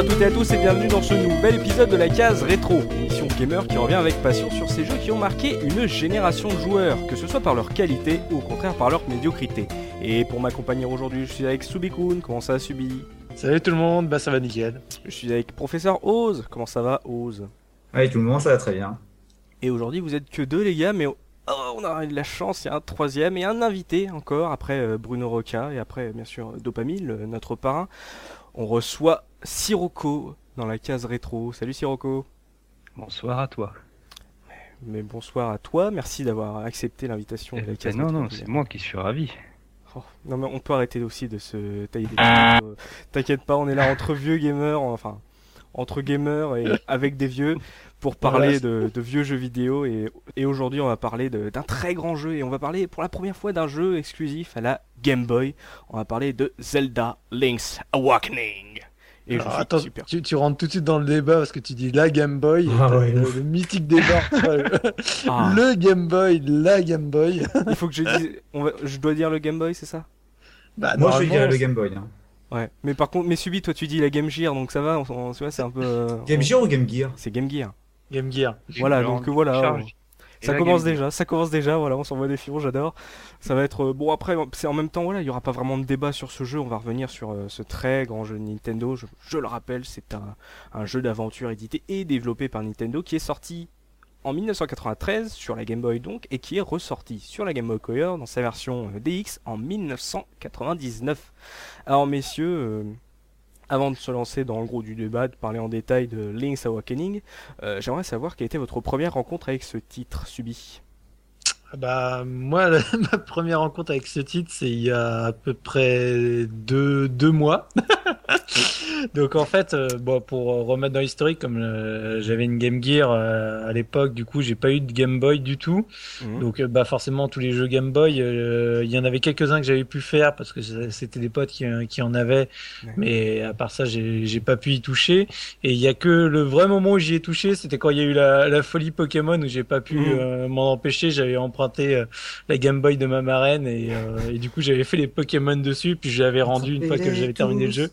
Bonjour à toutes et à tous et bienvenue dans ce nouvel épisode de la case rétro, émission gamer qui revient avec passion sur ces jeux qui ont marqué une génération de joueurs, que ce soit par leur qualité ou au contraire par leur médiocrité. Et pour m'accompagner aujourd'hui, je suis avec Subikun, comment ça Subi? Salut tout le monde, bah ça va nickel. Je suis avec Professeur Oz, comment ça va Oz? Oui, tout le monde, ça va très bien. Et aujourd'hui, vous êtes que deux les gars, mais oh, on a eu de la chance, il y a un troisième et un invité encore, après euh, Bruno Roca et après bien sûr Dopamine, notre parrain. On reçoit Sirocco dans la case rétro. Salut Sirocco. Bonsoir à toi. Mais bonsoir à toi, merci d'avoir accepté l'invitation de la Eh case ben non, rétro. non, c'est moi qui suis ravi. Oh, non mais on peut arrêter aussi de se tailler des euh, T'inquiète pas, on est là entre vieux gamers, enfin entre gamers et avec des vieux pour parler Voilà. de, de vieux jeux vidéo et, et aujourd'hui on va parler d'un très grand jeu et on va parler pour la première fois d'un jeu exclusif à la Game Boy. On va parler de Zelda Link's Awakening. Et Alors, attends, super. tu, tu rentres tout de suite dans le débat parce que tu dis la Game Boy, Ah ouais, le, mythique débat. Ah, Le Game Boy, la Game Boy. il faut que je dise, on va- je dois dire le Game Boy, c'est ça? Bah, Moi, je dirais le Game Boy. Hein. Ouais. Mais par contre, mais Subi, toi tu dis la Game Gear, donc ça va, on, on- tu vois, c'est un peu. euh, Game on- Gear ou Game Gear? C'est Game Gear. Game Gear. Voilà, donc voilà. charge. Ça commence déjà, ça commence déjà, voilà, on s'envoie des fions, j'adore. Ça va être... euh, bon après, c'est en même temps, voilà, il y aura pas vraiment de débat sur ce jeu, on va revenir sur euh, ce très grand jeu de Nintendo. Je, je le rappelle, c'est un, un jeu d'aventure édité et développé par Nintendo qui est sorti en 1993 sur la Game Boy donc, et qui est ressorti sur la Game Boy Color dans sa version euh, DX en 1999. Alors messieurs, euh, avant de se lancer dans le gros du débat, de parler en détail de Link's Awakening, euh, j'aimerais savoir quelle était votre première rencontre avec ce titre subi? Ah Bah, moi, la- ma première rencontre avec ce titre, c'est il y a à peu près deux, deux mois. Donc en fait, euh, bon, pour remettre dans l'historique, comme euh, j'avais une Game Gear euh, à l'époque, du coup, j'ai pas eu de Game Boy du tout. Mhm. Donc euh, bah forcément tous les jeux Game Boy, il y en avait quelques-uns que j'avais pu faire parce que c'était des potes qui, qui en avaient, mais à part ça j'ai pas pu y toucher. Et il y a que le vrai moment où j'y ai touché, c'était quand il y a eu la, la folie Pokémon où j'ai pas pu Mhm. m'en empêcher. J'avais emprunté euh, la Game Boy de ma marraine et, euh, et du coup j'avais fait les Pokémon dessus puis je l'avais rendu une fois que j'avais terminé le jeu.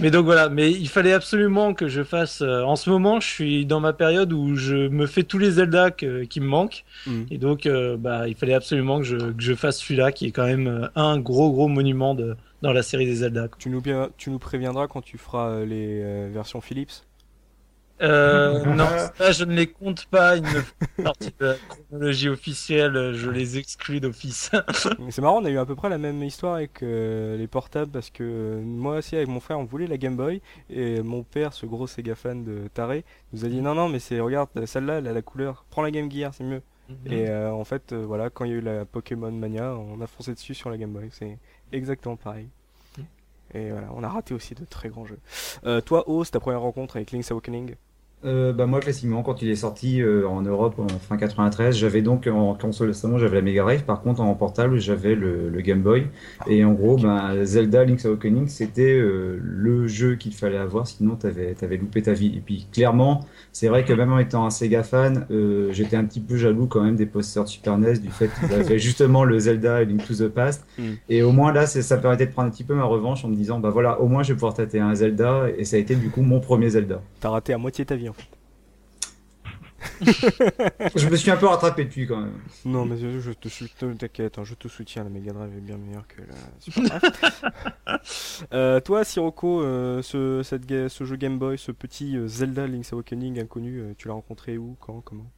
Mais donc voilà, mais il fallait absolument que je fasse. euh, en ce moment, je suis dans ma période où je me fais tous les Zelda que- qui me manquent. Mhm. Et donc, euh, bah, il fallait absolument que je, que je fasse celui-là, qui est quand même un gros gros monument de, dans la série des Zelda. quoi. Tu nous, bien- tu nous préviendras quand tu feras les euh, versions Philips. Euh, non, ça je ne les compte pas. Ils ne font pas partie de la chronologie officielle. Je les exclus d'office. C'est marrant, on a eu à peu près la même histoire avec euh, les portables parce que euh, moi aussi avec mon frère on voulait la Game Boy et mon père, ce gros Sega fan de taré, nous a dit non non mais c'est regarde celle-là elle a la couleur, prends la Game Gear c'est mieux. Et euh, en fait euh, voilà quand il y a eu la Pokémon Mania on a foncé dessus sur la Game Boy, c'est exactement pareil. Et voilà, on a raté aussi de très grands jeux. Euh, toi, O, c'est ta première rencontre avec Link's Awakening? Euh, bah, moi, classiquement, quand il est sorti euh, en Europe en fin 93, j'avais donc en console salon, j'avais la Mega Drive. Par contre, en portable, j'avais le, le Game Boy. Et en gros, ben, Zelda Link's Awakening, c'était euh, le jeu qu'il fallait avoir, sinon t'avais t'avais loupé ta vie. Et puis, clairement, c'est vrai que même en étant un Sega fan, euh, j'étais un petit peu jaloux quand même des posters de Super NES, du fait qu'ils avaient justement le Zelda Link to the Past. Mm. Et au moins là, c'est- ça permettait de prendre un petit peu ma revanche en me disant, bah voilà, au moins je vais pouvoir tâter un Zelda. Et ça a été du coup mon premier Zelda. T'as raté à moitié ta vie. Je me suis un peu rattrapé depuis quand même. Non, mais je te soutiens, t'inquiète, hein, je te soutiens, la Mega Drive est bien meilleure que la Super Drive. Euh, toi, Sirocco, euh, ce, cette ga- ce jeu Game Boy, ce petit euh, Zelda Link's Awakening inconnu, euh, tu l'as rencontré où, quand, comment?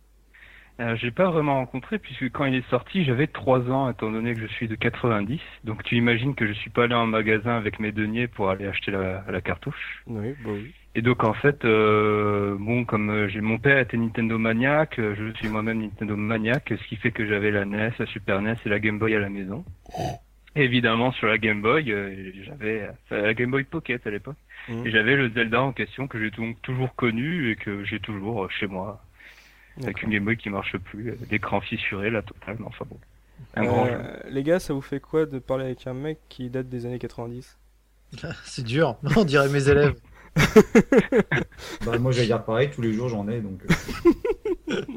Euh, je l'ai pas vraiment rencontré puisque quand il est sorti, j'avais 3 ans étant donné que je suis de 90. Donc tu imagines que je suis pas allé en magasin avec mes deniers pour aller acheter la, la cartouche. Oui, bah oui. Et donc en fait, euh, bon, comme euh, j'ai mon père était Nintendo maniaque, euh, je suis moi-même Nintendo maniaque, ce qui fait que j'avais la NES, la Super NES et la Game Boy à la maison. Et évidemment sur la Game Boy, euh, j'avais euh, la Game Boy Pocket à l'époque, Mhm. et j'avais le Zelda en question que j'ai donc toujours connu et que j'ai toujours euh, chez moi, avec une Game Boy qui marche plus, euh, l'écran fissuré, la totale, enfin bon, un grand jeu. Les gars, ça vous fait quoi de parler avec un mec qui date des années 90 C'est dur. On dirait mes élèves. Bah, moi, je vais dire pareil, tous les jours j'en ai, donc. euh,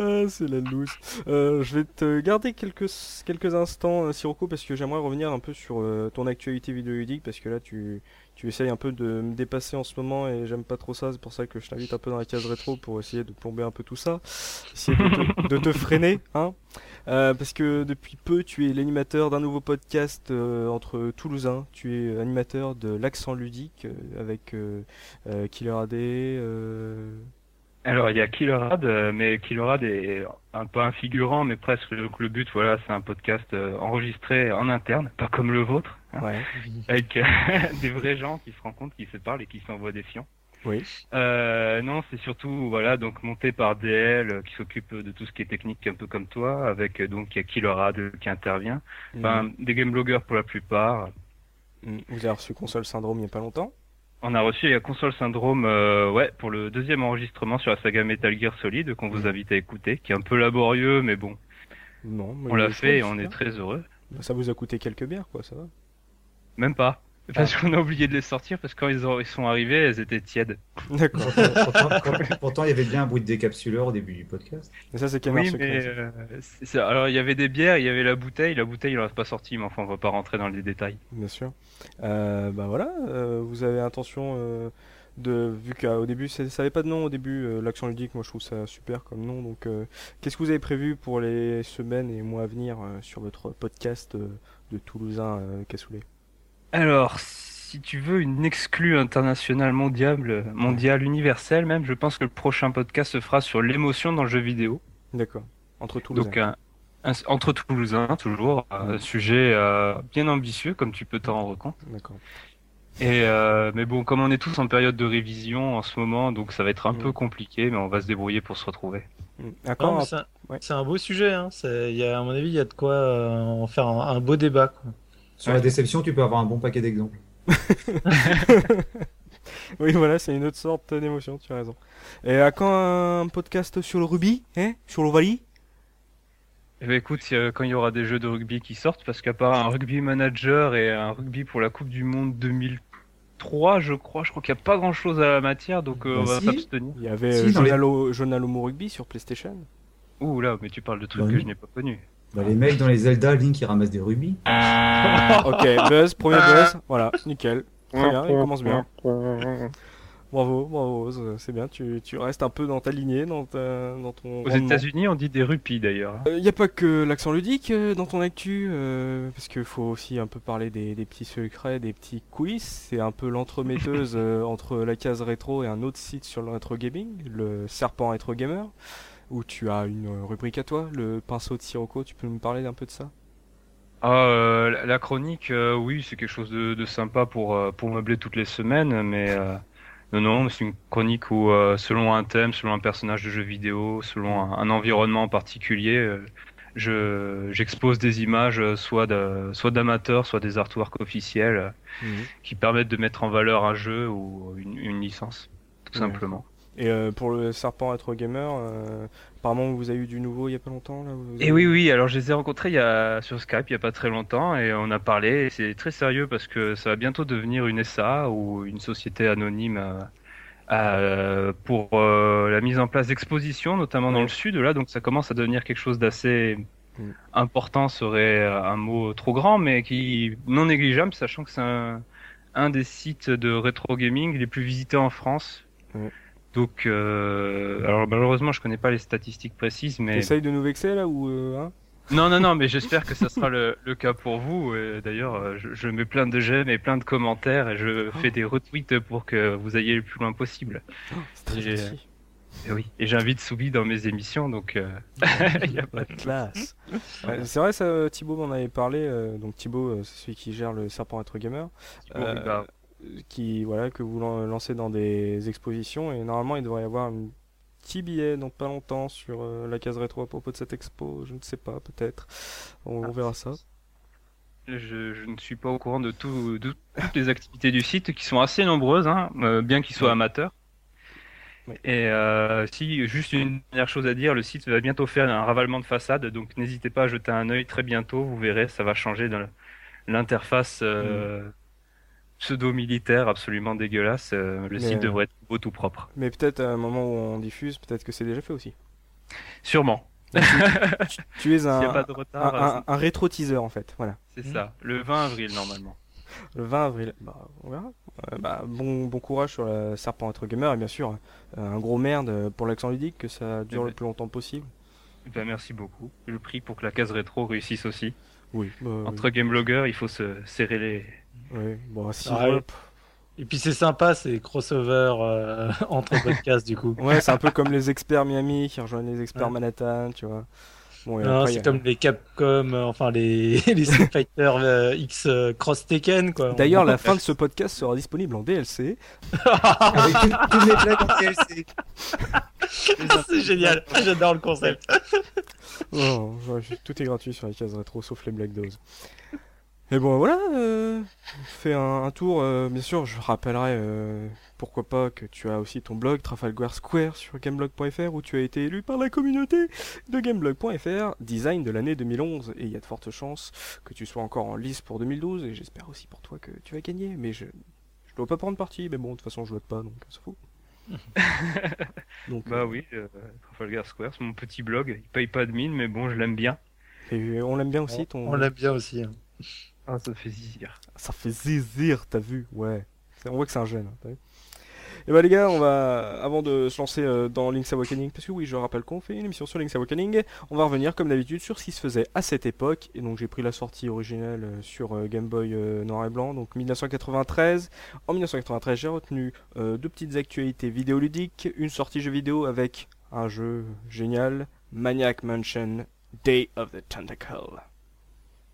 Ah, c'est la loose. Euh, je vais te garder quelques, quelques instants, euh, Sirocco, parce que j'aimerais revenir un peu sur ton actualité vidéoludique, parce que là, tu, tu essayes un peu de me dépasser en ce moment, et j'aime pas trop ça, c'est pour ça que je t'invite un peu dans la case rétro pour essayer de plomber un peu tout ça, essayer de te, de te freiner, hein. Euh, parce que depuis peu, tu es l'animateur d'un nouveau podcast euh, entre Toulousains. Tu es animateur de l'accent ludique euh, avec Killer AD. euh, Alors, il y a Killerad, euh, mais Killerad est un peu un figurant, mais presque. Donc, le but, voilà, c'est un podcast enregistré en interne, pas comme le vôtre, Ouais. avec des vrais gens qui se rencontrent, qui se parlent et qui s'envoient des fions. Oui. Euh, non, c'est surtout, voilà, donc monté par DL, euh, qui s'occupe de tout ce qui est technique, un peu comme toi, avec, euh, donc, Killerad qui intervient. Enfin, des game bloggers pour la plupart. Mm. Vous avez reçu Console Syndrome il y a pas longtemps? On a reçu la console syndrome, euh, ouais, pour le deuxième enregistrement sur la saga Metal Gear Solid qu'on vous invite à écouter, qui est un peu laborieux, mais bon, Non. mais on l'a fait et on est très heureux. bien. Ça vous a coûté quelques bières, quoi, ça va Même pas. Parce qu'on a oublié de les sortir parce que quand ils, ont- ils sont arrivés, elles étaient tièdes. D'accord. pourtant, pourtant- pourtant, il y avait bien un bruit de décapsuleur au début du podcast. Mais ça, c'est Oui, Secret. mais euh, c'est alors il y avait des bières, il y avait la bouteille. La bouteille, il en reste pas sorti, mais enfin, on va pas rentrer dans les détails. Bien sûr. Euh, bah voilà, euh, vous avez intention euh, de, vu qu'au début c'est- ça n'avait pas de nom au début, euh, l'action ludique, moi je trouve ça super comme nom. Donc, euh, qu'est-ce que vous avez prévu pour les semaines et mois à venir euh, sur votre podcast euh, de Toulousain euh, Cassoulet? Alors, si tu veux une exclue internationale mondiale, mondiale universelle même, je pense que le prochain podcast se fera sur l'émotion dans le jeu vidéo. D'accord. Entre Toulousain. Donc un, un- entre Toulousains toujours, un sujet euh, bien ambitieux comme tu peux t'en rendre compte. D'accord. Et euh, mais bon, comme on est tous en période de révision en ce moment, donc ça va être un Mm. peu compliqué, mais on va se débrouiller pour se retrouver. Mm. D'accord. mais c'est un, ouais. c'est un beau sujet. Hein. Y a, à mon avis, il y a de quoi euh, en faire un, un beau débat. Quoi. Sur la déception, tu peux avoir un bon paquet d'exemples. Oui, voilà, c'est une autre sorte d'émotion, tu as raison. Et à quand un podcast sur le rugby hein Sur l'Ovalie? Eh ben, écoute, quand il y aura des jeux de rugby qui sortent, parce qu'à part un rugby manager et un rugby pour la Coupe du Monde 2003, je crois, je crois qu'il n'y a pas grand chose à la matière, donc euh, Bah on va si. s'abstenir. Il y avait Si, euh, les- Journal, Journal Homo Rugby sur PlayStation. Ouh là, mais tu parles de trucs Bah que oui. je n'ai pas connus. Bah, les mecs dans les Zelda, Link, qui ramassent des rubis. ok, buzz, premier buzz, voilà, nickel. Très bien, il commence bien. Bravo, bravo, c'est- c'est bien, tu, tu restes un peu dans ta lignée, dans, ta, dans ton. Aux États-Unis, on dit des rupies d'ailleurs. Il n'y a pas que l'accent ludique euh, dans ton actu, euh, parce qu'il faut aussi un peu parler des, des petits secrets, des petits quiz. C'est un peu l'entremetteuse euh, entre la case rétro et un autre site sur le rétro gaming, le Serpent Rétro Gamer, où tu as une euh, rubrique à toi, le pinceau de Sirocco. Tu peux me parler un peu de ça? Ah, euh, la- chronique, euh, oui, c'est quelque chose de, de sympa pour, pour meubler toutes les semaines, mais euh, non, non, c'est une chronique où, selon un thème, selon un personnage de jeu vidéo, selon un, un environnement en particulier, je, j'expose des images, soit de, soit d'amateurs, soit des artworks officiels, euh, qui permettent de mettre en valeur un jeu ou une, une licence, tout Ouais. simplement. Et euh, pour le Serpent Retro Gamer, euh, apparemment vous avez eu du nouveau il y a pas longtemps là vous- Et oui, oui, alors je les ai rencontrés il y a, sur Skype il y a pas très longtemps et on a parlé. C'est très sérieux parce que ça va bientôt devenir une SA ou une société anonyme euh, euh, pour euh, la mise en place d'expositions, notamment dans le sud. Là, donc ça commence à devenir quelque chose d'assez Mm. important, serait un mot trop grand, mais qui non négligeable, sachant que c'est un, un des sites de rétro gaming les plus visités en France. Donc, euh, alors malheureusement, je connais pas les statistiques précises, mais T'essayes de nous vexer là ou euh, hein non, non, non, mais j'espère que ça sera le, le cas pour vous. D'ailleurs, euh, je, je mets plein de j'aime et plein de commentaires et je fais des retweets pour que vous ayez le plus loin possible. C'est très J'ai- gentil. Et oui. Et j'invite Soubi dans mes émissions, donc euh, il y a pas de classe. Ouais, c'est vrai, ça, Thibaut m'en avait parlé. euh, donc Thibaut, c'est celui qui gère le Serpent Retro Gamer, Thibaut Euh. Qui voilà que vous lan- lancez dans des expositions et normalement il devrait y avoir un petit billet dans pas longtemps sur euh, la case rétro à propos de cette expo. Je ne sais pas, peut-être. On, on verra ça. Je, je ne suis pas au courant de, tout, de toutes les activités du site qui sont assez nombreuses, hein, euh, bien qu'ils soient amateurs. Et euh, si, juste une dernière chose à dire, le site va bientôt faire un ravalement de façade, donc n'hésitez pas à jeter un œil très bientôt, vous verrez, ça va changer dans l'interface euh, pseudo-militaire absolument dégueulasse. euh, le Mais, site euh, devrait être beau tout propre. Mais peut-être à un moment où on diffuse, peut-être que c'est déjà fait aussi. Sûrement. Tu, tu es un, retard, un, un- un rétro-teaser en fait. Voilà. c'est ça. Le 20 avril, normalement. Le 20 avril. Bah, on verra. Euh, bah, bon, bon courage sur la Serpent Être Gamer et bien sûr, euh, un gros merde pour l'accent ludique, que ça dure Eh le ben. plus longtemps possible. Ben, merci beaucoup. Je le prie pour que la case rétro réussisse aussi. Oui. Bah, Entre game blogueurs, il faut se serrer les. Oui. Bon, si, Ah, ouais, ouais. Et puis c'est sympa, ces crossovers euh, entre podcasts du coup. Ouais, c'est un peu comme les experts Miami qui rejoignent les experts Ouais. Manhattan, tu vois. Bon, Non, c'est a- comme les Capcom, euh, enfin les, les Street Fighter euh, X euh, Cross Tekken quoi. D'ailleurs, la fin de ce podcast sera disponible en DLC. Avec toutes toutes les blagues en DLC. c'est génial, j'adore le concept. Oh, ouais, tout est gratuit sur les cases rétro, sauf les Black Dose. Et bon, voilà, euh, fait un, un tour. euh, bien sûr, je rappellerai, euh, pourquoi pas, que tu as aussi ton blog Trafalgar Square sur gameblog.fr où tu as été élu par la communauté de gameblog.fr, design de l'année 2011. Et il y a de fortes chances que tu sois encore en lice pour 2012. Et j'espère aussi pour toi que tu vas gagner. Mais je, je dois pas prendre parti. Mais bon, de toute façon, je vote pas, donc ça fout. donc, Bah euh, oui, euh, Trafalgar Square, c'est mon petit blog. Il paye pas de mine, mais bon, je l'aime bien. et on l'aime bien aussi, ton. On l'aime bien aussi. hein. Ah, ça fait zizir. Ça fait zizir, t'as vu Ouais. C'est- On voit que c'est un jeune. hein, t'as vu et bah les gars, on va, avant de se lancer euh, dans Link's Awakening, parce que oui, je rappelle qu'on fait une émission sur Link's Awakening, on va revenir comme d'habitude sur ce qui se faisait à cette époque. Et donc j'ai pris la sortie originelle euh, sur euh, Game Boy noir et blanc, donc 1993. En 1993, j'ai retenu euh, deux petites actualités vidéoludiques, une sortie jeu vidéo avec un jeu génial, Maniac Mansion Day of the Tentacle.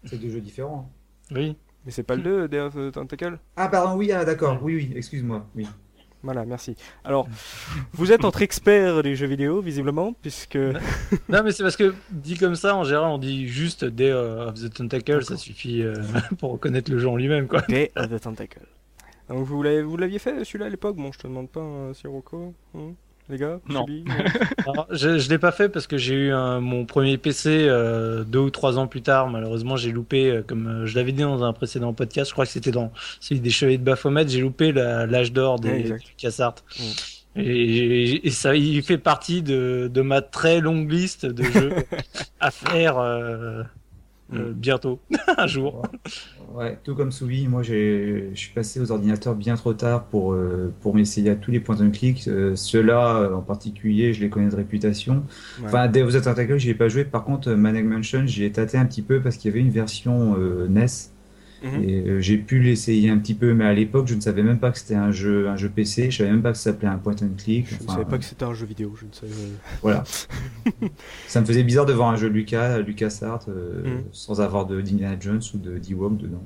C'est deux jeux différents. Oui. Mais c'est pas le 2, Day of the Tentacle Ah, pardon, oui, ah, d'accord. Oui, oui, excuse-moi. Oui. Voilà, merci. Alors, vous êtes entre experts des jeux vidéo, visiblement, puisque... Non mais c'est parce que dit comme ça, en général, on dit juste Day of the Tentacle, ça suffit euh, pour reconnaître le jeu en lui-même quoi. Day of the Tentacle. Donc vous l'avez- vous l'aviez fait celui-là à l'époque? Bon, je te demande pas, euh, Sirocco, hein, les gars Non. Alors, je je l'ai pas fait parce que j'ai eu un- mon premier PC euh, deux ou trois ans plus tard. Malheureusement, j'ai loupé, euh, comme euh, je l'avais dit dans un précédent podcast, je crois que c'était dans celui des Chevaliers de Baphomet, j'ai loupé la- l'âge d'or des Ouais. Mm. Et, et ça, il fait partie de, de ma très longue liste de jeux à faire euh, euh, bientôt, un jour. Ouais, tout comme Soubi, moi j'ai, je suis passé aux ordinateurs bien trop tard pour, euh, pour m'essayer à tous les points and click. Euh, Ceux-là en particulier, je les connais de réputation. Ouais. Enfin, of the Tentacle, j'y ai pas joué. Par contre, Maniac Mansion, j'y ai tâté un petit peu parce qu'il y avait une version NES. Mhm. Euh, j'ai pu l'essayer un petit peu, mais à l'époque, je ne savais même pas que c'était un jeu, un jeu PC. Je savais même pas que ça s'appelait un point and click. Je ne savais pas que c'était un jeu vidéo, je ne savais... Voilà. ça me faisait bizarre de voir un jeu Lucas, LucasArts, euh, Mhm. sans avoir de d'Indiana Jones ou de D-Walk dedans.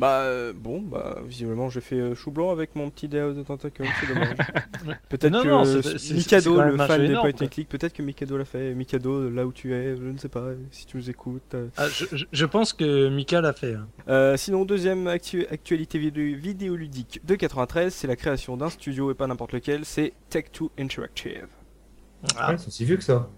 Bah, euh, bon, bah, visiblement, j'ai fait euh, chou blanc avec mon petit Day of the Tentacle, c'est dommage. peut-être Non, que non, euh, c'est- c'est- c'est Mikado, le fan des point click, peut-être que Mikado l'a fait. Mikado, là où tu es, je ne sais pas, si tu nous écoutes... Ah, je, pense que Mika l'a fait. hein. Euh, sinon, deuxième actu- actualité vidéo- vidéoludique de 93, c'est la création d'un studio et pas n'importe lequel, c'est Tech2 Interactive. Ah. Ouais, c'est aussi vieux que ça.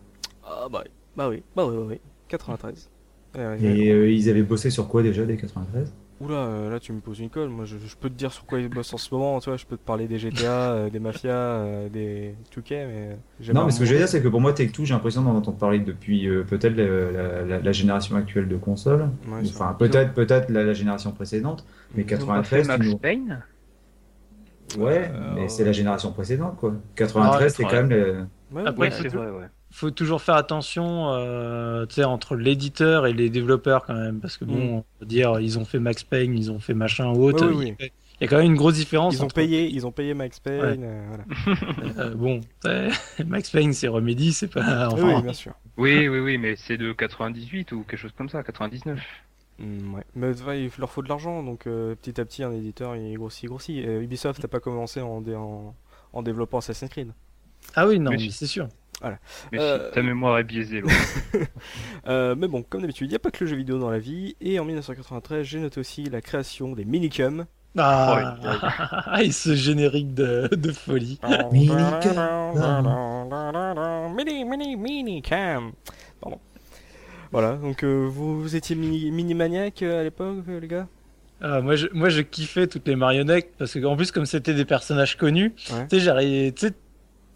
Ah bah oui, bah oui, bah oui, bah oui, 93. Ouais, ouais, ouais. Et euh, ils avaient bossé sur quoi déjà dès 93 Oula, euh, là tu me poses une colle, moi je, je peux te dire sur quoi ils bossent en ce moment, tu vois, je peux te parler des GTA, euh, des mafias, euh, des 2K, mais... j'ai Non, mais ce que je veux dire, c'est que pour moi, Tech2, j'ai l'impression d'en entendre parler depuis euh, peut-être la, la- la- la génération actuelle de consoles. Ouais, enfin, peut-être peut-être la, la génération précédente. Mais Ils ont Ils ont pas fait 93, Max tu nous- Payne? Ouais, Euh, mais c'est la génération précédente, quoi. 93, Ah, c'est quand même. le- Ouais, Après, ouais. c'est vrai, ouais. Faut toujours faire attention euh, tu sais, entre l'éditeur et les développeurs quand même parce que bon Mm. on peut dire ils ont fait Max Payne ils ont fait machin ou autre Ouais, oui, il y a quand même une grosse différence Ils ont payé, ils ont payé Max Payne, euh, voilà. euh, bon Max Payne c'est Remedy c'est pas Oui, enfin, oui, bien sûr. Oui, oui, oui, mais c'est de 98 ou quelque chose comme ça, 99. Mm, ouais. Mais il leur faut de l'argent, donc euh, petit à petit un éditeur il grossit, grossit. Euh, Ubisoft n'a pas commencé en, dé- en, en développant Assassin's Creed. ah oui non Mais mais si. c'est sûr Mais Euh, si, ta mémoire est biaisée. Euh, mais bon, comme d'habitude, il n'y a pas que le jeu vidéo dans la vie. Et en 1993, j'ai noté aussi la création des minicums. ah, et ce générique de, de folie Mini, mini, minicam. Pardon. Voilà, donc euh, vous, vous étiez mini, mini maniaque euh, à l'époque, les gars? Moi, je, moi, je kiffais toutes les marionnettes parce que, en plus, comme c'était des personnages connus, Ouais. tu sais, j'arrivais, tu sais,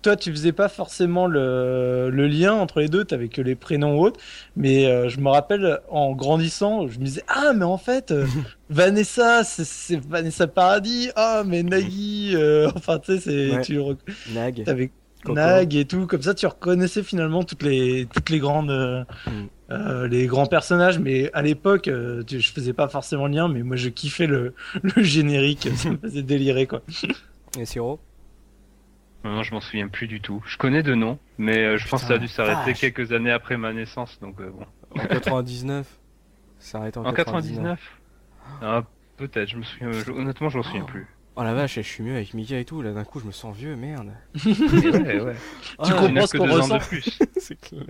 toi, tu faisais pas forcément le, le lien entre les deux, t'avais que les prénoms ou autres. Mais euh, je me rappelle, en grandissant, je me disais, ah, mais en fait, euh, Vanessa, c'est- Vanessa Paradis. Ah, mais Nagui, euh, enfin, tu sais, c'est, Ouais. tu Nag. t'avais. Nag et tout, comme ça, tu reconnaissais finalement toutes les, toutes les grandes, Mm. les grands personnages. Mais à l'époque, je faisais pas forcément le lien, mais moi, je kiffais le, le générique, ça me faisait délirer, quoi. Et Siro? Non, je m'en souviens plus du tout. Je connais de nom, mais euh, je pense que ça a dû s'arrêter vache. quelques années après ma naissance, donc euh, bon. En 99. Ça arrête en, En 99 Ah, peut-être, je me souviens. je- honnêtement, je m'en souviens plus. Oh la vache, je suis mieux avec Mickey et tout. Là, d'un coup, je me sens vieux, merde. Mais ouais, ouais. Ah, Tu comprends ce qu'on ressent de plus. c'est clair.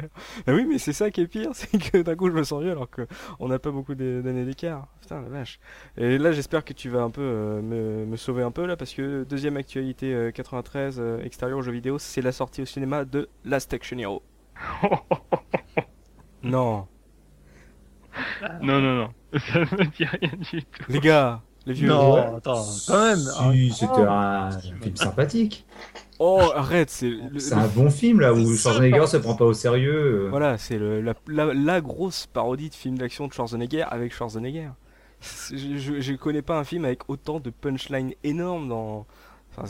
Ah oui, mais c'est ça qui est pire, c'est que d'un coup je me sens vieux alors que on n'a pas beaucoup d'années d'écart. Putain la vache. Et là j'espère que tu vas un peu euh, me, me sauver un peu là parce que deuxième actualité euh, 93 euh, extérieur aux jeux vidéo, c'est la sortie au cinéma de Last Action Hero. Non, non, non, non. Ça me dit rien du tout. les gars, les vieux. Non, attends, quand même. hein. Si, c'était un film sympathique. Oh arrête, c'est le- C'est un bon film là où Schwarzenegger se prend pas au sérieux. Voilà, c'est le- la, la- la grosse parodie de film d'action de Schwarzenegger avec Schwarzenegger. Je, je, je connais pas un film avec autant de punchlines énormes dans. Enfin,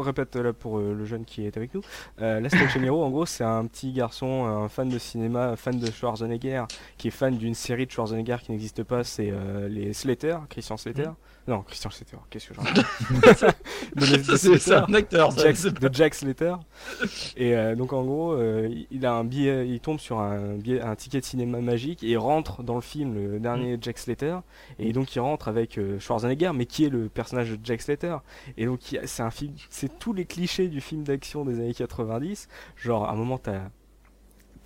répète là pour euh, le jeune qui est avec nous. Euh, Last Hero, en gros, c'est un petit garçon, un fan de cinéma, fan de Schwarzenegger, qui est fan d'une série de Schwarzenegger qui n'existe pas, c'est euh, les Slater, Christian Slater. Non, Christian Slater, qu'est-ce que j'en C'est un acteur, ça. Jack, c'est de Jack Slater. Et euh, donc en gros, euh, il a un billet, il tombe sur un, billet, un ticket de cinéma magique et il rentre dans le film, le dernier Jack Slater. Et donc il rentre avec euh, Schwarzenegger, mais qui est le personnage de Jack Slater. Et donc c'est un film, c'est tous les clichés du film d'action des années 90. Genre à un moment t'as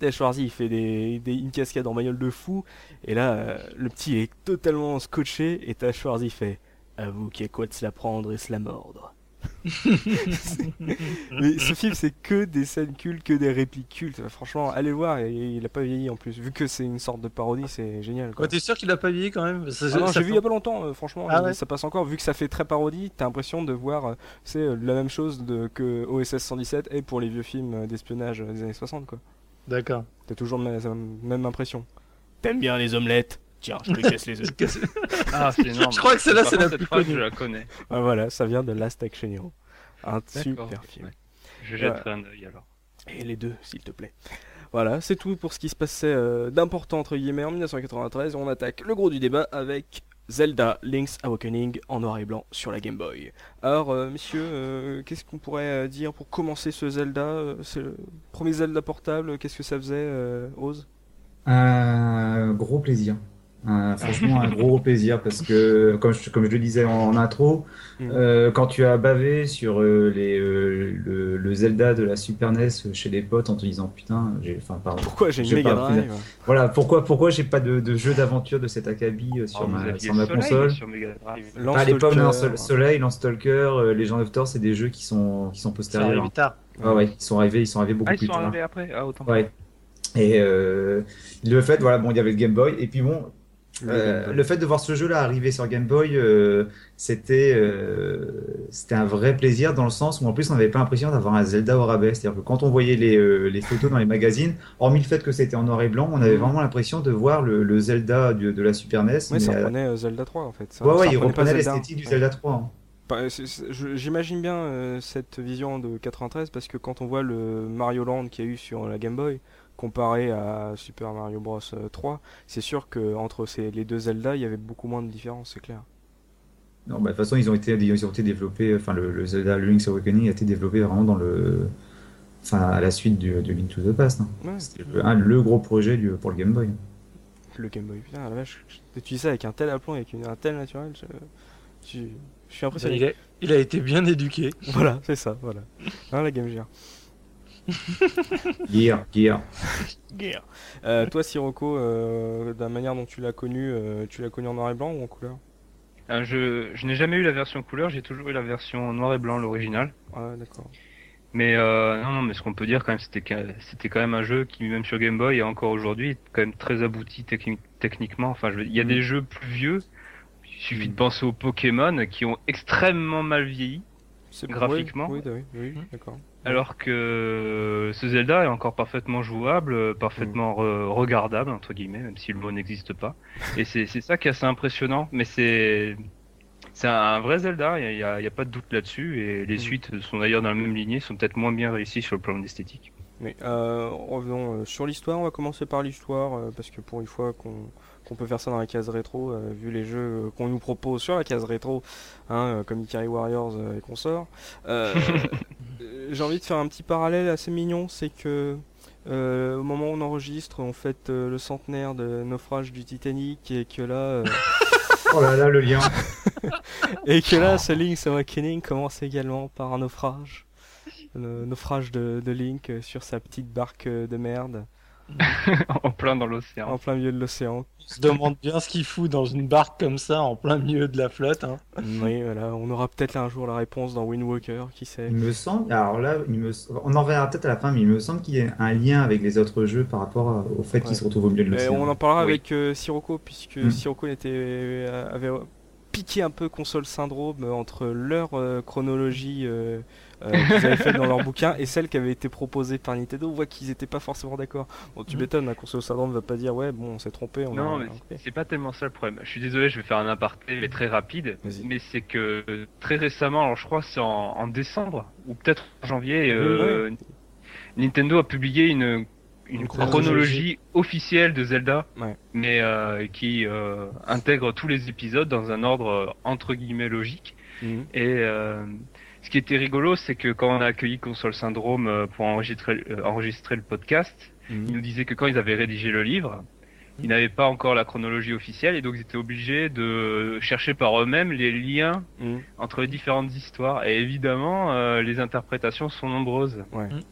T'as Schwarzy, il fait des, des, une cascade en bagnole de fou, et là, euh, le petit est totalement scotché, et t'as Schwarzy fait À vous qui a quoi de se la prendre et se la mordre. Mais ce film, c'est que des scènes cultes, que des répliques cultes. Franchement, allez le voir, et il a pas vieilli en plus. Vu que c'est une sorte de parodie, c'est génial. Quoi. Ouais, T'es sûr qu'il a pas vieilli quand même? Ça- Ah non, ça j'ai vu fait- il y a pas longtemps, euh, franchement, Ah il- ouais? ça passe encore. Vu que ça fait très parodie, t'as l'impression de voir euh, c'est euh, la même chose de, que OSS 117 et pour les vieux films euh, d'espionnage euh, des années 60. quoi. D'accord. T'as toujours la même, même impression. T'aimes bien les omelettes? Tiens, je te casse les œufs. Ah, c'est énorme. Je crois que celle-là, c'est la plus connue. Je la connais. Ah, voilà, ça vient de Last Action Hero. Un super film. ouais. Je jetterai un œil alors. Et les deux, s'il te plaît. Voilà, c'est tout pour ce qui se passait euh, d'important entre guillemets en 1993. On attaque le gros du débat avec Zelda Link's Awakening en noir et blanc sur la Game Boy. Alors, euh, messieurs, euh, qu'est-ce qu'on pourrait euh, dire pour commencer ce Zelda euh, C'est le premier Zelda portable, qu'est-ce que ça faisait, euh, Oz Un gros plaisir. Un- franchement, un gros plaisir parce que, comme je, comme je le disais en, en intro, Mm. euh, quand tu as bavé sur euh, les, euh, le, le Zelda de la Super NES chez des potes en te disant putain, j'ai, enfin, pardon. Pourquoi j'ai une Drive Voilà, pourquoi, pourquoi j'ai pas de, de jeu d'aventure de cet acabit sur Oh, ma, aviez sur ma Soleil console? Sur Ah, les pommes, non, Sol- Soleil, Lance Stalker, euh, Legend of Thor, c'est des jeux qui sont, qui sont postérieurs. Ah ouais, ils sont arrivés, ils sont arrivés beaucoup Ah, ils plus sont tard. arrivés après Ah, autant. Ouais. Et euh, le fait, voilà, bon, il y avait le Game Boy, et puis bon, euh, le fait de voir ce jeu-là arriver sur Game Boy, euh, c'était euh, c'était un vrai plaisir dans le sens où en plus on n'avait pas l'impression d'avoir un Zelda au rabais. C'est-à-dire que quand on voyait les, les photos dans les magazines, hormis le fait que c'était en noir et blanc, on avait Mhm. vraiment l'impression de voir le, le Zelda du- de la Super NES. Ouais, ça reprenait Zelda 3 en fait. Ça, ouais, ça ouais, il reprenait l'esthétique du Ouais. Zelda 3. hein. J'imagine bien cette vision de 93 parce que quand on voit le Mario Land qu'il y a eu sur la Game Boy comparé à Super Mario Bros euh, 3, c'est sûr que entre ces, les deux Zelda, il y avait beaucoup moins de différence, c'est clair. Non, bah, de toute façon, ils ont été, ils ont été développés, enfin, le, le Zelda Link's Awakening a été développé vraiment dans le, enfin, à la suite du, du Link to the Past. hein. Ouais, C'était le, le gros projet du, pour le Game Boy. le Game Boy, putain, la vache, je- tu dis ça avec un tel aplomb, avec une, un tel naturel, je, je- je suis impressionné. Il a, il a été bien éduqué. Voilà, c'est ça, voilà. Hein, la Game Gear. Gear, Gear. Gear. Euh, toi, Sirocco, euh, de la manière dont tu l'as connu, euh, tu l'as connu en noir et blanc ou en couleur? Je je n'ai jamais eu la version couleur, j'ai toujours eu la version noir et blanc, l'original. Ah, d'accord. Mais euh, non, non, mais ce qu'on peut dire quand même, c'était c'était quand même un jeu qui, même sur Game Boy et encore aujourd'hui, est quand même très abouti techni- techniquement. Enfin, il y a Mm. des jeux plus vieux. Il suffit Mm. de penser aux Pokémon qui ont extrêmement mal vieilli. C'est graphiquement. Oui, oui, oui, d'accord. Alors que ce Zelda est encore parfaitement jouable, euh, parfaitement re- regardable entre guillemets, même si le mot n'existe pas. Et c'est ça qui est assez impressionnant. Mais c'est c'est un vrai Zelda, il y a, a pas de doute là-dessus. Et les Mm. suites sont d'ailleurs dans la même lignée, sont peut-être moins bien réussies sur le plan esthétique. Mais euh, revenons euh, sur l'histoire, on va commencer par l'histoire, euh, parce que pour une fois qu'on qu'on peut faire ça dans la case rétro, euh, vu les jeux qu'on nous propose sur la case rétro, hein, comme Ikari Warriors et consorts. Euh, J'ai envie de faire un petit parallèle assez mignon, c'est que euh, au moment où on enregistre, on fête euh, le centenaire de naufrage du Titanic, et que là, euh, Oh là là, le lien. et que là, ce Link's Awakening commence également par un naufrage. Le naufrage de, de Link euh, sur sa petite barque euh, de merde en plein dans l'océan. en plein milieu de l'océan. On se demande bien ce qu'il fout dans une barque comme ça, en plein milieu de la flotte. Hein. Oui, voilà, on aura peut-être un jour la réponse dans Wind Walker, qui sait. Il me semble, alors là, il me... on en verra peut-être à la fin, mais il me semble qu'il y a un lien avec les autres jeux par rapport à- au fait Ouais. qu'ils se retrouvent au milieu de l'océan. on en parlera Oui. avec euh, Sirocco, puisque Mm. Sirocco était, euh, avait euh, piqué un peu console syndrome entre leur euh, chronologie euh, euh, qu'ils avaient faite dans leur bouquin et celle qui avait été proposée par Nintendo. On voit qu'ils n'étaient pas forcément d'accord. Bon, tu Mm. m'étonnes, un console syndrome va pas dire ouais, bon, on s'est trompé. On Non, a- mais c'est pas tellement ça le problème. Je suis désolé, je vais faire un aparté, mais très rapide. Mais c'est que euh, très récemment, alors je crois c'est en, en décembre ou peut-être en janvier, euh, Nintendo a publié une, une Une chronologie. chronologie. officielle de Zelda, Ouais. mais euh, qui euh, intègre tous les épisodes dans un ordre entre guillemets logique. Mhm. Et euh, ce qui était rigolo, c'est que quand on a accueilli Console Syndrome euh, pour enregistrer, euh, enregistrer le podcast, Mhm. ils nous disaient que quand ils avaient rédigé le livre, ils n'avaient pas encore la chronologie officielle et donc ils étaient obligés de chercher par eux-mêmes les liens Mhm. entre les différentes histoires. Et évidemment, euh, les interprétations sont nombreuses.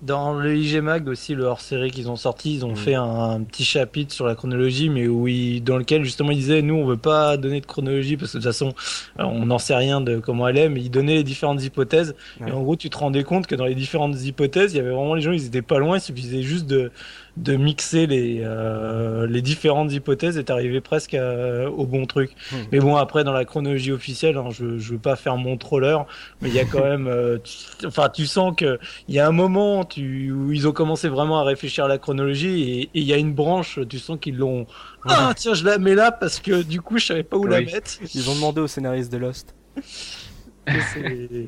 Dans le IG Mag aussi, le hors-série qu'ils ont sorti, ils ont Mm. fait un, un petit chapitre sur la chronologie, mais où ils, dans lequel justement ils disaient nous on veut pas donner de chronologie parce que de toute façon euh, on n'en sait rien de comment elle est, mais ils donnaient les différentes hypothèses. Ouais. Et en gros tu te rendais compte que dans les différentes hypothèses, il y avait vraiment les gens ils étaient pas loin, il suffisait juste de de mixer les euh, les différentes hypothèses et t'arrivais presque à- au bon truc. Mm. Mais bon après dans la chronologie officielle, hein, je je veux pas faire mon troller, mais il y a quand même, euh, tu- enfin tu sens que il y a un moment tu, où ils ont commencé vraiment à réfléchir à la chronologie et il y a une branche, tu sens qu'ils l'ont. Ah tiens, je la mets là parce que du coup je savais pas où la mettre. Ils ont demandé au scénariste de Lost.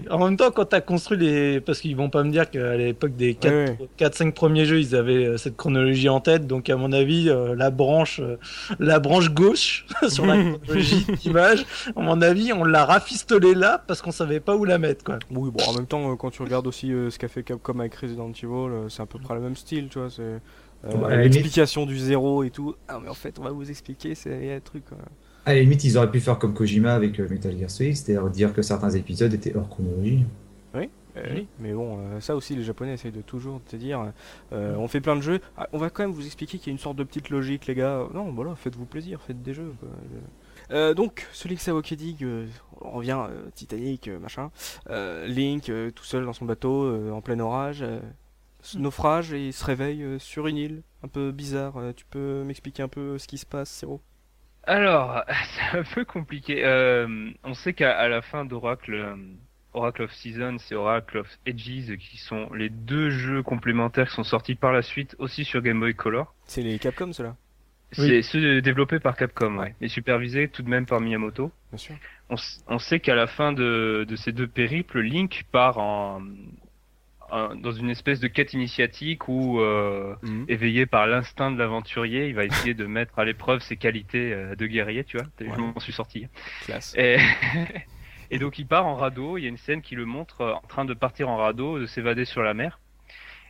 En même temps, quand t'as construit les, parce qu'ils vont pas me dire qu'à l'époque des 4 Ouais, ouais. 4-5 premiers jeux, ils avaient euh, cette chronologie en tête. Donc à mon avis, euh, la branche, euh, la branche gauche sur la chronologie d'image, à mon avis, on l'a rafistolé là parce qu'on savait pas où la mettre quoi. Oui, bon, en même temps, quand tu regardes aussi euh, ce qu'a fait Capcom avec Resident Evil, c'est à peu près le même style, tu vois. C'est Bah, l'explication du zéro et tout. Ah, mais en fait, on va vous expliquer, c'est il y a un truc. quoi. À la limite, ils auraient pu faire comme Kojima avec euh, Metal Gear Solid, c'est-à-dire dire que certains épisodes étaient hors chronologie. Euh, oui, mais bon, euh, ça aussi, les Japonais essayent de toujours te dire euh, on fait plein de jeux, ah, on va quand même vous expliquer qu'il y a une sorte de petite logique, les gars. Non, voilà, faites-vous plaisir, faites des jeux. quoi. Euh, donc, ce Link's Awakening, euh, on revient euh, Titanic, euh, machin. Euh, Link, euh, tout seul dans son bateau, euh, en plein orage, euh, ce naufrage, et il se réveille sur une île, un peu bizarre. Tu peux m'expliquer un peu ce qui se passe, Zero Alors, c'est un peu compliqué. Euh, on sait qu'à à la fin d'Oracle, euh, Oracle of Seasons et Oracle of Edges, qui sont les deux jeux complémentaires qui sont sortis par la suite aussi sur Game Boy Color, C'est les Capcom, ceux-là, c'est ceux développés par Capcom, ouais, mais supervisés tout de même par Miyamoto. bien sûr. On, s- on sait qu'à la fin de, de ces deux périples, Link part en, dans une espèce de quête initiatique où, euh, Mhm. éveillé par l'instinct de l'aventurier, il va essayer de mettre à l'épreuve ses qualités euh, de guerrier, tu vois. Je Ouais. m'en suis sorti. Classe. Et, et donc il part en radeau. Il y a une scène qui le montre euh, en train de partir en radeau, de s'évader sur la mer.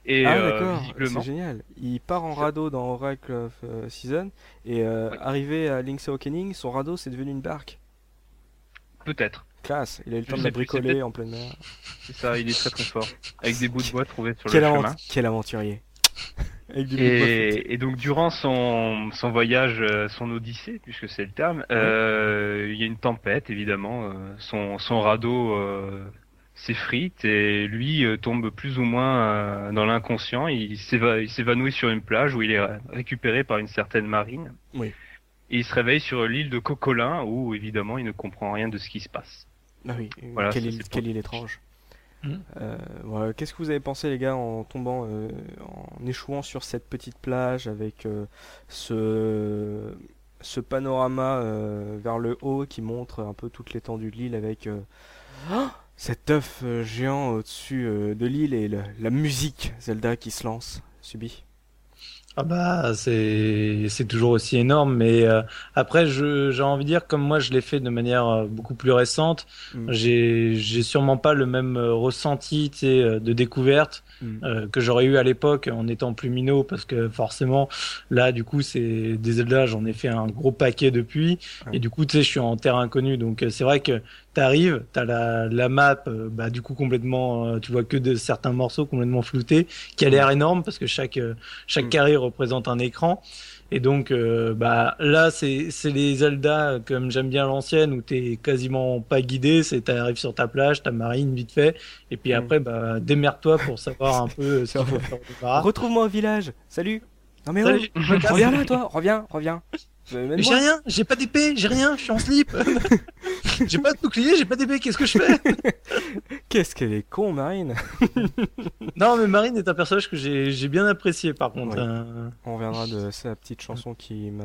Et ah euh, d'accord, visiblement, c'est génial. Il part en radeau dans Oracle of euh, Season et euh, Oui. arrivé à Link's Awakening, son radeau c'est devenu une barque. peut-être. Classe, il a eu le temps de la bricoler en pleine mer. C'est ça, il est très très fort. Avec des bouts de bois trouvés sur Quel, le chemin. quel aventurier. Avec de Et, donc durant son, son voyage, euh, son odyssée, puisque c'est le terme, euh, il y a une tempête évidemment. euh, son, son radeau euh, s'effrite et lui euh, tombe plus ou moins dans l'inconscient. Il s'évanouit sur une plage où il est récupéré par une certaine marine. Oui. Et il se réveille sur l'île de Cocolin où évidemment il ne comprend rien de ce qui se passe. Ah oui, Voilà, quelle, île, quelle étrange. Euh. Qu'est-ce que vous avez pensé, les gars, en tombant, euh, en échouant sur cette petite plage avec euh, ce, ce panorama euh, vers le haut qui montre un peu toute l'étendue de l'île avec cet œuf géant au-dessus euh, de l'île et le- la musique Zelda qui se lance, subit. Ah bah c'est c'est toujours aussi énorme mais euh, après je j'ai envie de dire comme moi je l'ai fait de manière euh, beaucoup plus récente Mm. j'ai j'ai sûrement pas le même euh, ressenti euh, de découverte Mm. euh, que j'aurais eu à l'époque en étant plus minot parce que forcément là du coup c'est des Zelda j'en ai fait un gros paquet depuis Ouais. et du coup tu sais je suis en terre inconnue donc c'est vrai que t'arrives t'as la la map euh, bah du coup complètement euh, tu vois que de certains morceaux complètement floutés qui a l'air énorme parce que chaque euh, chaque Mm. carré représente un écran et donc euh, bah là c'est c'est les Zelda comme j'aime bien l'ancienne où t'es quasiment pas guidé c'est t'arrives sur ta plage ta marine vite fait et puis Mm. après bah démerde-toi pour savoir un peu ce qu'il faut faire. Retrouve-moi au village, salut Non mais. Salut, casse. reviens là toi, reviens, reviens. Mais j'ai rien, j'ai pas d'épée, j'ai rien, je suis en slip. j'ai pas de bouclier, j'ai pas d'épée, qu'est-ce que je fais? Qu'est-ce qu'elle est con, Marine Non, mais Marine est un personnage que j'ai j'ai bien apprécié par contre. Oui. Euh, On reviendra de sa petite chanson qui m'a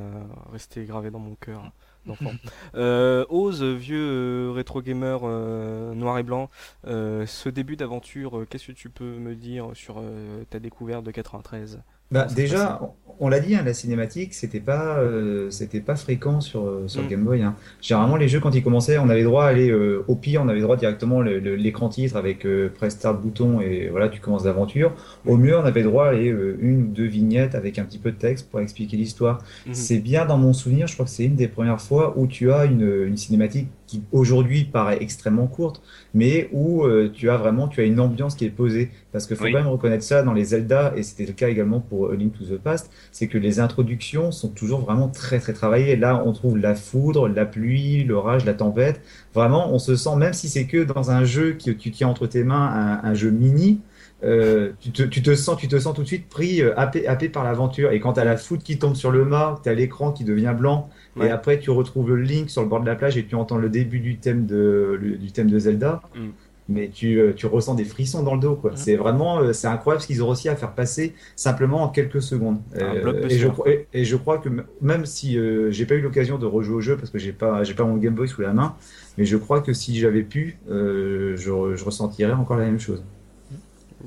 resté gravée dans mon cœur d'enfant. euh, Ose, vieux euh, rétro gamer euh, noir et blanc, euh, ce début d'aventure, qu'est-ce que tu peux me dire sur euh, ta découverte de 93 Bah, déjà, on, l'a dit, hein, la cinématique, c'était pas, euh, c'était pas fréquent sur, euh, sur Mm. Game Boy. Hein. Généralement, les jeux, quand ils commençaient, on avait droit à aller euh, au pire, on avait droit directement l'écran titre avec euh, press start bouton et voilà, tu commences l'aventure. Au mieux, on avait droit à aller euh, une ou deux vignettes avec un petit peu de texte pour expliquer l'histoire. Mhm. C'est bien dans mon souvenir, je crois que c'est une des premières fois où tu as une, une cinématique qui aujourd'hui paraît extrêmement courte, mais où euh, tu as vraiment tu as une ambiance qui est posée. Parce qu'il faut Oui. quand même reconnaître ça dans les Zelda, et c'était le cas également pour A Link to the Past, c'est que les introductions sont toujours vraiment très très travaillées. Là, on trouve la foudre, la pluie, l'orage, la tempête. Vraiment, on se sent, même si c'est que dans un jeu que tu tiens entre tes mains, un, un jeu mini, euh, tu, te, tu te sens, tu te sens tout de suite pris, euh, happé, happé par l'aventure. Et quand tu as la foudre qui tombe sur le mât, tu as l'écran qui devient blanc, Ouais. et après tu retrouves le Link sur le bord de la plage et tu entends le début du thème de, le- du thème de Zelda. Mm. Mais tu, euh, tu ressens des frissons dans le dos, quoi. Mm. C'est vraiment, euh, c'est incroyable ce qu'ils ont réussi à faire passer simplement en quelques secondes. Euh, et, je, crois- et, et je crois que même si euh, j'ai pas eu l'occasion de rejouer au jeu parce que j'ai pas, j'ai pas mon Game Boy sous la main, mais je crois que si j'avais pu, euh, je, je ressentirais encore la même chose.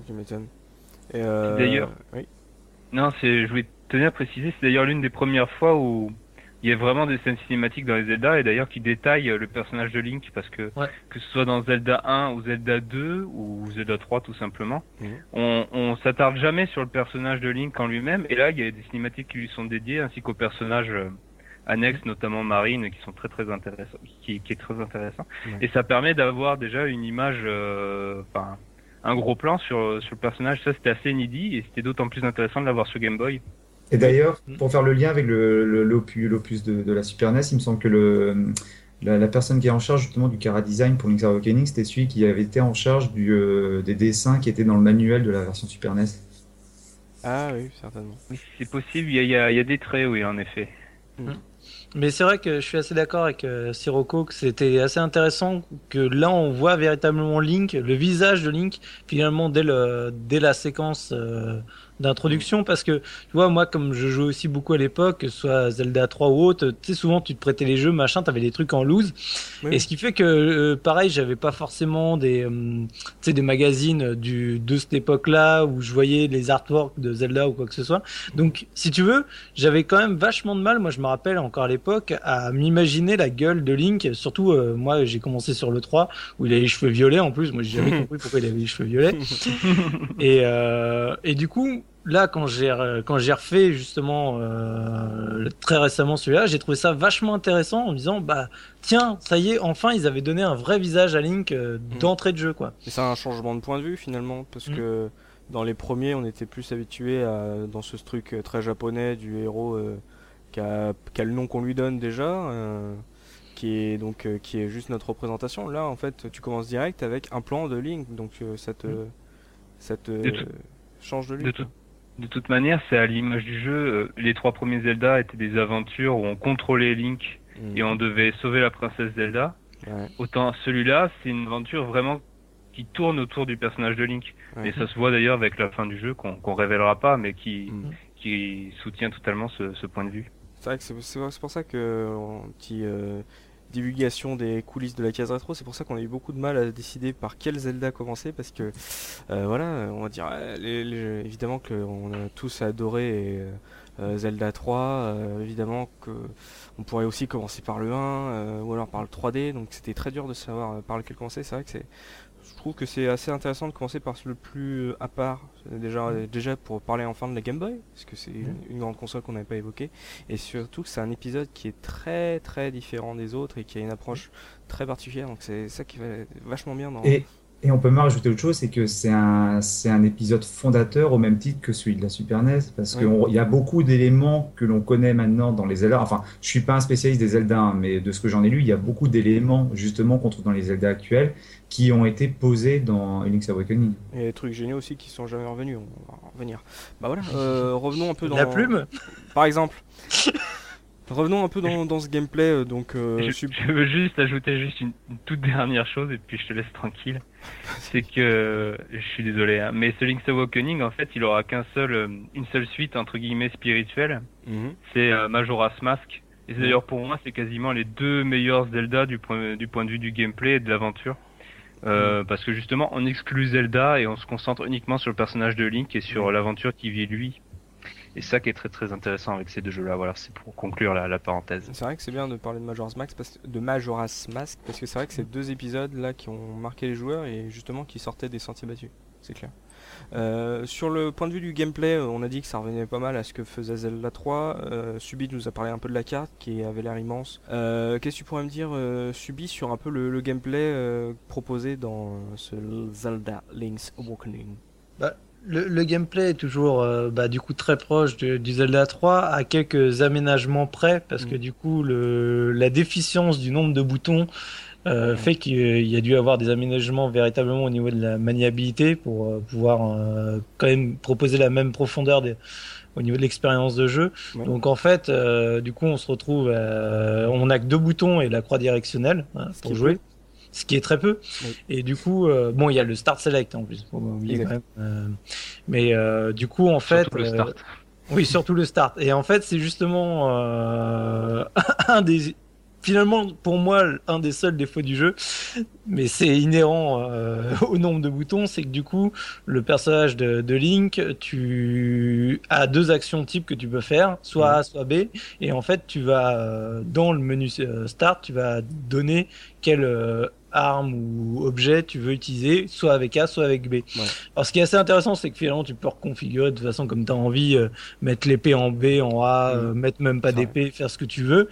Tu m'étonnes. Euh, D'ailleurs. oui. Non, je voulais tenir à préciser, c'est d'ailleurs l'une des premières fois où il y a vraiment des scènes cinématiques dans les Zelda et d'ailleurs qui détaillent le personnage de Link parce que Ouais. que ce soit dans Zelda 1 ou Zelda 2 ou Zelda 3 tout simplement, Mhm. on, on s'attarde jamais sur le personnage de Link en lui-même et là il y a des cinématiques qui lui sont dédiées ainsi qu'aux personnages euh, annexes, notamment Marine, qui sont très très intéressants, qui, qui est très intéressant. Ouais. Et ça permet d'avoir déjà une image, euh, enfin un gros plan sur sur le personnage. Ça c'était assez inédit et c'était d'autant plus intéressant de l'avoir sur Game Boy. Et d'ailleurs, Mm. pour faire le lien avec le, le- l'opus, de, de la Super NES, il me semble que le, la, la personne qui est en charge justement du Cara Design pour Link's Awakening, c'était celui qui avait été en charge du, euh, des dessins qui étaient dans le manuel de la version Super NES. Ah oui, certainement. Oui, c'est possible. Il y a, il y, a, il y a des traits, oui, en effet. Mais c'est vrai que je suis assez d'accord avec euh, Sirocco que c'était assez intéressant que là on voit véritablement Link, le visage de Link finalement dès le dès la séquence euh, d'introduction parce que tu vois moi comme je jouais aussi beaucoup à l'époque que ce soit Zelda 3 ou autre tu sais souvent tu te prêtais les jeux machin t'avais des trucs en loose. Oui. et ce qui fait que euh, pareil j'avais pas forcément des euh, tu sais des magazines du de cette époque là où je voyais les artworks de Zelda ou quoi que ce soit. Donc si tu veux j'avais quand même vachement de mal moi je me rappelle encore à l'époque à m'imaginer la gueule de Link. Surtout euh, moi j'ai commencé sur le 3 où il avait les cheveux violets en plus. Moi j'ai jamais compris pourquoi il avait les cheveux violets. Et, euh, et du coup, là, quand j'ai re- quand j'ai refait justement euh, très récemment celui-là, j'ai trouvé ça vachement intéressant en me disant bah tiens, ça y est, enfin ils avaient donné un vrai visage à Link euh, d'entrée de jeu quoi. Et c'est un changement de point de vue finalement, parce Mm. que dans les premiers, on était plus habitué à dans ce truc euh, très japonais du héros euh, qui, a, qui a le nom qu'on lui donne déjà, euh, qui est donc euh, qui est juste notre représentation. Là, en fait, tu commences direct avec un plan de Link, donc euh, ça te ça te change de tout- de toute manière, c'est à l'image du jeu. euh, Les trois premiers Zelda étaient des aventures où on contrôlait Link Mm. et on devait sauver la princesse Zelda. Ouais. Autant celui-là, c'est une aventure vraiment qui tourne autour du personnage de Link. Ouais. Et ça se voit d'ailleurs avec la fin du jeu qu'on qu'on révélera pas, mais qui Mm. qui soutient totalement ce, ce point de vue. C'est vrai que c'est c'est- c'est pour ça que en petit euh, divulgation des coulisses de la case rétro, c'est pour ça qu'on a eu beaucoup de mal à décider par quel Zelda commencer parce que euh, voilà, on va dire évidemment que on a tous adoré euh, euh, Zelda 3, euh, évidemment que on pourrait aussi commencer par le 1 euh, ou alors par le 3D, donc c'était très dur de savoir par lequel commencer. C'est vrai que c'est je trouve que c'est assez intéressant de commencer par le plus euh, à part, euh, déjà, déjà pour parler enfin de la Game Boy, parce que c'est une, une grande console qu'on n'avait pas évoquée, et surtout que c'est un épisode qui est très très différent des autres et qui a une approche très particulière, donc c'est ça qui va vachement bien dans... Et, et on peut même rajouter autre chose, c'est que c'est un, c'est un épisode fondateur au même titre que celui de la Super NES, parce Oui. qu'il y a beaucoup d'éléments que l'on connaît maintenant dans les Zelda. Enfin, je suis pas un spécialiste des Zelda, hein, mais de ce que j'en ai lu, il y a beaucoup d'éléments justement qu'on trouve dans les Zelda actuels qui ont été posés dans Link's Awakening. Et des trucs géniaux aussi qui sont jamais revenus, on va en revenir. Bah voilà, euh, revenons un peu dans... La plume Par exemple. Revenons un peu dans, dans ce gameplay, euh, donc... euh, je, sub- je veux juste ajouter juste une, une toute dernière chose et puis je te laisse tranquille. C'est que je suis désolé, hein, mais ce Link's Awakening en fait, il aura qu'un seul, une seule suite entre guillemets spirituelle. Mhm. C'est euh, Majora's Mask. Et c'est d'ailleurs pour moi, c'est quasiment les deux meilleurs Zelda du point, du point de vue du gameplay et de l'aventure. Euh, Parce que justement, on exclut Zelda et on se concentre uniquement sur le personnage de Link et sur l'aventure qui vit lui. Et ça qui est très très intéressant avec ces deux jeux-là. Voilà, c'est pour conclure la, la parenthèse. C'est vrai que c'est bien de parler de Majora's Mask parce, de Majora's Mask parce que c'est vrai que c'est deux épisodes là qui ont marqué les joueurs et justement qui sortaient des sentiers battus, c'est clair. Euh, sur le point de vue du gameplay, euh, on a dit que ça revenait pas mal à ce que faisait Zelda 3. Euh, Subi nous a parlé un peu de la carte qui avait l'air immense. Euh, Qu'est-ce que tu pourrais me dire, Subi, sur un peu le, le gameplay proposé dans ce Zelda Link's Awakening? Le, le gameplay est toujours bah, du coup très proche de- du Zelda 3 à quelques aménagements près parce que Mm. du coup le, la déficience du nombre de boutons euh, fait qu'il y a dû avoir des aménagements véritablement au niveau de la maniabilité pour euh, pouvoir euh, quand même proposer la même profondeur des- au niveau de l'expérience de jeu. Ouais. Donc en fait, euh, du coup, on se retrouve, euh, on n'a que deux boutons et la croix directionnelle hein, pour jouer, ce qui est très peu. Et du coup, euh, bon, il y a le start select en plus, faut pas oublier quand même. Euh, mais euh, du coup, en fait, Surtout le euh, start. oui, surtout le start. Et en fait, c'est justement euh, un des finalement pour moi un des seuls défauts du jeu, mais c'est inhérent euh, au nombre de boutons, c'est que du coup le personnage de, de Link, tu as deux actions types que tu peux faire, soit A, soit B, et en fait tu vas euh, dans le menu euh, start, tu vas donner quelle euh, arme ou objet tu veux utiliser, soit avec A, soit avec B. Alors ce qui est assez intéressant, c'est que finalement tu peux reconfigurer de toute façon comme tu as envie, euh, mettre l'épée en B, en A, euh, mettre même pas d'épée, faire ce que tu veux.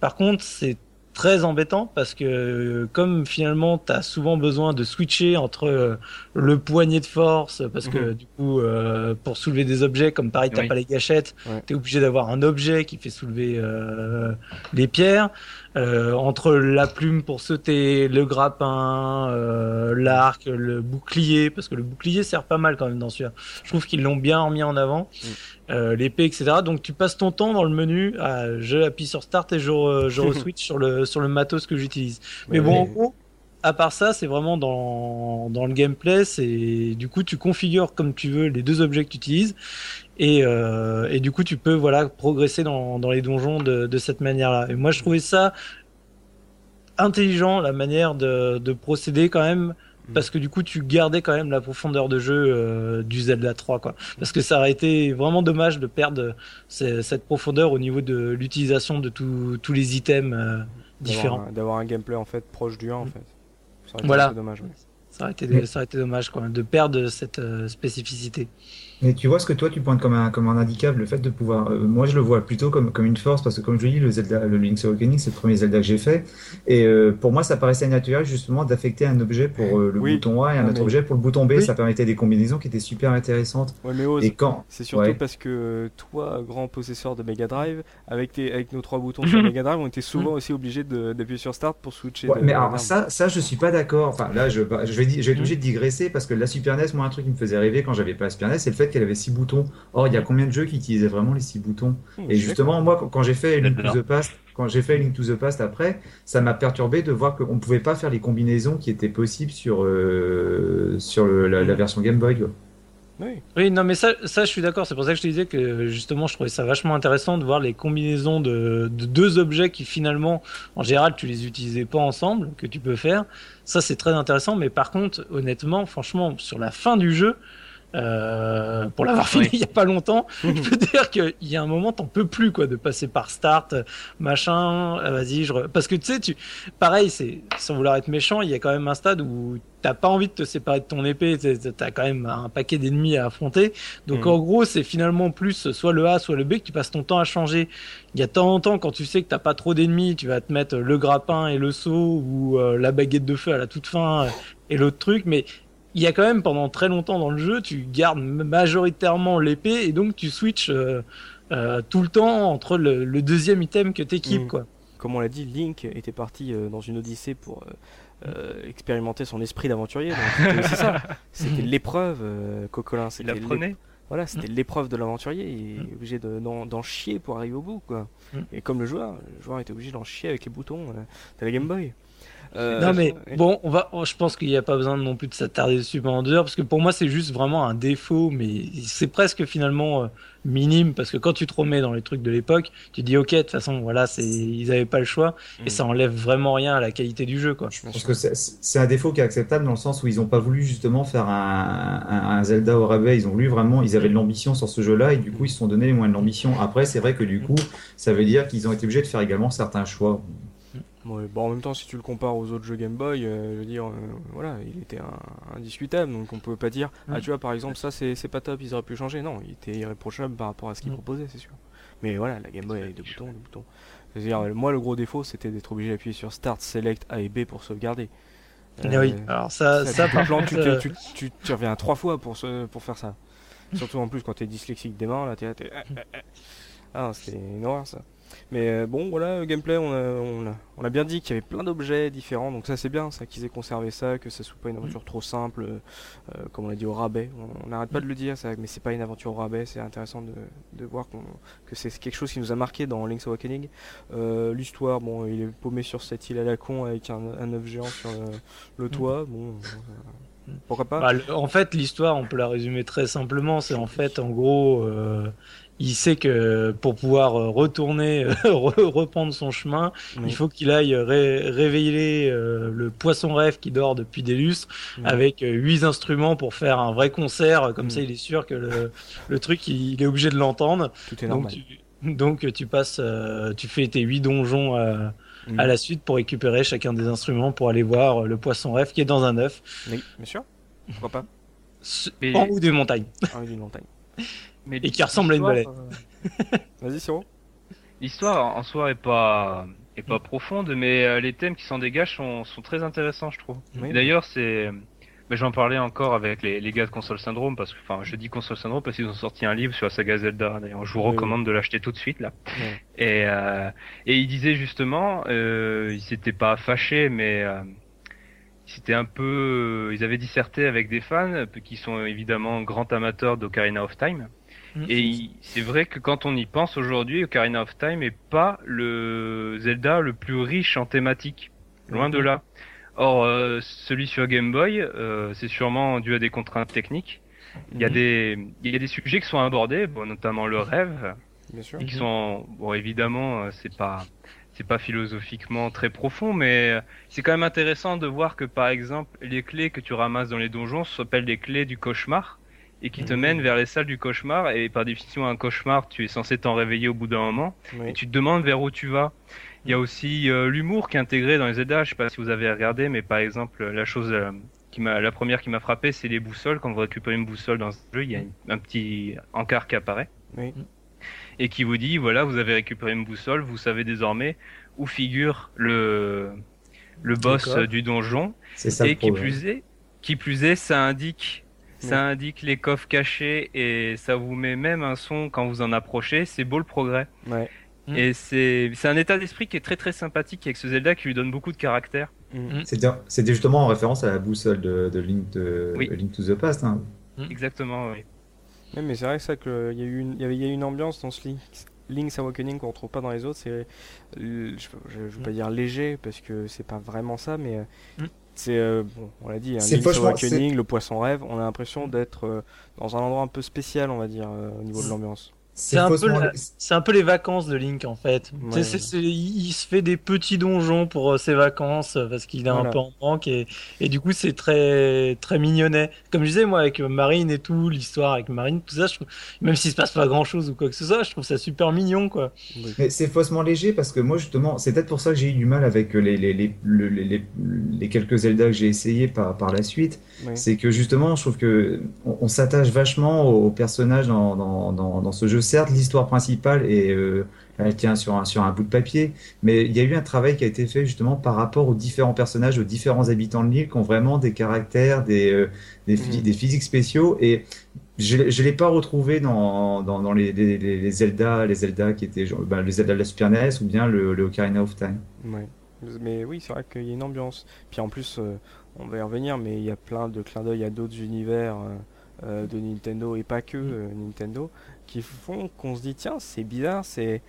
Par contre, c'est très embêtant parce que euh, comme finalement tu as souvent besoin de switcher entre euh, le poignet de force parce que du coup euh, pour soulever des objets comme pareil t'as Oui. pas les gâchettes Ouais. tu es obligé d'avoir un objet qui fait soulever euh, les pierres euh, entre la plume pour sauter le grappin euh, l'arc le bouclier parce que le bouclier sert pas mal quand même dans celui-là. Je trouve qu'ils l'ont bien remis en avant Mm. euh, l'épée etc donc tu passes ton temps dans le menu à je appuie sur start et je, je re-switch sur le sur le matos que j'utilise. Mais bon, mais- gros, à part ça, c'est vraiment dans, dans le gameplay, c'est du coup tu configures comme tu veux les deux objets que tu utilises et, euh, et du coup tu peux voilà progresser dans, dans les donjons de, de cette manière-là. Et moi je trouvais ça intelligent la manière de, de procéder quand même Mm. parce que du coup tu gardais quand même la profondeur de jeu euh, du Zelda 3 quoi parce que ça aurait été vraiment dommage de perdre ce- cette profondeur au niveau de l'utilisation de tous tous les items euh, différents D'avoir un- gameplay en fait proche du 1 en fait. Ça aurait été Voilà. dommage. ouais. Ça aurait été, ça aurait été dommage même de perdre cette euh, spécificité. Mais tu vois ce que toi tu pointes comme un, comme un handicap, le fait de pouvoir. euh, moi je le vois plutôt comme, comme une force parce que comme je dis, le Zelda, le Link's Awakening c'est le premier Zelda que j'ai fait et euh, pour moi ça paraissait naturel justement d'affecter un objet pour euh, le Oui. bouton A et un Ah, autre mais- objet pour le bouton B. Oui. Ça permettait des combinaisons qui étaient super intéressantes. Ouais, mais ose, Et quand c'est surtout Ouais. parce que toi, grand possesseur de Mega Drive, avec, tes, avec nos trois boutons sur Mega Drive, on était souvent aussi obligé d'appuyer sur Start pour switcher. Ouais, mais alors ça, ça je suis pas d'accord. Enfin là, je, je vais dit, j'ai été obligé de digresser parce que la Super NES, moi, un truc qui me faisait rêver quand j'avais pas la Super NES, c'est le fait qu'elle avait six boutons. Or, il y a combien de jeux qui utilisaient vraiment les six boutons Hmm, Et justement, moi, quand- quand j'ai fait Link to the Past, quand j'ai fait Link to the Past après, ça m'a perturbé de voir qu'on pouvait pas faire les combinaisons qui étaient possibles sur euh, sur le- la, la version Game Boy. quoi. Oui. Oui, non, mais ça, ça, je suis d'accord. C'est pour ça que je te disais que justement, je trouvais ça vachement intéressant de voir les combinaisons de, de deux objets qui finalement, en général, tu les utilisais pas ensemble, que tu peux faire. Ça, c'est très intéressant. Mais par contre, honnêtement, franchement, sur la fin du jeu, euh, pour l'avoir fini Oui. il y a pas longtemps, je peux dire qu'il y a un moment, t'en peux plus, quoi, de passer par start, machin, ah, vas-y, je, re- parce que tu sais, tu, pareil, c'est, sans vouloir être méchant, il y a quand même un stade où t'as pas envie de te séparer de ton épée, t'as- quand même un paquet d'ennemis à affronter. Donc Mhm. en gros, c'est finalement plus soit le A, soit le B que tu passes ton temps à changer. Il y a de temps en temps, quand tu sais que t'as pas trop d'ennemis, tu vas te mettre le grappin et le saut ou euh, la baguette de feu à la toute fin euh, et l'autre truc, mais il y a quand même pendant très longtemps dans le jeu, tu gardes majoritairement l'épée et donc tu switches euh, euh, tout le temps entre le, le deuxième item que t'équipes, Mhm. quoi. Comme on l'a dit, Link était parti euh, dans une odyssée pour euh, euh, expérimenter son esprit d'aventurier. donc C'était aussi ça. C'était l'épreuve, euh, Cocolin. Il apprenait. Voilà, c'était l'épreuve de l'aventurier. Il est obligé de- d'en chier pour arriver au bout, quoi. Mm. Et comme le joueur, le joueur était obligé d'en chier avec les boutons euh, de la Game Boy. Euh, non mais bon, on va, je pense qu'il n'y a pas besoin non plus de s'attarder dessus pendant deux heures parce que pour moi c'est juste vraiment un défaut, mais c'est presque finalement euh, minime parce que quand tu te remets dans les trucs de l'époque, tu dis ok de toute façon voilà c'est ils avaient pas le choix Mm. et ça enlève vraiment rien à la qualité du jeu quoi. Je pense que c'est- c'est un défaut qui est acceptable dans le sens où ils n'ont pas voulu justement faire un, un- un Zelda au rabais. Ils ont voulu vraiment, ils avaient de l'ambition sur ce jeu-là et du coup ils se sont donné les moyens de l'ambition. Après, c'est vrai que du coup, ça veut dire qu'ils ont été obligés de faire également certains choix. Ouais, bon, en même temps, si tu le compares aux autres jeux Game Boy, euh, je veux dire, euh, voilà, il était un- indiscutable, donc on pouvait pas dire, ah Mm. tu vois, par exemple, ça c'est pas top, ils auraient pu changer. Non, il était irréprochable par rapport à ce qu'il Mm. proposait, c'est sûr. Mais voilà, la Game Boy avait deux boutons, deux boutons. C'est-à-dire, euh, moi, le gros défaut, c'était d'être obligé d'appuyer sur Start, Select, A et B pour sauvegarder. Eh oui, Euh, alors ça, ça, par tu, te- euh, tu, tu, tu reviens trois fois pour, ce, pour faire ça. Surtout en plus quand t'es dyslexique des mains, là, t'es là, t'es- Ah, c'était une horreur ça. Mais euh, bon, voilà, le gameplay, on a, on, a, on a bien dit qu'il y avait plein d'objets différents, donc ça c'est bien, ça qu'ils aient conservé ça, que ça soit pas une aventure trop simple, euh, euh, comme on l'a dit au rabais. On n'arrête pas de le dire, ça, mais c'est pas une aventure au rabais, c'est intéressant de, de voir que c'est quelque chose qui nous a marqué dans Link's Awakening. Euh, L'histoire, bon, il est paumé sur cette île à la con avec un, un œuf géant sur le, le toit, bon, euh, pourquoi pas? Bah, en fait, l'histoire, on peut la résumer très simplement. C'est en fait, en gros, euh, il sait que pour pouvoir euh, retourner, re- reprendre son chemin, Oui. il faut qu'il aille ré- réveiller euh, le poisson rêve qui dort depuis des lustres avec euh, huit instruments pour faire un vrai concert. Comme ça, il est sûr que le, le truc, il, il est obligé de l'entendre. Tout est Donc, normal. tu, donc, tu passes, euh, tu fais tes huit donjons euh, Mhm. à la suite pour récupérer chacun des instruments pour aller voir euh, le poisson rêve qui est dans un œuf Oui, bien sûr. Pourquoi pas s- Et- en haut des montagnes. Mais Et qui ressemble à une balai. euh, Vas-y, Siro. L'histoire en soi est pas est pas profonde, mais euh, les thèmes qui s'en dégagent sont, sont très intéressants, je trouve. Oui. D'ailleurs, c'est ben, j'en parlais encore avec les, les gars de Console Syndrome parce que enfin je dis Console Syndrome parce qu'ils ont sorti un livre sur la saga Zelda. D'ailleurs, je vous Oui, recommande de l'acheter tout de suite là. Et euh, et ils disaient justement, euh, ils s'étaient pas fâchés, mais euh, c'était un peu, ils avaient disserté avec des fans euh, qui sont évidemment grands amateurs d'Ocarina of Time. Mhm. Et c'est vrai que quand on y pense aujourd'hui, Ocarina of Time est pas le Zelda le plus riche en thématique. Loin de là. Or, euh, celui sur Game Boy, euh, c'est sûrement dû à des contraintes techniques. Il y a Mhm. des, il y a des sujets qui sont abordés, bon, notamment le rêve, Bien sûr. qui sont, bon, évidemment, euh, c'est pas, c'est pas philosophiquement très profond, mais euh, c'est quand même intéressant de voir que, par exemple, les clés que tu ramasses dans les donjons s'appellent les clés du cauchemar et qui te Mhm. mènent vers les salles du cauchemar. Et par définition, un cauchemar, tu es censé t'en réveiller au bout d'un moment Oui. et tu te demandes vers où tu vas. Il y a aussi euh, l'humour qui est intégré dans les Zelda. Je sais pas si vous avez regardé, mais par exemple, la chose euh, qui m'a, la première qui m'a frappé, c'est les boussoles. Quand vous récupérez une boussole dans ce jeu, il y a une- un petit encart qui apparaît Oui. Et qui vous dit voilà, vous avez récupéré une boussole, vous savez désormais où figure le le boss du donjon C'est ça le et qui plus est, qui plus est, ça indique ça indique les coffres cachés et ça vous met même un son quand vous en approchez. C'est beau le progrès. Ouais. Mm. Et c'est c'est un état d'esprit qui est très très sympathique avec ce Zelda qui lui donne beaucoup de caractère. Mm. C'était c'était justement en référence à la boussole de, de Link, de, Oui. Link to the Past. Hein. Exactement, oui. Ouais, mais c'est vrai que ça que il y a eu une, il y avait, il y a eu une ambiance dans ce Link, Link's Awakening qu'on retrouve pas dans les autres. C'est, euh, je, je, veux pas dire léger parce que c'est pas vraiment ça, mais euh, Mm. c'est, euh, bon, on l'a dit, un C'est Link's Awakening, le poisson rêve. On a l'impression d'être euh, dans un endroit un peu spécial, on va dire, euh, au niveau de l'ambiance. C'est un peu la- un peu les vacances de Link en fait. Ouais. Il il se fait des petits donjons pour euh, ses vacances euh, parce qu'il est un peu en manque et, et du coup c'est très très mignonnet. Comme je disais moi avec euh, Marine et tout, l'histoire avec Marine, tout ça, je trouve, même s'il se passe pas grand chose ou quoi que ce soit, je trouve ça super mignon quoi. Oui. Mais c'est faussement léger parce que moi justement, c'est peut-être pour ça que j'ai eu du mal avec les, les, les, le- les, les- les quelques Zelda que j'ai essayé par, par la suite. Oui. C'est que justement, je trouve que on, on s'attache vachement aux personnages dans, dans, dans, dans ce jeu. Certes, l'histoire principale est, euh, elle tient sur un, sur un bout de papier, mais il y a eu un travail qui a été fait justement par rapport aux différents personnages, aux différents habitants de l'île qui ont vraiment des caractères, des, euh, des, Mhm. des physiques spéciaux et je ne l'ai pas retrouvé dans, dans, dans les, les, les- les Zelda, les Zelda qui étaient genre, ben, le Zelda de la Super NES ou bien le, le Ocarina of Time. Ouais. Mais oui, c'est vrai qu'il y a une ambiance. Puis en plus, euh, on va y revenir, mais il y a plein de clins d'œil à d'autres univers euh, de Nintendo et pas que euh, Nintendo qui font qu'on se dit tiens, c'est bizarre, c'est.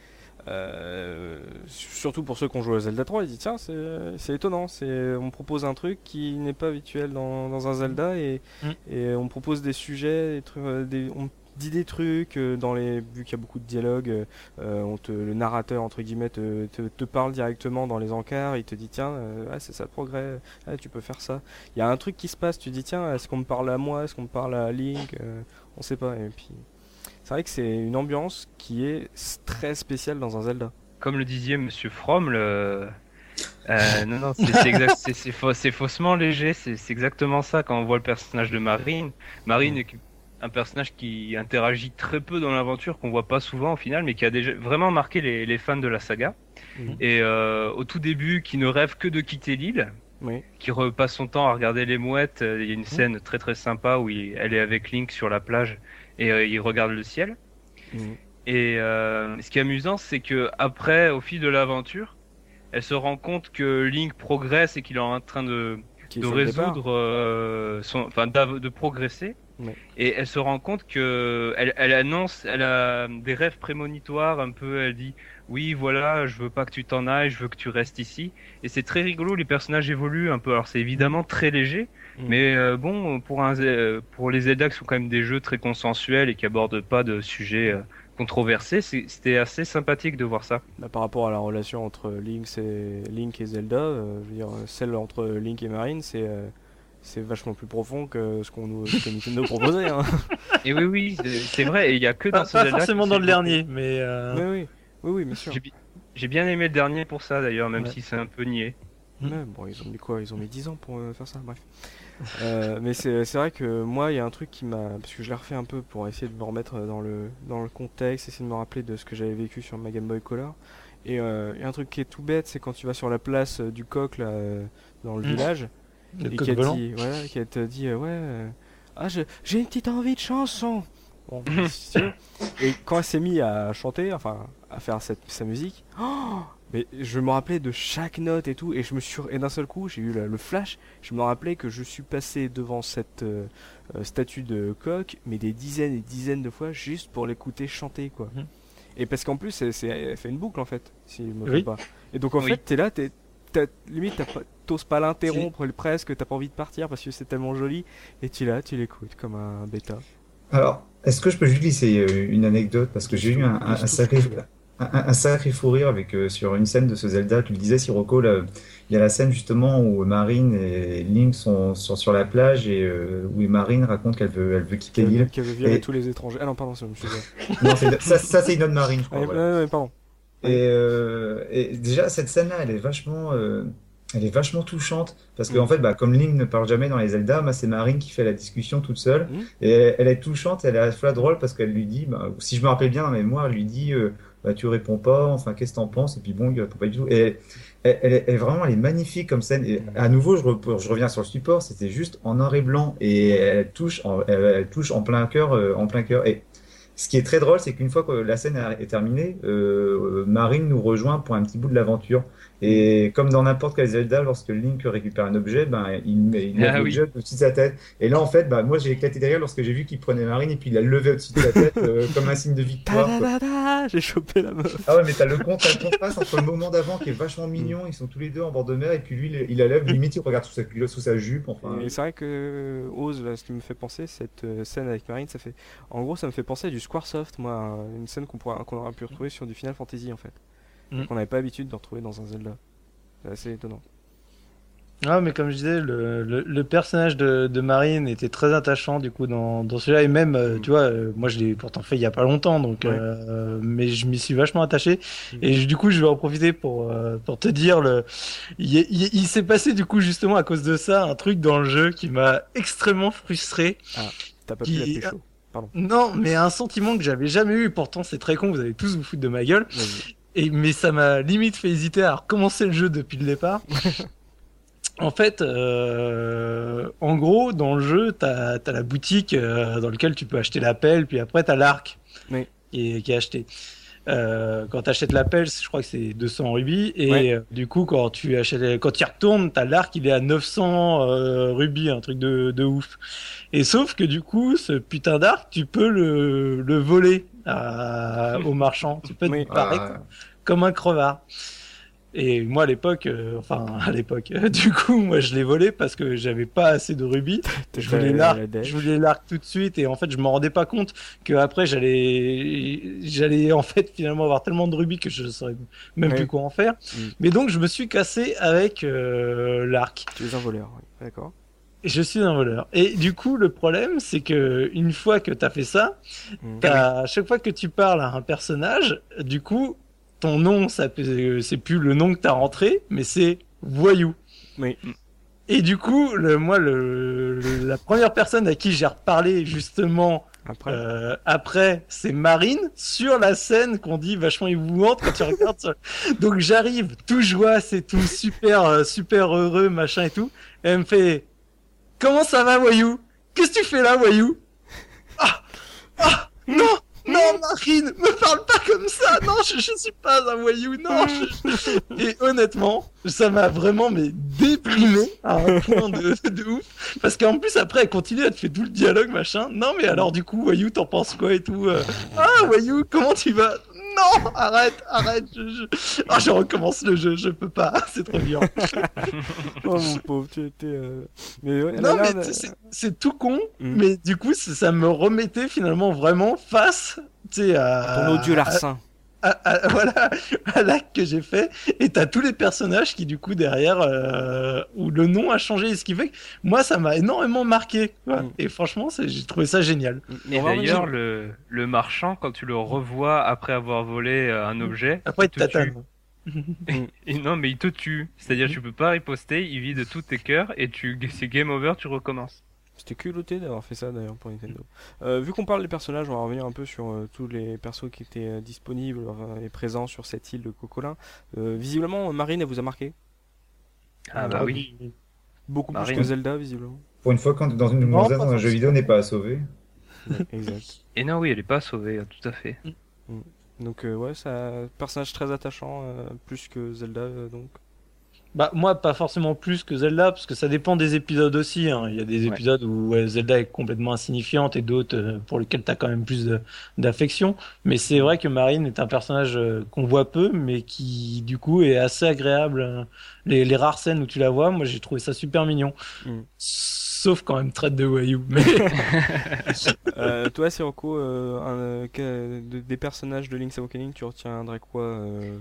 euh, surtout pour ceux qui ont joué à Zelda 3, ils disent tiens, c'est c'est étonnant, c'est on propose un truc qui n'est pas habituel dans, dans un Zelda et, Mm. et on propose des sujets, des trucs, euh, des- on dit des trucs euh, dans les vu qu'il y a beaucoup de dialogues euh, on te, le narrateur entre guillemets te, te, te parle directement dans les encarts, il te dit tiens, euh, ah, c'est ça le progrès, ah, tu peux faire ça. Il y a un truc qui se passe, tu dis tiens, est-ce qu'on me parle à moi, est-ce qu'on me parle à Link, on sait pas. Et puis c'est vrai que c'est une ambiance qui est très spéciale dans un Zelda. Comme le disait Monsieur Fromm, le... euh, non, non, c'est faussement léger, c'est exactement ça quand on voit le personnage de Marine. Marine est un personnage qui interagit très peu dans l'aventure, qu'on voit pas souvent au final, mais qui a déjà vraiment marqué les, les fans de la saga. Mhm. Et euh, au tout début, qui ne rêve que de quitter l'île, Oui. qui repasse son temps à regarder les mouettes. Il y a une scène très très sympa où il- elle est avec Link sur la plage et euh, il regarde le ciel. Mhm. Et euh, ce qui est amusant, c'est que après, au fil de l'aventure, elle se rend compte que Link progresse et qu'il est en train de, de résoudre, euh, son, enfin, de progresser. Ouais. Et elle se rend compte que elle, elle annonce, elle a des rêves prémonitoires un peu. Elle dit oui, voilà, je veux pas que tu t'en ailles, je veux que tu restes ici. Et c'est très rigolo. Les personnages évoluent un peu. Alors c'est évidemment très léger, Mhm. mais euh, bon, pour un, Ze- pour les Zelda qui sont quand même des jeux très consensuels et qui abordent pas de sujets euh, controversés, c'est- c'était assez sympathique de voir ça. Bah, par rapport à la relation entre Link et, Link et Zelda, euh, je veux dire, celle entre Link et Marine, c'est euh, c'est vachement plus profond que ce qu'on nous ce que Nintendo proposait. Hein. Et oui, oui, c'est- vrai. Et il y a que Pas, dans ce pas Zelda forcément dans le dernier, mais euh, oui, oui, oui, oui, bien sûr. J'ai bi- J'ai bien aimé le dernier pour ça d'ailleurs, même Ouais. si c'est un peu niais. Mm. Ouais, bon, ils ont mis quoi? Ils ont mis 10 ans pour euh, faire ça, bref. Euh, mais c'est vrai que moi, il y a un truc qui m'a. Parce que je l'ai refait un peu pour essayer de me remettre dans le, dans le contexte, essayer de me rappeler de ce que j'avais vécu sur ma Game Boy Color. Et euh, y a un truc qui est tout bête, c'est quand tu vas sur la place euh, du coq, là, dans le Mm. village, le et qu'elle dit, te dit, euh, ouais, ah, j'ai une petite envie de chanson. Bon, veux. Et quand elle s'est mise à chanter, enfin, à faire cette, sa musique, oh, mais je me rappelais de chaque note et tout, et je me suis, et d'un seul coup, j'ai eu le, le flash, je me rappelais que je suis passé devant cette euh, euh, statue de coq, mais des dizaines et dizaines de fois, juste pour l'écouter chanter, quoi. Mhm. Et parce qu'en plus, c'est, c'est- elle fait une boucle, en fait, si je me trompe Oui. pas. Et donc, en Oui. fait, t'es là, t'es, t'as- limite, t'as pas- t'oses pas l'interrompre presque, t'as pas envie de partir parce que c'est tellement joli, et tu es là, tu l'écoutes comme un bêta. Alors, est-ce que je peux juste glisser euh, une anecdote? Parce que j'ai eu un, un- un sacré, un, un sacré fou rire avec euh, sur une scène de ce Zelda. Tu le disais, Sirocco, il y a la scène justement où Marine et Link sont sur, sur la plage et euh, où Marine raconte qu'elle veut, elle veut quitter Qui l'île. qui avait viré Et- tous les étrangers. Ah non, pardon, c'est je suis désolé. Non, ça, ça c'est une autre Marine, je Ah, crois. voilà. ouais, ouais, pardon. Et, euh, et déjà, cette scène-là, elle est vachement, elle est vachement touchante. Parce que, Mm. en fait, bah, comme Link ne parle jamais dans les Zelda, bah, c'est Marine qui fait la discussion toute seule. Mm. Et elle, elle est touchante, elle est à la fois drôle parce qu'elle lui dit, bah, si je me rappelle bien dans la mémoire, elle lui dit, euh, bah, tu réponds pas, enfin, qu'est-ce que t'en penses? Et puis bon, il répond pas du tout. Et elle, elle vraiment, elle est magnifique comme scène. Et à nouveau, je, je reviens sur le support, c'était juste en noir et blanc. Et elle touche en, elle, elle touche en plein cœur, euh, en plein cœur. Et ce qui est très drôle, c'est qu'une fois que la scène est terminée, euh, Marine nous rejoint pour un petit bout de l'aventure. Et comme dans n'importe quel Zelda, lorsque Link récupère un objet, ben, il met, il met Ah l'objet au-dessus de sa tête. Et là, en fait, ben, moi, j'ai éclaté derrière lorsque j'ai vu qu'il prenait Marine et puis il l'a levé au-dessus de sa tête euh, comme un signe de victoire. J'ai chopé la meuf. Ah ouais, mais t'as le, con- le contraste entre le moment d'avant qui est vachement mignon, ils sont tous les deux en bord de mer, et puis lui, il, la lève, limite, il regarde sous sa sous sa jupe, enfin. Et c'est vrai que Oz, là, ce qui me fait penser, cette euh, scène avec Marine, ça fait. En gros, ça me fait penser à du Squaresoft, moi, une scène qu'on qu'on aurait pu retrouver sur du Final Fantasy en fait. Mm. Qu'on n'avait pas l'habitude de retrouver dans un Zelda. C'est assez étonnant. Ah, mais comme je disais, le, le, le personnage de, de Marine était très attachant du coup dans, dans celui-là et même, euh, Mm. tu vois, euh, moi je l'ai pourtant fait il y a pas longtemps, donc, Ouais. euh, mais je m'y suis vachement attaché Mm. et je- du coup je vais en profiter pour euh, pour te dire le, il, il, s'est passé du coup justement à cause de ça un truc dans le jeu qui m'a extrêmement frustré. T'as pas Qui- pu la pécho. Non, mais un sentiment que j'avais jamais eu. Pourtant c'est très con, vous allez tous vous foutre de ma gueule. Vas-y. Et, mais ça m'a limite fait hésiter à recommencer le jeu depuis le départ. en fait, euh, en gros, dans le jeu, t'as as la boutique euh, dans laquelle tu peux acheter la pelle, puis après t'as l'arc Oui. qui, est, qui est acheté. Euh, quand t'achètes la pelle, je crois que c'est 200 rubis, et Ouais. du coup, quand tu achètes, quand tu retournes, t'as l'arc, il est à 900 euh, rubis, un truc de, de ouf. Et sauf que du coup, ce putain d'arc, tu peux le, le voler à, au marchand. Tu peux Oui. te barrer Ah, comme un crevard. Et moi à l'époque, euh, enfin à l'époque, du coup moi je l'ai volé parce que j'avais pas assez de rubis. Je voulais l'arc, je voulais l'arc tout de suite et en fait je me rendais pas compte que après j'allais, j'allais en fait finalement avoir tellement de rubis que je saurais même plus quoi en faire. Mm. Mais donc je me suis cassé avec euh, l'arc. Tu es un voleur, oui. D'accord. Je suis un voleur. Et du coup le problème c'est que une fois que t'as fait ça, Mm. T'as- à chaque fois que tu parles à un personnage, du coup, ton nom, ça c'est plus le nom que t'as rentré, mais c'est voyou. Oui. Et du coup, le, moi, le, le- la première personne à qui j'ai reparlé justement Après. euh, après, c'est Marine sur la scène qu'on dit vachement émouvante quand tu regardes. sur- Donc j'arrive, tout joie, c'est tout super, euh, super heureux, machin et tout. Et elle me fait, comment ça va, voyou? Qu'est-ce que tu fais là, voyou? Ah, ah, non, non, Marine, me parle pas comme ça. Non, je, je suis pas un voyou. Non. Et honnêtement, ça m'a vraiment mais déprimé à un point de, ouf. Parce qu'en plus après, elle continue, elle te fait tout le dialogue, machin. Non, mais alors du coup, voyou, t'en penses quoi et tout euh, Ah, voyou, comment tu vas? Non, arrête, arrête. Je, je... Ah, je recommence le jeu, je peux pas. C'est trop violent. Oh mon pauvre, tu étais. euh, Mais ouais, Non, mais de- c'est- tout con. Mm. Mais du coup, ça me remettait finalement vraiment face, tu sais, à Ton odieux à- larcin. À, à- voilà, à l'acte que j'ai fait. Et t'as tous les personnages qui, du coup, derrière, euh, où le nom a changé. Et ce qui fait que moi, ça m'a énormément marqué. quoi. Mm. Et franchement, c'est- j'ai trouvé ça génial. Mais d'ailleurs, le, le marchand, quand tu le revois après avoir volé euh, un objet, Après, il te tue. Et non, mais il te tue. C'est-à-dire, tu peux pas riposter, il vide tous tes cœurs et tu, c'est game over, tu recommences. C'était culotté d'avoir fait ça d'ailleurs pour Nintendo. Euh, vu qu'on parle des personnages, on va revenir un peu sur euh, tous les persos qui étaient euh, disponibles euh, et présents sur cette île de Cocolin. Euh, visiblement, Marine, elle vous a marqué? Ah bah oui. beaucoup plus que Zelda, visiblement. Pour une fois, quand dans une Non, dans un jeu vidéo, on n'est pas à sauver. Exact. Et non, oui, elle est pas sauvée, tout à fait. Donc euh, ouais, ça personnage très attachant, euh, plus que Zelda euh, donc. Bah, moi, pas forcément plus que Zelda, parce que ça dépend des épisodes aussi. hein. Il y a des Ouais. épisodes où ouais, Zelda est complètement insignifiante et d'autres euh, pour lesquels t'as quand même plus d'affection. Mais c'est vrai que Marine est un personnage euh, qu'on voit peu, mais qui, du coup, est assez agréable. euh. Les, les rares scènes où tu la vois, moi, j'ai trouvé ça super mignon. Mm. Sauf quand même traite de voyou. Mais Euh, toi, Sirocco, euh, euh, des personnages de Link's Awakening, tu retiendrais quoi euh,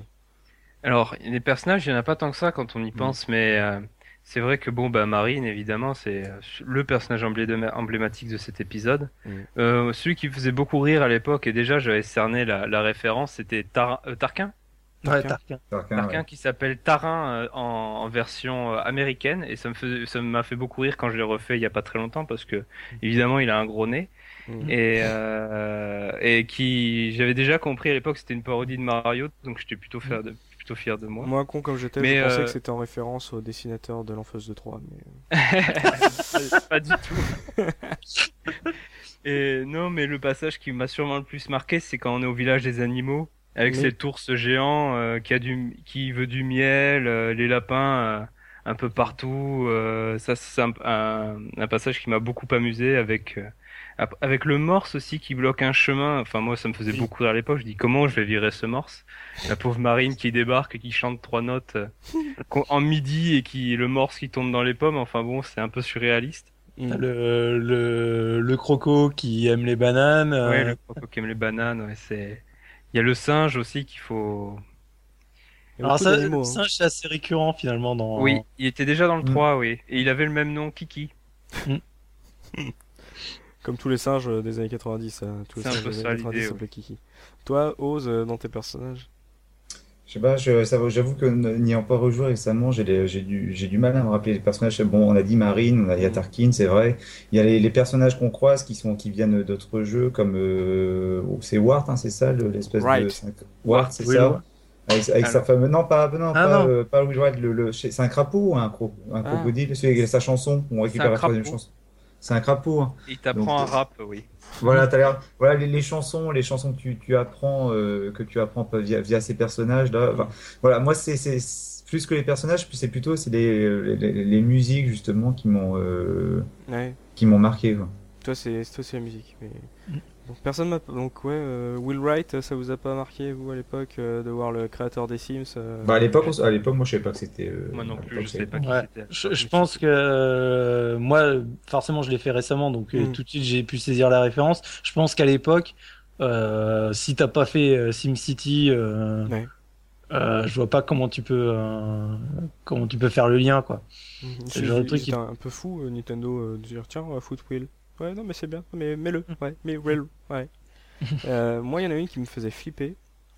Alors, les personnages, il y en a pas tant que ça quand on y pense, mais euh, c'est vrai que bon, bah Marine, évidemment, c'est euh, le personnage emblé- emblématique de cet épisode. Mm. Euh, celui qui faisait beaucoup rire à l'époque, et déjà j'avais cerné la, la référence, c'était Tar- euh, Tarquin. ouais, Tarquin. Tarquin. Tarquin, Tarquin ouais. qui s'appelle Tarin euh, en, en version euh, américaine, et ça me faisait, ça m'a fait beaucoup rire quand je l'ai refait il y a pas très longtemps parce que évidemment il a un gros nez Mm. et euh, et qui j'avais déjà compris à l'époque c'était une parodie de Mario, donc j'étais plutôt fier de plutôt fier de moi. Moi, con comme j'étais, je pensais euh, que c'était en référence au dessinateur de l'Enfeuse de 3. Mais... pas du tout. Et non, mais le passage qui m'a sûrement le plus marqué, c'est quand on est au village des animaux, avec Oui. cet ours géant euh, qui a du, qui veut du miel, euh, les lapins euh, un peu partout. ça, c'est un, un, un passage qui m'a beaucoup amusé avec. Avec le morse aussi qui bloque un chemin, enfin moi ça me faisait Oui. beaucoup rire à l'époque, je dis comment je vais virer ce morse? La pauvre marine qui débarque et qui chante trois notes euh, en midi et qui le morse qui tombe dans les pommes, enfin bon c'est un peu surréaliste. Mm. Le, le, le croco qui aime les bananes. euh, Ouais, le croco qui aime les bananes, ouais, c'est. Il y a le singe aussi qu'il faut. Alors ça, le hein. singe, c'est assez récurrent finalement dans. Oui, il était déjà dans le Mm. 3, oui. Et il avait le même nom, Kiki. Comme tous les singes euh, des années 90. euh, tous les C'est un singes peu des ça, années 90 l'idée, s'appelaient Kiki. Toi, Ose, euh, dans tes personnages Je sais pas, je- ça va- j'avoue que n'ayant pas rejoué récemment, j'ai des- j'ai du, j'ai du mal à me rappeler les personnages. Bon, on a dit Marine, on a dit Tarkin, c'est vrai. Il y a les, les personnages qu'on croise qui sont, qui viennent d'autres jeux, comme euh, oh, c'est Wart, hein, c'est ça, le- l'espèce de Wright. c'est un- Wart, c'est Oui, ça. Avec, avec sa femme, non, pas, non, Ah, pas, non. euh, pas Will Wright, le, le- c'est un crapaud ou un, cro, un Ah. crocodile, celui avec sa chanson, on récupère la troisième chanson. C'est un crapaud. hein. Il t'apprend un euh, rap, oui. Voilà, t'as l'air, voilà les, les chansons, les chansons que tu, tu apprends, euh, que tu apprends via, via ces personnages-là. Enfin, voilà, moi c'est, plus que les personnages, c'est plutôt c'est les, les, les musiques justement qui m'ont euh, Ouais. qui m'ont marqué. quoi. Toi, c'est toi, c'est la musique. Mais... Mm. Donc, personne m'a. Donc, ouais, euh, Will Wright, ça vous a pas marqué, vous, à l'époque, euh, de voir le créateur des Sims euh, Bah à l'époque, on s- à l'époque, moi je savais pas que c'était. euh, Moi non plus, je savais pas qui Ouais. c'était. Je, je pense que euh, moi, forcément, je l'ai fait récemment, donc euh, Mm. tout de suite j'ai pu saisir la référence. Je pense qu'à l'époque, euh, si t'as pas fait euh, SimCity, euh, Ouais. euh, je vois pas comment tu peux euh, comment tu peux faire le lien, quoi. Mhm. C'est le genre de truc qui- un, un peu fou, Nintendo, euh, de dire tiens, on va foutre Will. Ouais, non, mais c'est bien, mais mets-le, ouais, mais Will, ouais. Euh, moi, il y en a une qui me faisait flipper.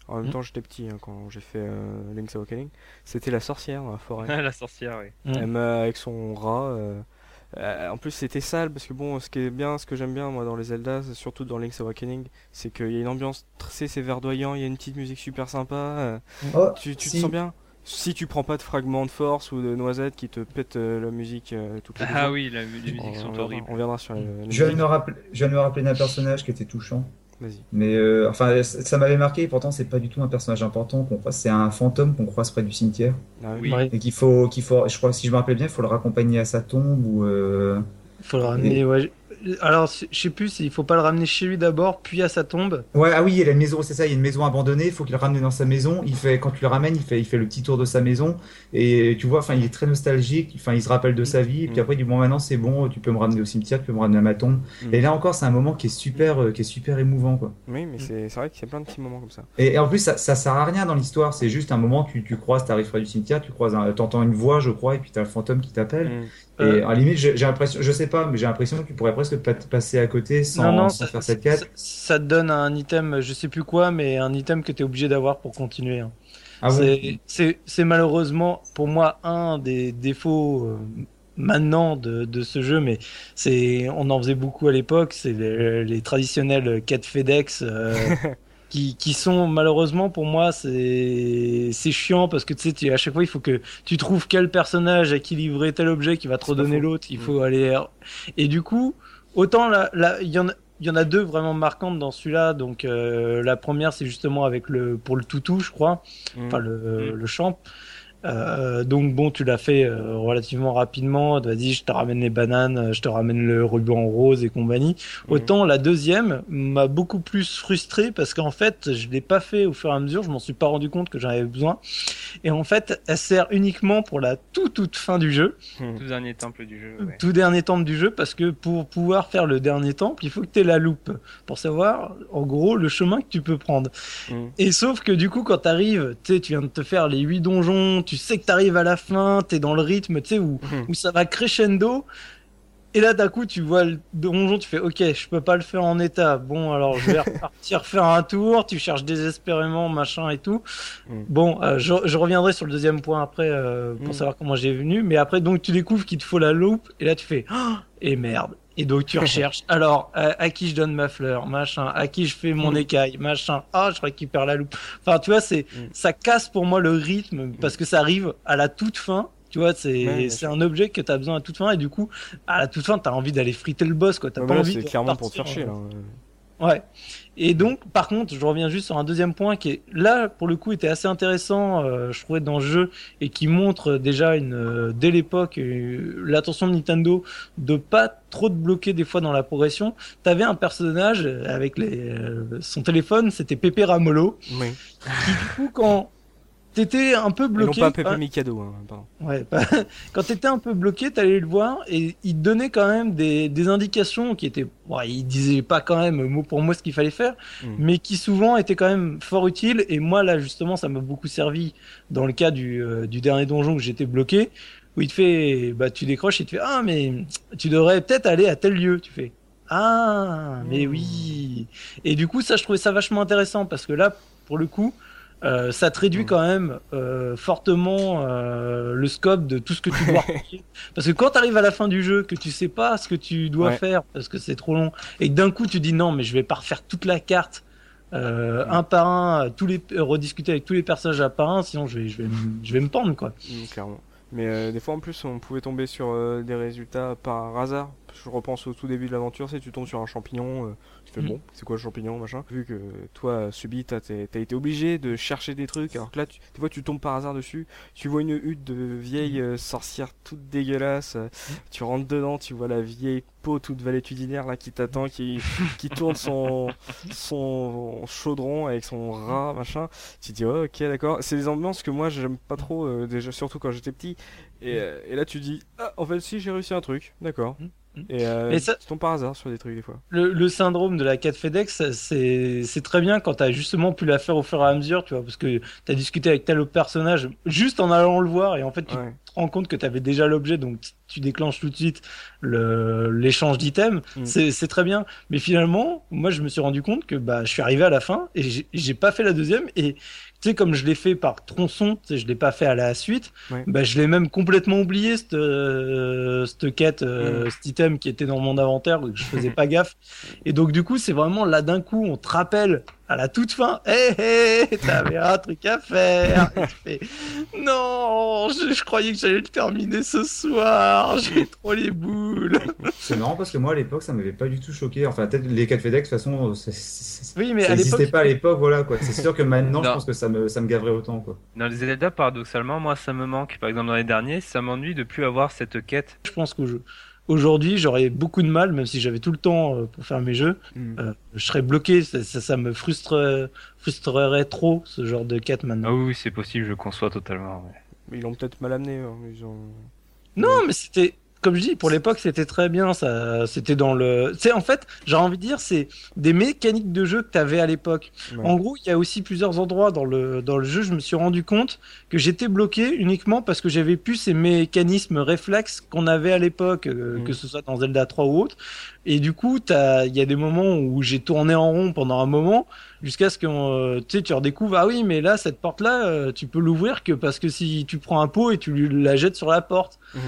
En même Mm. temps, j'étais petit hein, quand j'ai fait euh, Link's Awakening. C'était la sorcière dans la forêt. la sorcière, oui. Mm. Elle m'a- avec son rat. euh, euh, en plus, c'était sale parce que bon, ce qui est bien, ce que j'aime bien moi dans les Zelda, c'est surtout dans Link's Awakening, c'est qu'il y a une ambiance très, c'est verdoyant, il y a une petite musique super sympa. euh, Oh, tu tu si. te sens bien? Si tu prends pas de fragments de force ou de noisettes qui te pètent euh, la musique euh, toutes les deux Ah oui, la- les musiques on, sont horribles. on viendra sur les, les Je viens, me rappeler, je viens de me rappeler d'un personnage qui était touchant. Vas-y. Mais euh, enfin, ça m'avait marqué. et Pourtant, c'est pas du tout un personnage important qu'on croise. C'est un fantôme qu'on croise près du cimetière Ah Oui. Et qu'il faut, qu'il faut. Je crois, si je me rappelle bien, il faut le raccompagner à sa tombe ou. euh, Faut le ramener. Ouais. Alors, je sais plus, il faut pas le ramener chez lui d'abord, puis à sa tombe. Ouais, ah oui, il y a une maison, c'est ça, il y a une maison abandonnée, il faut qu'il le ramène dans sa maison. Il fait, quand tu le ramènes, il fait, il fait le petit tour de sa maison. Et tu vois, enfin, il est très nostalgique, enfin, il se rappelle de sa vie. Et puis Mm. après, il dit, bon, maintenant, c'est bon, tu peux me ramener au cimetière, tu peux me ramener à ma tombe. Mm. Et là encore, c'est un moment qui est super, euh, qui est super émouvant, quoi. Oui, mais c'est c'est vrai qu'il y a plein de petits moments comme ça. Et, et en plus, ça, ça sert à rien dans l'histoire, c'est juste un moment, tu, tu croises, t'arrives près du cimetière, tu croises, un- t'entends une voix, je crois, et puis t'as le fantôme qui t'appelle. Mm. Et Euh. à la limite, j'ai l'impression, je sais pas, mais j'ai l'impression que tu pourrais presque pa- passer à côté sans, non, non, sans ça, faire cette quête. ça te donne un item, je sais plus quoi, mais un item que tu es obligé d'avoir pour continuer. hein. Ah C'est- malheureusement pour moi un des défauts euh, maintenant de, de ce jeu, mais c'est on en faisait beaucoup à l'époque, c'est les, les traditionnels quêtes FedEx. euh, Qui, qui sont malheureusement pour moi c'est c'est chiant parce que tu sais tu- à chaque fois il faut que tu trouves quel personnage à qui livrer tel objet qui va te redonner l'autre il Mm. faut aller et du coup autant là là il y en a il y en a deux vraiment marquantes dans celui-là donc euh, la première c'est justement avec le pour le toutou je crois Mm. enfin le, Mm. le champ. Euh, donc bon, tu l'as fait euh, relativement rapidement. Vas-y, je te ramène les bananes, je te ramène le ruban rose et compagnie. Mm. Autant la deuxième m'a beaucoup plus frustré parce qu'en fait, je l'ai pas fait au fur et à mesure. Je m'en suis pas rendu compte que j'en avais besoin. Et en fait, elle sert uniquement pour la toute toute fin du jeu, Mm. Tout dernier temple du jeu. ouais. tout dernier temple du jeu, parce que pour pouvoir faire le dernier temple, il faut que tu aies la loupe pour savoir en gros le chemin que tu peux prendre. Mm. Et sauf que du coup, quand t'arrives, tu sais, tu viens de te faire les huit donjons, tu sais que t'arrives à la fin, t'es dans le rythme, tu sais, où, Mhm. où ça va crescendo. Et là, d'un coup, tu vois le donjon, tu fais, ok, je peux pas le faire en état. Bon, alors je vais repartir faire un tour. Tu cherches désespérément, machin et tout. Mhm. Bon, euh, je, je reviendrai sur le deuxième point après euh, pour Mhm. savoir comment j'ai venu. Mais après, donc, tu découvres qu'il te faut la loupe. Et là, tu fais, Ah et merde. Et donc tu recherches. Alors, à qui je donne ma fleur, machin. À qui je fais mon Mm. écaille, machin. Ah, je récupère la loupe. Enfin, tu vois, c'est Mm. ça casse pour moi le rythme parce que ça arrive à la toute fin Tu vois, c'est Ouais, c'est un objet que tu as besoin à toute fin et du coup, à la toute fin, tu as envie d'aller friter le boss quoi. T'as Ouais, pas envie c'est de clairement pour te repartir, chier euh, là. Ouais. Et donc, par contre, je reviens juste sur un deuxième point qui est là, pour le coup, était assez intéressant, euh, je trouvais, dans le jeu et qui montre déjà une, euh, dès l'époque, euh, l'attention de Nintendo de pas trop te bloquer des fois dans la progression. T'avais un personnage avec les, son téléphone, c'était Pepe Ramolo, Oui. qui du coup, quand t'étais un peu Et non bloqué, pas Pepe hein, Mikado, hein, pardon. Ouais, bah, quand t'étais un peu bloqué, t'allais le voir et il te donnait quand même des, des indications qui étaient, ouais, il disait pas quand même mot pour mot ce qu'il fallait faire, Mm. mais qui souvent étaient quand même fort utiles. Et moi là justement, ça m'a beaucoup servi dans le cas du, euh, du dernier donjon où j'étais bloqué, où il te fait, bah tu décroches, il te fait, ah mais tu devrais peut-être aller à tel lieu. Tu fais, ah mais Mm. oui. Et du coup ça, je trouvais ça vachement intéressant parce que là, pour le coup. Euh, ça te réduit Mm. quand même euh, fortement euh, le scope de tout ce que tu dois. Parce que quand tu arrives à la fin du jeu, que tu sais pas ce que tu dois Ouais. faire parce que c'est trop long, et que d'un coup tu dis non, mais je vais pas refaire toute la carte euh, Mm. un par un, tous les rediscuter avec tous les personnages un par un, sinon je vais, je vais, me- je vais me pendre quoi. Mm, clairement. Mais euh, des fois en plus on pouvait tomber sur euh, des résultats par hasard. Je repense au tout début de l'aventure, c'est tu tombes sur un champignon, euh, tu fais Mhm. bon, c'est quoi le champignon, machin. Vu que toi, subi, t'as été obligé de chercher des trucs, alors que là, tu, des fois tu tombes par hasard dessus, tu vois une hutte de vieille euh, sorcière toute dégueulasse, euh, tu rentres dedans, tu vois la vieille peau toute valétudinaire là qui t'attend, qui, qui tourne son, son chaudron avec son rat, machin. Tu te dis, oh, ok, d'accord. C'est des ambiances que moi j'aime pas trop, déjà, surtout quand j'étais petit. Et, et là, tu dis, ah, en fait, si, j'ai réussi un truc, d'accord. Et euh, Mais ça- tu tombes par hasard sur des trucs, des fois. Le, le syndrome de la 4 FedEx, c'est très bien quand t'as justement pu la faire au fur et à mesure, tu vois, parce que t'as discuté avec tel autre personnage juste en allant le voir et en fait tu Ouais. te rends compte que tu avais déjà l'objet, donc tu déclenches tout de suite l'échange d'items. Mm. C'est très bien. Mais finalement, moi, je me suis rendu compte que bah, je suis arrivé à la fin et j'ai pas fait la deuxième. Et tu sais, comme je l'ai fait par tronçon, tu sais, je l'ai pas fait à la suite, Ouais. bah, je l'ai même complètement oublié, cette, euh, cette quête, euh, Mm. cet item qui était dans mon inventaire, que je faisais pas gaffe. Et donc, du coup, c'est vraiment là d'un coup, on te rappelle à la toute fin, hé hé, t'avais un truc à faire. Et tu fais, non, je, je croyais que j'allais le terminer ce soir, j'ai trop les boules. C'est marrant parce que moi à l'époque ça m'avait pas du tout choqué. Enfin, peut-être les 4 FedEx, de toute façon, Oui, mais ça n'existait pas à l'époque, voilà quoi. C'est sûr que maintenant, je pense que ça me, ça me gaverait autant quoi. Dans les Zelda, paradoxalement, moi, ça me manque. Par exemple, dans les derniers, ça m'ennuie de plus avoir cette quête. je pense qu'aujourd'hui, j'aurais beaucoup de mal, même si j'avais tout le temps euh, pour faire mes jeux, Mm. euh, je serais bloqué, ça, ça, ça me frustre, frustrerait trop ce genre de quête maintenant. Ah oui, c'est possible, je conçois totalement. ouais. Ils l'ont peut-être mal amené. hein, ils ont... Non, mais c'était, comme je dis, pour l'époque, c'était très bien. Ça, c'était dans le. C'est en fait, j'ai envie de dire, c'est des mécaniques de jeu que tu avais à l'époque. Ouais. En gros, il y a aussi plusieurs endroits dans le dans le jeu. Je me suis rendu compte que j'étais bloqué uniquement parce que j'avais plus ces mécanismes réflexes qu'on avait à l'époque, euh, Mm. que ce soit dans Zelda 3 ou autre. Et du coup, il y a des moments où j'ai tourné en rond pendant un moment jusqu'à ce que euh, tu sais, tu redécouvres ah oui, mais là cette porte là, tu peux l'ouvrir que parce que si tu prends un pot et tu la jettes sur la porte Mhm.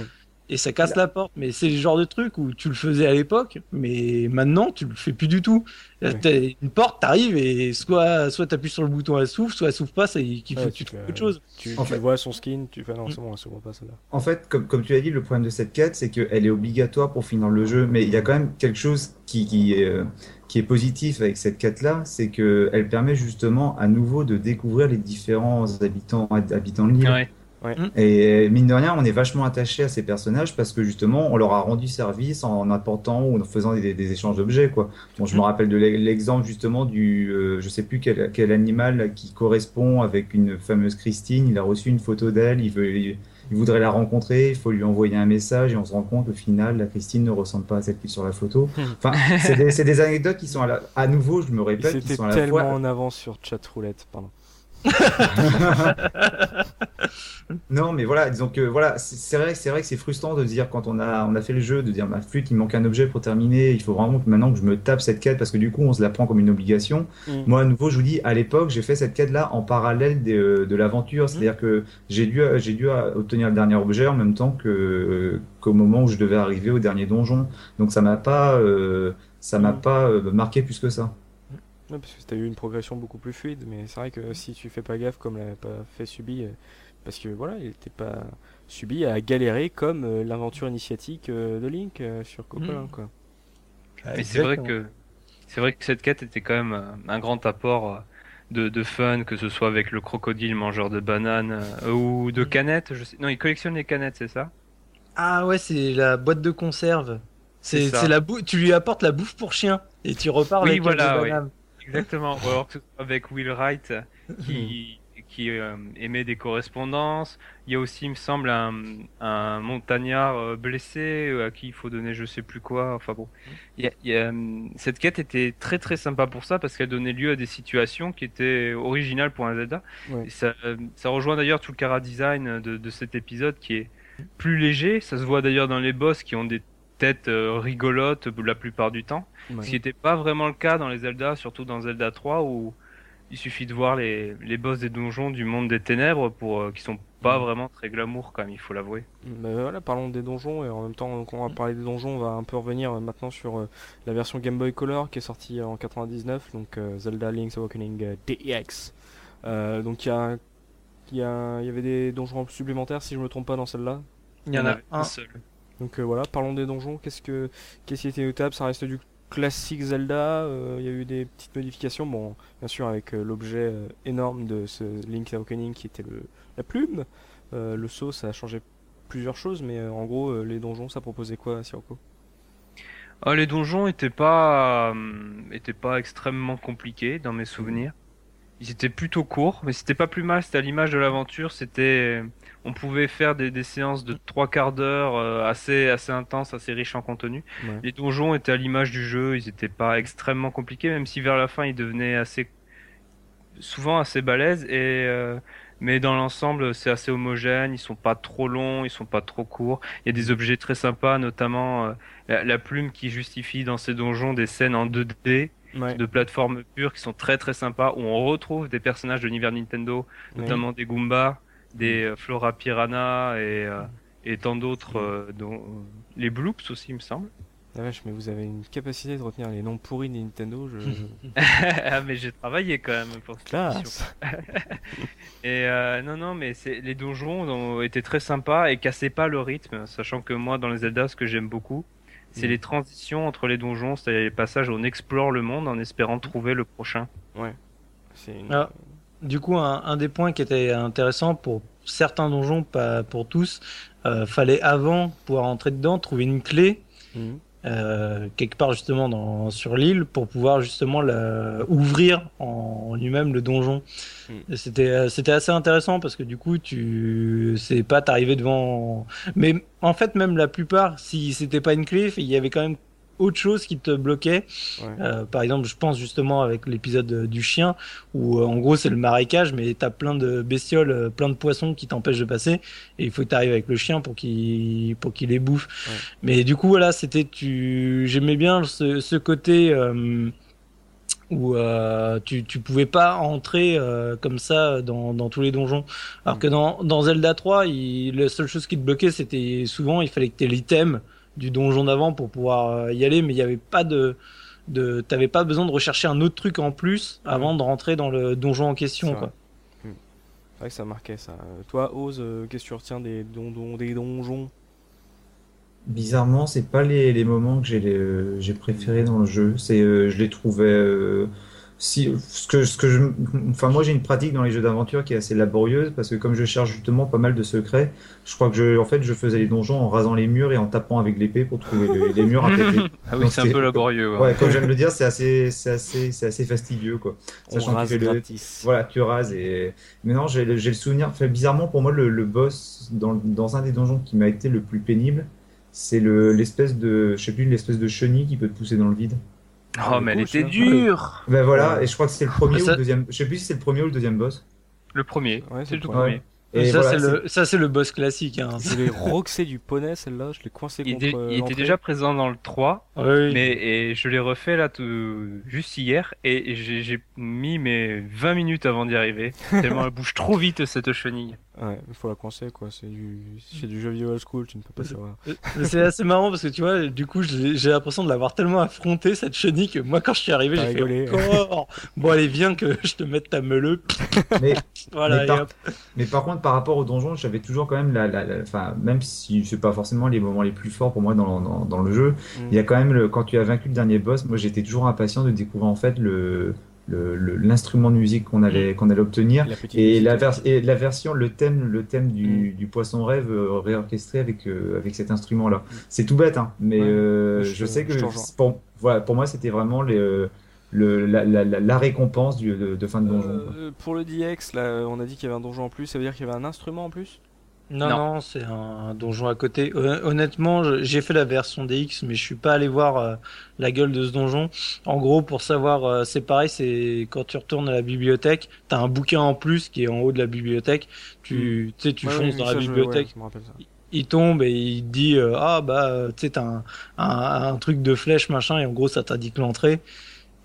Et ça casse la porte. Mais c'est le genre de truc où tu le faisais à l'époque, mais maintenant tu le fais plus du tout. Ouais. une porte, t'arrives et soit soit t'appuies sur le bouton, elle s'ouvre, soit elle s'ouvre pas, c'est qu'il faut Ouais, que tu trouves autre chose. Tu, En tu fait- vois son skin, tu fais non, Mm. c'est bon, elle s'ouvre pas celle-là. En fait, comme, comme tu as dit, le problème de cette quête, c'est qu'elle est obligatoire pour finir le jeu, mais il y a quand même quelque chose qui, qui, est, euh, qui est positif avec cette quête-là, c'est qu'elle permet justement à nouveau de découvrir les différents habitants, habitants de l'île. Ouais. Et mine de rien, on est vachement attaché à ces personnages parce que justement, on leur a rendu service en apportant ou en faisant des, des échanges d'objets, quoi. Bon, je me Mm. rappelle de l'e- l'exemple justement du, euh, je sais plus quel, quel animal qui correspond avec une fameuse Christine. Il a reçu une photo d'elle, il veut, il, il voudrait la rencontrer, il faut lui envoyer un message et on se rend compte au final, la Christine ne ressemble pas à celle qui est sur la photo. Enfin, c'est des, c'est des anecdotes qui sont à, la- à nouveau, je me répète, qui C'était sont à la tellement fois en avance sur chat roulette, pardon. Non, mais voilà, disons que voilà, c'est vrai, c'est vrai que c'est frustrant de dire quand on a on a fait le jeu de dire ma flûte, il manque un objet pour terminer, il faut vraiment que maintenant que je me tape cette quête parce que du coup on se la prend comme une obligation. Mm. Moi à nouveau, je vous dis, à l'époque, j'ai fait cette quête là en parallèle de l'aventure, c'est-à-dire que j'ai dû j'ai dû obtenir le dernier objet en même temps que qu'au moment où je devais arriver au dernier donjon. Donc ça m'a pas euh, ça m'a Mm. pas euh, marqué plus que ça. Ouais, parce que t'as eu une progression beaucoup plus fluide, mais c'est vrai que si tu fais pas gaffe comme l'a pas fait Subi, euh, parce que voilà, il était pas Subi à galérer comme euh, l'aventure initiatique euh, de Link euh, sur Cocolin, Mm. quoi. Mais c'est vrai que c'est vrai que cette quête était quand même un grand apport de, de fun, que ce soit avec le crocodile mangeur de bananes euh, ou de canettes. Je sais... Non, il collectionne les canettes, c'est ça? Ah ouais, c'est la boîte de conserve. C'est la bou- tu lui apportes la bouffe pour chien et tu repars Oui, avec voilà, des oui. bananes. Exactement. Ou alors avec Will Wright qui qui euh, émet des correspondances. Il y a aussi, il me semble, un, un montagnard euh, blessé euh, à qui il faut donner je sais plus quoi. Enfin bon, il y a- il y a, euh, cette quête était très très sympa pour ça parce qu'elle donnait lieu à des situations qui étaient originales pour un Zelda. Ouais. Et ça, ça rejoint d'ailleurs tout le cara design de, de cet épisode qui est plus léger. Ça se voit d'ailleurs dans les boss qui ont des têtes euh, rigolotes la plupart du temps. Ouais. Ce qui n'était pas vraiment le cas dans les Zelda, surtout dans Zelda 3 où il suffit de voir les, les boss des donjons du monde des ténèbres pour euh, qui sont pas Mm. vraiment très glamour quand même, il faut l'avouer. Bah voilà, parlons des donjons et en même temps quand on va parler des donjons, on va un peu revenir euh, maintenant sur euh, la version Game Boy Color qui est sortie en 99, donc euh, Zelda Link's Awakening DX. Euh, donc il y a, il y a, il y avait des donjons supplémentaires si je me trompe pas dans celle-là. Il y en a avait un. seul. Donc euh, voilà, parlons des donjons. Qu'est-ce que qu'est-ce qui était notable? Ça reste du classique Zelda. euh, Il y a eu des petites modifications. Bon, bien sûr avec euh, l'objet euh, énorme de ce Link's Awakening qui était le la plume. Euh, le saut, ça a changé plusieurs choses, mais euh, en gros, les donjons, ça proposait quoi, Sirocco? Ah, les donjons étaient pas euh, étaient pas extrêmement compliqués dans mes souvenirs. Ils étaient plutôt courts, mais c'était pas plus mal. C'était à l'image de l'aventure. C'était on pouvait faire des, des séances de trois quarts d'heure euh, assez assez intenses, assez riches en contenu. Ouais. Les donjons étaient à l'image du jeu, ils étaient pas extrêmement compliqués, même si vers la fin ils devenaient assez souvent assez balèzes et euh, mais dans l'ensemble c'est assez homogène, ils sont pas trop longs, ils sont pas trop courts. Il y a des objets très sympas, notamment euh, la, la plume qui justifie dans ces donjons des scènes en 2D Ouais. de plateforme pure qui sont très très sympas où on retrouve des personnages de l'univers Nintendo, Ouais. notamment des Goombas, des euh, Flora Piranha et euh, et tant d'autres euh, dont les Bloops aussi il me semble. La vache, mais vous avez une capacité de retenir les noms pourris de Nintendo. Je... ah mais j'ai travaillé quand même pour. Classe. Et euh, non non mais c'est les donjons ont été très sympas et cassaient pas le rythme, sachant que moi dans les Zelda ce que j'aime beaucoup, c'est Mm. les transitions entre les donjons, c'est-à-dire les passages où on explore le monde en espérant trouver le prochain. C'est une... Ah. Du coup, un, un des points qui était intéressant pour certains donjons, pas pour tous, euh, fallait avant pouvoir entrer dedans trouver une clé Mhm. Euh, quelque part justement dans, sur l'île pour pouvoir justement la, ouvrir en lui-même le donjon. Mm. Et C'était euh, c'était assez intéressant parce que du coup tu c'est pas t'arriver devant mais en fait même la plupart si c'était pas une clé il y avait quand même autre chose qui te bloquait Ouais. euh, par exemple, je pense justement avec l'épisode euh, du chien où euh, en gros c'est le marécage, mais t'as plein de bestioles, plein de poissons qui t'empêchent de passer, et il faut que t'arrives avec le chien pour qu'il pour qu'il les bouffe. Ouais. Mais du coup voilà, c'était tu, j'aimais bien ce, ce côté euh, où euh, tu tu pouvais pas entrer euh, comme ça dans dans tous les donjons. Alors Mm. que dans dans Zelda 3, il, la seule chose qui te bloquait, c'était souvent il fallait que t'aies l'item du donjon d'avant pour pouvoir euh, y aller, mais il n'y avait pas de, de t'avais pas besoin de rechercher un autre truc en plus avant de rentrer dans le donjon en C'est question, vrai. quoi. C'est vrai que ça marquait ça. Euh, Toi, Ose, euh, qu'est-ce que tu retiens des, don- des donjons? Bizarrement, c'est pas les, les moments que j'ai les- j'ai préférés dans le jeu. C'est euh, je les trouvais euh, si ce que ce que je enfin moi j'ai une pratique dans les jeux d'aventure qui est assez laborieuse parce que comme je cherche justement pas mal de secrets, je crois que je en fait je faisais les donjons en rasant les murs et en tapant avec l'épée pour trouver le- les murs à péter. Ah oui, Donc, c'est un peu laborieux. ouais. Ouais, comme j'aime le dire, c'est assez c'est assez c'est assez fastidieux quoi. On Sachant que rase tu fais le-. Voilà, tu rases et mais non, j'ai le, j'ai le souvenir. Fait bizarrement pour moi le, le boss dans, dans un des donjons qui m'a été le plus pénible, c'est le l'espèce de je sais plus l'espèce de chenille qui peut te pousser dans le vide. Oh, mais elle Cool, était ça. dure. Ben voilà, et je crois que c'est le premier Ah, ou le deuxième. Je sais plus si c'est le premier ou le deuxième boss. Le premier. Ouais, c'est le tout premier. premier. Et ça voilà, c'est le ça c'est le boss classique. Hein. Je l'ai roxé du poney, celle-là. Je l'ai coincé Il, contre était- euh, il était déjà présent dans le 3, Oui. mais et je l'ai refait là tout, juste hier et j'ai j'ai mis mes 20 minutes avant d'y arriver. tellement elle bouge trop vite cette chenille. Ouais, il faut la coincer quoi. C'est du, c'est du jeu vidéo old school, tu ne peux pas savoir. Mais c'est assez marrant parce que tu vois, du coup, j'ai l'impression de l'avoir tellement affronté cette chenille que moi, quand je suis arrivé, j'ai fait rigolé. encore. Bon, allez, viens que je te mette ta meuleux. Mais, Voilà, mais, et par, hop. mais par contre, par rapport au donjon, j'avais toujours quand même la, la, la- enfin, même si c'est pas forcément les moments les plus forts pour moi dans, dans, dans le jeu, Mm. il y a quand même le, quand tu as vaincu le dernier boss, moi j'étais toujours impatient de découvrir en fait le, le, le- l'instrument de musique qu'on allait, qu'on allait obtenir. La Et la, vers- et la version, le thème, le thème Mm. du, du poisson rêve euh, réorchestré avec, euh, avec cet instrument-là. C'est tout bête, hein, mais Mm. Ouais. euh, Je sais que je pour, voilà, pour moi c'était vraiment les, le, la, la, la, la récompense du, de, de fin de donjon. quoi. Euh, pour le DX, là, on a dit qu'il y avait un donjon en plus, ça veut dire qu'il y avait un instrument en plus? Non, Non. non, c'est un donjon à côté. Hon- Honnêtement, j'ai fait la version DX, mais je suis pas allé voir euh, la gueule de ce donjon. En gros, pour savoir, euh, c'est pareil, c'est quand tu retournes à la bibliothèque, t'as un bouquin en plus qui est en haut de la bibliothèque. Tu, tu sais, tu Ouais, fonces dans ça, la je- bibliothèque. ouais, je il tombe et il dit euh, ah bah tu sais t'as un, un, un truc de flèche machin et en gros ça t'indique l'entrée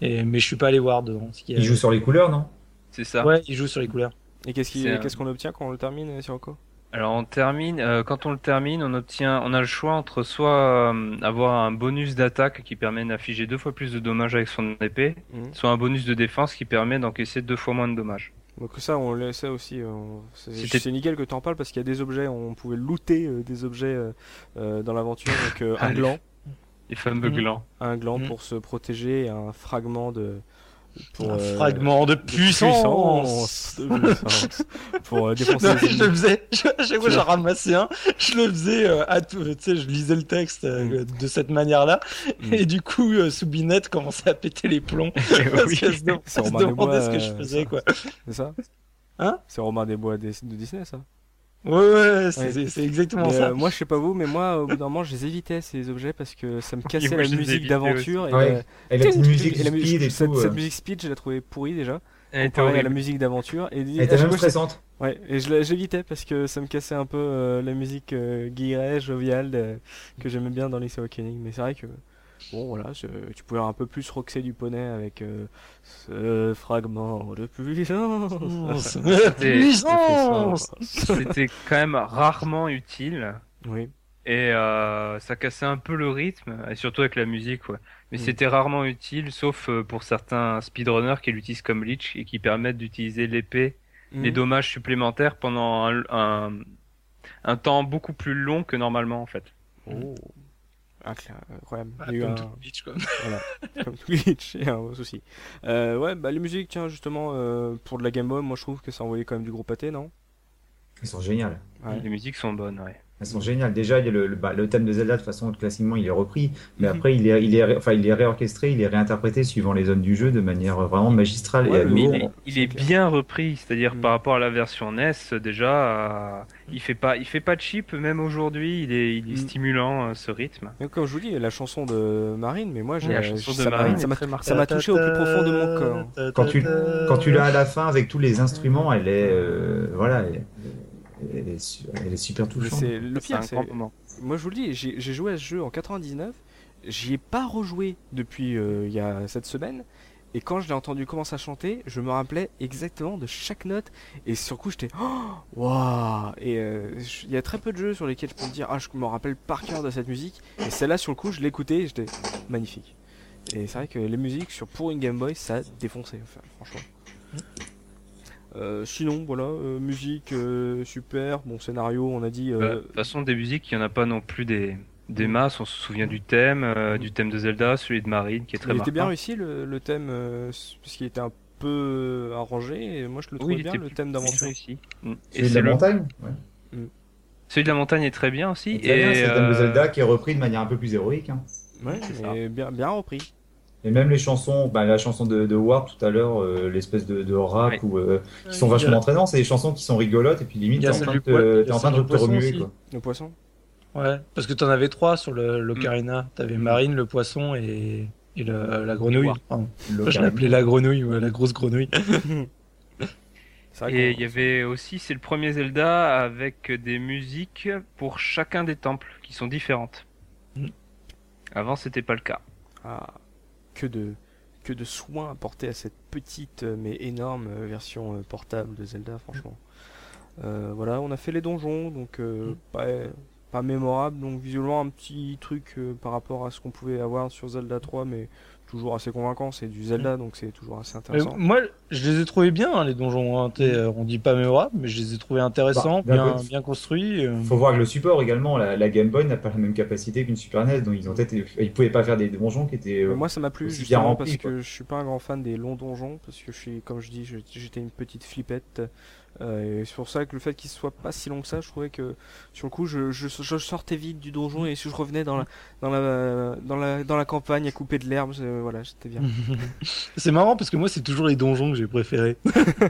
et mais je suis pas allé voir dedans ce qui est- Il joue sur les couleurs, non? C'est ça. ouais il joue sur les couleurs Et qu'est-ce qu'on obtient quand on le termine, Sirocco? Alors on termine, euh, quand on le termine, on obtient, on a le choix entre soit euh, avoir un bonus d'attaque qui permet d'infliger deux fois plus de dommages avec son épée, Mhm. soit un bonus de défense qui permet d'encaisser deux fois moins de dommages. Donc ça, on le sait aussi. euh, c'est- C'était- C'est nickel que tu en parles parce qu'il y a des objets, on pouvait looter euh, des objets dans l'aventure. Donc euh, un gland, Les fameux Mhm. glands. un gland Mhm. pour se protéger, et un fragment de pour, un euh, fragment de puissance, de puissance, pour euh, défoncer Non, je le faisais je- chaque fois j'en ramassais un je le faisais euh, à tout tu sais je lisais le texte euh, Mm. de cette manière là Mm. et du coup euh, Soubinette commençait à péter les plombs. Parce oui. qu'elle se, se demandait ce que je euh, faisais ça. quoi. C'est ça? Hein? C'est Romain des Bois de Disney, ça? Ouais ouais c'est Ouais. c'est- c'est exactement Mais, ça euh, moi, je sais pas vous, mais moi, au bout d'un moment, je les évitais ces objets parce que ça me cassait moi, la les musique d'aventure. Et, Ouais. euh, Et la petite musique et la speed et cette, tout. cette euh, musique speed, je la trouvais pourrie déjà. Elle était comparée à la musique d'aventure. Et, Elle était même stressante. Ouais, et je la- j'évitais parce que ça me cassait un peu euh, la musique euh, guillerée, joviale de- que j'aimais bien dans Link's Awakening. Mais c'est vrai que, bon, voilà, je- tu pouvais un peu plus roxer du poney avec euh, ce fragment de puissance. Puissance C'était quand même rarement utile. Oui. Et euh, ça cassait un peu le rythme, et surtout avec la musique, ouais. Mais Mm. c'était rarement utile, sauf euh, pour certains speedrunners qui l'utilisent comme Lich et qui permettent d'utiliser l'épée, les Mhm. dommages supplémentaires pendant un, un, un temps beaucoup plus long que normalement, en fait. Oh. Ah, clair, incroyable. Ah, Il y a eu comme un- tout Bleach, quoi. comme tout glitch, il y a un souci. Euh, ouais, bah les musiques, tiens, justement, euh, pour de la Game Boy, moi je trouve que ça envoyait quand même du gros pâté, non? Ils sont géniales. Ouais. Les musiques sont bonnes, ouais. Elles sont géniales. Déjà, il y a le, le, bah, le thème de Zelda, de toute façon, classiquement, il est repris. Mais Mhm. après, il est, il, est, enfin, il est réorchestré, il est réinterprété suivant les zones du jeu de manière vraiment magistrale. Ouais, et mais il est, il est clair. bien repris, c'est-à-dire Mm. par rapport à la version NES, déjà, euh, il fait pas, il fait pas cheap, même aujourd'hui, il est, il est Mm. stimulant, euh, ce rythme. Mais comme je vous dis, la chanson de Marine, mais moi, j'ai, La chanson de ça m'a- Marine ça m'a- ça touché au plus profond de mon corps. Quand tu, quand tu l'as à la fin avec tous les instruments, elle est, euh, voilà, elle, elle est, su- elle est super touchante. c'est le C'est pire, un c'est grand moment. moi je vous le dis, j'ai joué à ce jeu en 99, j'y ai pas rejoué depuis euh, il y a cette semaine. Et quand je l'ai entendu commencer à chanter, je me rappelais exactement de chaque note. Et sur le coup, j'étais oh, waouh Et euh, il y a très peu de jeux sur lesquels je peux me dire ah je me rappelle par cœur de cette musique. Et celle-là sur le coup, je l'écoutais, et j'étais magnifique. Et c'est vrai que les musiques sur pour une Game Boy, ça défonçait, enfin, franchement. Euh, sinon, voilà, euh, musique euh, super, bon scénario, on a dit. euh, Bah, De toute façon, des musiques, il y en a pas non plus des, des Mm. masses. On se souvient du thème, euh, du thème de Zelda, celui de Marine, qui est très il était bien réussi le, le thème, euh, parce qu'il était un peu arrangé, et moi je le trouvais Oui, bien le thème d'aventure. réussi. Mm. Et Celui de c'est la le... montagne ouais. celui de la montagne est très bien aussi. Bien, et c'est le thème de euh, Zelda qui est repris de manière un peu plus héroïque. hein. Ouais, C'est mais bien, bien repris. Et même les chansons, bah, la chanson de, de Warp tout à l'heure, euh, l'espèce de, de rap, Ouais. euh, qui sont vachement entraînants, c'est des chansons qui sont rigolotes, et puis limite, Il y a t'es en celle train du de te, en train de remuer. Quoi. Le poisson? Ouais, parce que t'en avais trois sur le Mm. l'ocarina. T'avais Marine, le poisson et, et le- la grenouille. Moi, je l'appelais la grenouille, ouais, la grosse grenouille. Et il y avait aussi, c'est le premier Zelda avec des musiques pour chacun des temples qui sont différentes. Mm. Avant, c'était pas le cas. Ah, que de que de soins apportés à cette petite euh, mais énorme euh, version euh, portable de Zelda, franchement. Euh, voilà, on a fait les donjons, donc euh, pas, pas mémorable, donc visuellement un petit truc euh, par rapport à ce qu'on pouvait avoir sur Zelda 3, mais toujours assez convaincant. C'est du Zelda, donc c'est toujours assez Euh, intéressant. moi, je les ai trouvés bien, hein, les donjons. hein. T'es, euh, on dit pas mémorables, mais je les ai trouvés intéressants, Bah, bien, bien construits. euh. Faut voir que le support également, la, la Game Boy n'a pas la même capacité qu'une Super NES, donc ils ont peut-être, ils pouvaient pas faire des donjons qui étaient. euh, moi ça m'a plu aussi bien justement rempli, parce quoi. que je suis pas un grand fan des longs donjons parce que je suis comme je dis j'étais une petite flippette euh, et c'est pour ça que le fait qu'il soit pas si long que ça je trouvais que sur le coup je, je, je sortais vite du donjon et si je revenais dans la dans la dans la dans la campagne à couper de l'herbe euh, voilà c'était bien C'est marrant parce que moi, c'est toujours les donjons que j'ai préférés.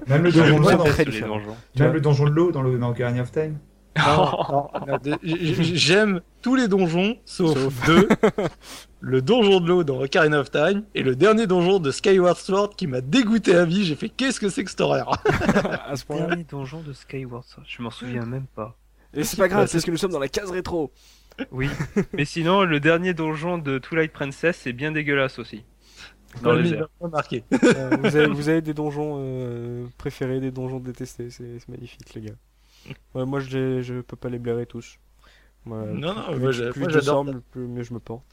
Même le donjon de l'eau, dans- le donjon de l'eau dans le Ocarina of Time. Non, non, j- J'aime tous les donjons, sauf, Sauf. deux. le donjon de l'eau dans Ocarina of Time et le dernier donjon de Skyward Sword qui m'a dégoûté à vie. J'ai fait qu'est-ce que c'est que cette horreur? À ce Dernier donjon de Skyward Sword, je m'en souviens même pas. et c'est pas grave parce que nous sommes dans la case rétro Oui, mais sinon, le dernier donjon de Twilight Princess, c'est bien dégueulasse aussi. Dans Pas les mis- airs. pas marqué. Euh, vous, avez, vous avez des donjons euh, préférés des donjons détestés c'est c'est magnifique les gars Ouais, moi je je peux pas les blairer tous Moi, Non, non, plus, moi, plus- moi, j'adore plus mieux je me porte.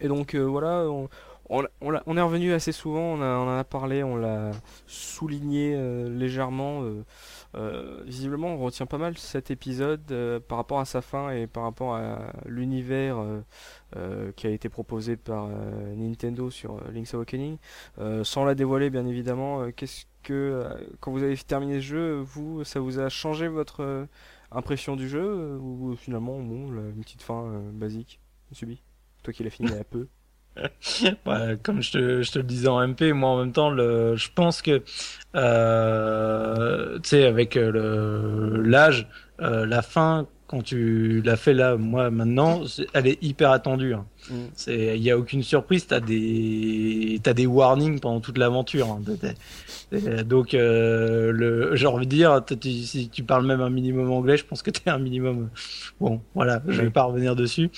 Et donc euh, voilà, on, on, est revenu assez souvent, on, a, on en a parlé, on l'a souligné euh, légèrement. euh, visiblement, on retient pas mal cet épisode par rapport à sa fin et par rapport à l'univers euh, qui a été proposé par euh, Nintendo sur euh, Link's Awakening. Sans la dévoiler, bien évidemment, qu'est-ce que quand vous avez terminé ce jeu, vous, ça vous a changé votre impression du jeu ou finalement, bon, une petite fin basique, subi Toi qui l'as fini a peu? Ouais, comme je te, je te le disais en MP, moi en même temps, le, je pense que, euh, tu sais, avec l'âge, euh, la fin, quand tu l'as fait là, moi maintenant, elle est hyper attendue. hein. Mm. C'est, il y a aucune surprise, t'as des, t'as des warnings pendant toute l'aventure. hein. Donc, euh, le, j'ai envie de dire, tu- si tu parles même un minimum anglais, je pense que t'es un minimum. Bon, voilà, je vais Oui. pas revenir dessus.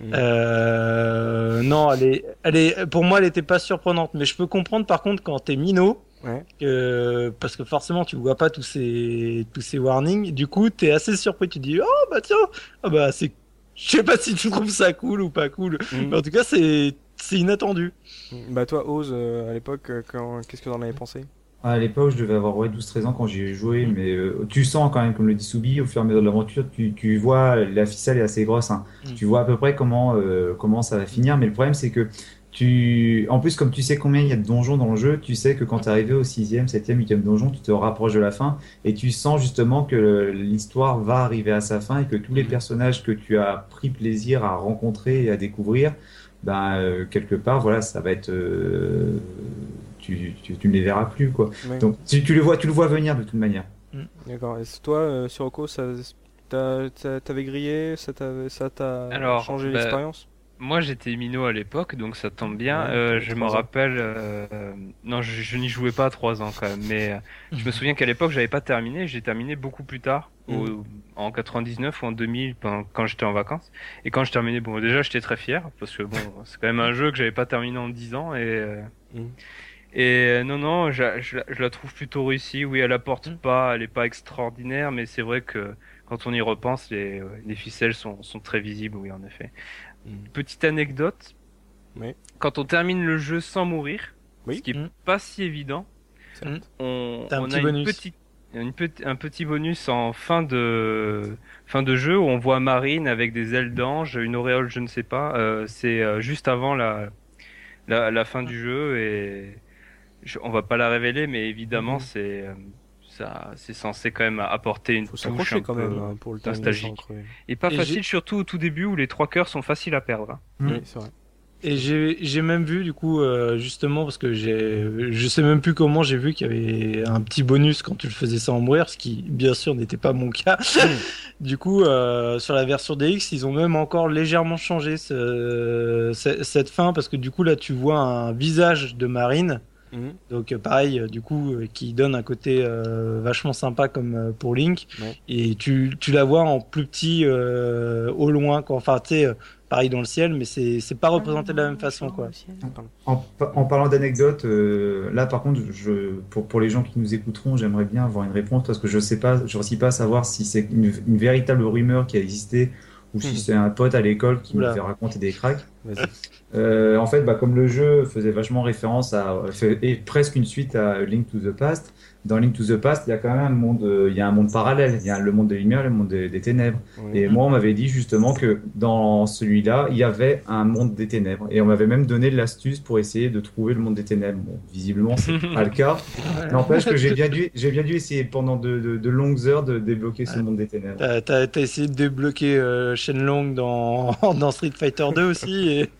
Mm. Euh, non, elle est, elle est, pour moi, elle était pas surprenante, mais je peux comprendre par contre quand t'es minot, Ouais. parce que forcément tu vois pas tous ces, tous ces warnings, du coup t'es assez surpris, tu dis, oh bah tiens, ah bah c'est, je sais pas si tu trouves ça cool ou pas cool, Mm. mais en tout cas c'est, c'est inattendu. Bah toi, Ose, euh, à l'époque, euh, quand... qu'est-ce que t'en avais pensé? À l'époque, je devais avoir ouais, 12-13 ans quand j'y ai joué, mais euh, tu sens quand même, comme le dit Soubi, au fur et à mesure de l'aventure, tu, tu vois, la ficelle est assez grosse. hein. Mm. Tu vois à peu près comment, euh, comment ça va finir, mais le problème c'est que tu, en plus, comme tu sais combien il y a de donjons dans le jeu, tu sais que quand tu es arrivé au 6e, 7e, 8e donjon, tu te rapproches de la fin et tu sens justement que l'histoire va arriver à sa fin et que tous les personnages que tu as pris plaisir à rencontrer et à découvrir, ben, euh, quelque part, voilà, ça va être. euh, tu, tu, tu ne les verras plus, quoi. Ouais. Donc, tu, tu le vois, tu le vois venir de toute manière. D'accord. Et toi, euh, Sirocco, ça, t'as- t'as- t'avais grillé, ça t'a, ça t'a Alors, changé bah, l'expérience? Moi, j'étais minot à l'époque, donc ça tombe bien. Ouais, Euh, je me rappelle, euh, non, je, je n'y jouais pas à 3 ans quand même, mais euh, je me souviens qu'à l'époque, j'avais pas terminé. J'ai terminé beaucoup plus tard, au- en 99 ou en 2000, pendant- quand j'étais en vacances. Et quand je terminais, bon, déjà, j'étais très fier parce que bon, c'est quand même un jeu que j'avais pas terminé en 10 ans et. Mhm. Et non, non, je, la- je la- je la trouve plutôt réussie. Oui, elle apporte Mhm. pas, elle est pas extraordinaire, mais c'est vrai que quand on y repense, les, les ficelles sont, sont très visibles, oui, en effet. Mhm. Petite anecdote. Oui. Quand on termine le jeu sans mourir, Oui. ce qui est Mhm. pas si évident, on, T'as un on petit a bonus. une petite, une petit- un petit bonus en fin de fin de jeu où on voit Marine avec des ailes d'ange, une auréole, je ne sais pas. Euh, c'est euh, juste avant la, la la fin du jeu et je, on va pas la révéler, mais évidemment Mhm. c'est euh, ça, c'est censé quand même apporter une Faut touche un quand peu même hein, pour le nostalgique. crever. Et pas Et facile, surtout au tout début où les trois cœurs sont faciles à perdre. hein. Mm. Oui, c'est vrai. Et j'ai même vu du coup euh, justement parce que j'ai je sais même plus comment j'ai vu qu'il y avait un petit bonus quand tu le faisais sans mourir ce qui bien sûr n'était pas mon cas. du coup euh, sur la version DX ils ont même encore légèrement changé ce, ce- cette fin parce que du coup là tu vois un visage de Marine Mhm. Donc euh, pareil, euh, du coup, euh, qui donne un côté euh, vachement sympa comme euh, pour Link. Ouais. Et tu, tu la vois en plus petit euh, au loin, quoi. Enfin, tu sais, pareil dans le ciel, mais c'est c'est pas représenté de la même façon, quoi. En, pa- en parlant d'anecdotes, euh, là par contre, je, pour, pour les gens qui nous écouteront, j'aimerais bien avoir une réponse parce que je sais pas, je réussis pas à savoir si c'est une, une véritable rumeur qui a existé ou si Mhm. c'est un pote à l'école qui Oula. me fait raconter des cracks. Euh, en fait, bah, comme le jeu faisait vachement référence à, fait- et presque une suite à Link to the Past, dans Link to the Past, il y a quand même un monde, euh, il y a un monde parallèle. Il y a le monde des lumières, et le monde des, des ténèbres. Oui. Et moi, on m'avait dit justement que dans celui-là, il y avait un monde des ténèbres. Et on m'avait même donné l'astuce pour essayer de trouver le monde des ténèbres. Bon, visiblement, c'est pas le cas. N'empêche que j'ai bien dû, j'ai bien dû essayer pendant de, de- de longues heures de débloquer ce monde des ténèbres. T'as essayé de débloquer euh, Shenlong dans, dans Street Fighter 2 aussi. Et...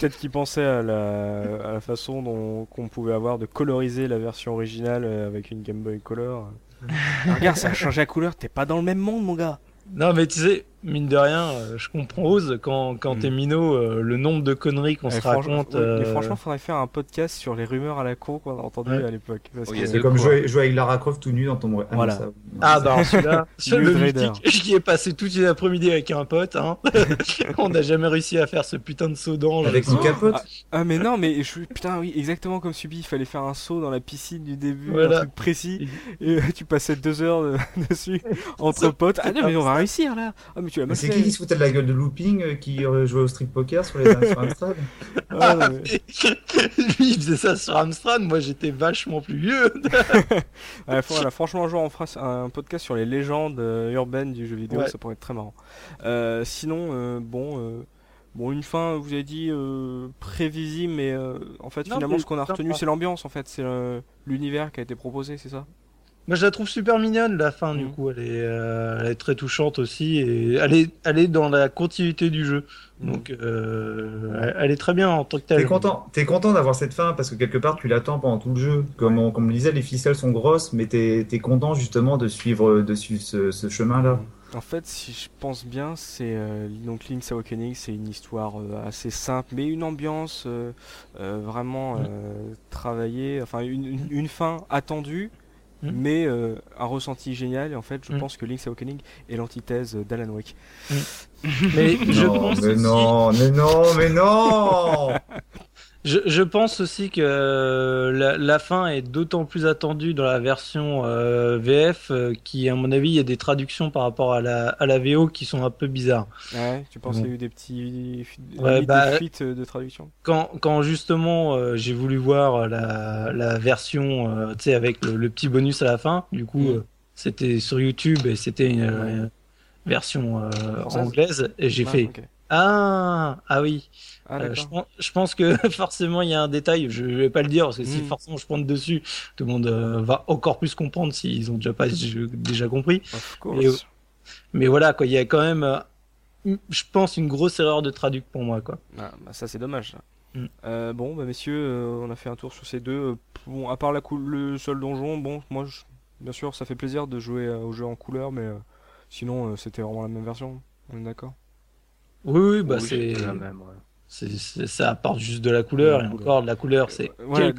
Peut-être qu'il pensait à la, à la façon dont qu'on pouvait avoir de coloriser la version originale euh, avec une Game Boy Color. Ah, regarde, ça a changé la couleur, t'es pas dans le même monde, mon gars. Non, mais tu sais, mine de rien, euh, je comprends Ose quand, quand Mm. t'es minot, euh, le nombre de conneries qu'on Eh, se franchement- raconte. oui, Mais euh, franchement, faudrait faire un podcast sur les rumeurs à la con qu'on a entendues Ouais. à l'époque. Oh, C'est comme jouer, jouer avec Lara Croft tout nu dans ton. Ah, non, Voilà. ça- Ah bah celui-là, le mythique, j'y ai passé toute une après-midi avec un pote. Hein. On n'a jamais réussi à faire ce putain de saut d'ange. Avec une capote. Ah mais non mais je putain oui exactement comme Subi il fallait faire un saut dans la piscine du début Voilà. un truc précis et tu passais deux heures dessus entre potes ah non mais on va réussir là ah mais tu c'est qui qui se foutait de la gueule de Looping euh, qui euh, jouait au street poker sur les sur Amstrad Ah, non, mais- Lui, il faisait ça sur Amstrad, moi j'étais vachement plus vieux. Ouais, faut- voilà, franchement jour on fera un podcast sur les légendes euh, urbaines du jeu vidéo Ouais. ça pourrait être très marrant. Euh, sinon euh, bon euh, Bon, une fin, vous avez dit euh, prévisible, mais euh, en fait, Non, finalement, ce qu'on a retenu, c'est l'ambiance, en fait, c'est euh, l'univers qui a été proposé, c'est ça? Moi je la trouve super mignonne la fin du Mhm. coup, elle est, euh, elle est très touchante aussi et elle est, elle est dans la continuité du jeu. Donc euh, elle- elle est très bien en tant que telle. T'es content, t'es content d'avoir cette fin parce que quelque part tu l'attends pendant tout le jeu. Comme on, comme on le disait, les ficelles sont grosses, mais t'es es content justement de suivre, de suivre ce, ce chemin-là. En fait, si je pense bien, c'est euh, donc Link's Awakening, c'est une histoire euh, assez simple, mais une ambiance euh, euh, vraiment euh, travaillée, enfin une, une, une fin attendue, Mm. mais euh, un ressenti génial. Et en fait, je Mm. pense que Link's Awakening est l'antithèse d'Alan Wake. Mais je non, pense mais aussi- non, mais non, mais non Je, je pense aussi que euh, la, la fin est d'autant plus attendue dans la version euh, VF euh, qui, à mon avis, il y a des traductions par rapport à la, à la VO qui sont un peu bizarres. Ouais, tu penses qu'il y a eu des petits Ouais, bah, des fuites de traduction? Quand, quand justement euh, j'ai voulu voir la, la version euh, tu sais, avec le, le petit bonus à la fin, du coup, Mm. euh, c'était sur YouTube et c'était une, euh, version euh, anglaise et j'ai Ah, fait. Ah, ah oui. Ah, Euh, je, pense, je pense que forcément il y a un détail, je vais pas le dire parce que si Mm. forcément je pointe dessus, tout le monde euh, va encore plus comprendre s'ils ont déjà pas déjà compris. Of Et, course. Mais voilà quoi, il y a quand même, euh, je pense une grosse erreur de traduc pour moi quoi. Ah, bah ça c'est dommage. ça. Mm. Euh, bon, bah messieurs, euh, on a fait un tour sur ces deux. Bon, à part la le seul donjon, bon, moi, je- bien sûr, ça fait plaisir de jouer euh, au jeu en couleur, mais euh, sinon, euh, c'était vraiment la même version. On est d'accord? Oui oui bah Oui, c'est, c'était la même, ouais. C'est- ça apporte juste de la couleur et la couleur. encore de la couleur c'est. Euh,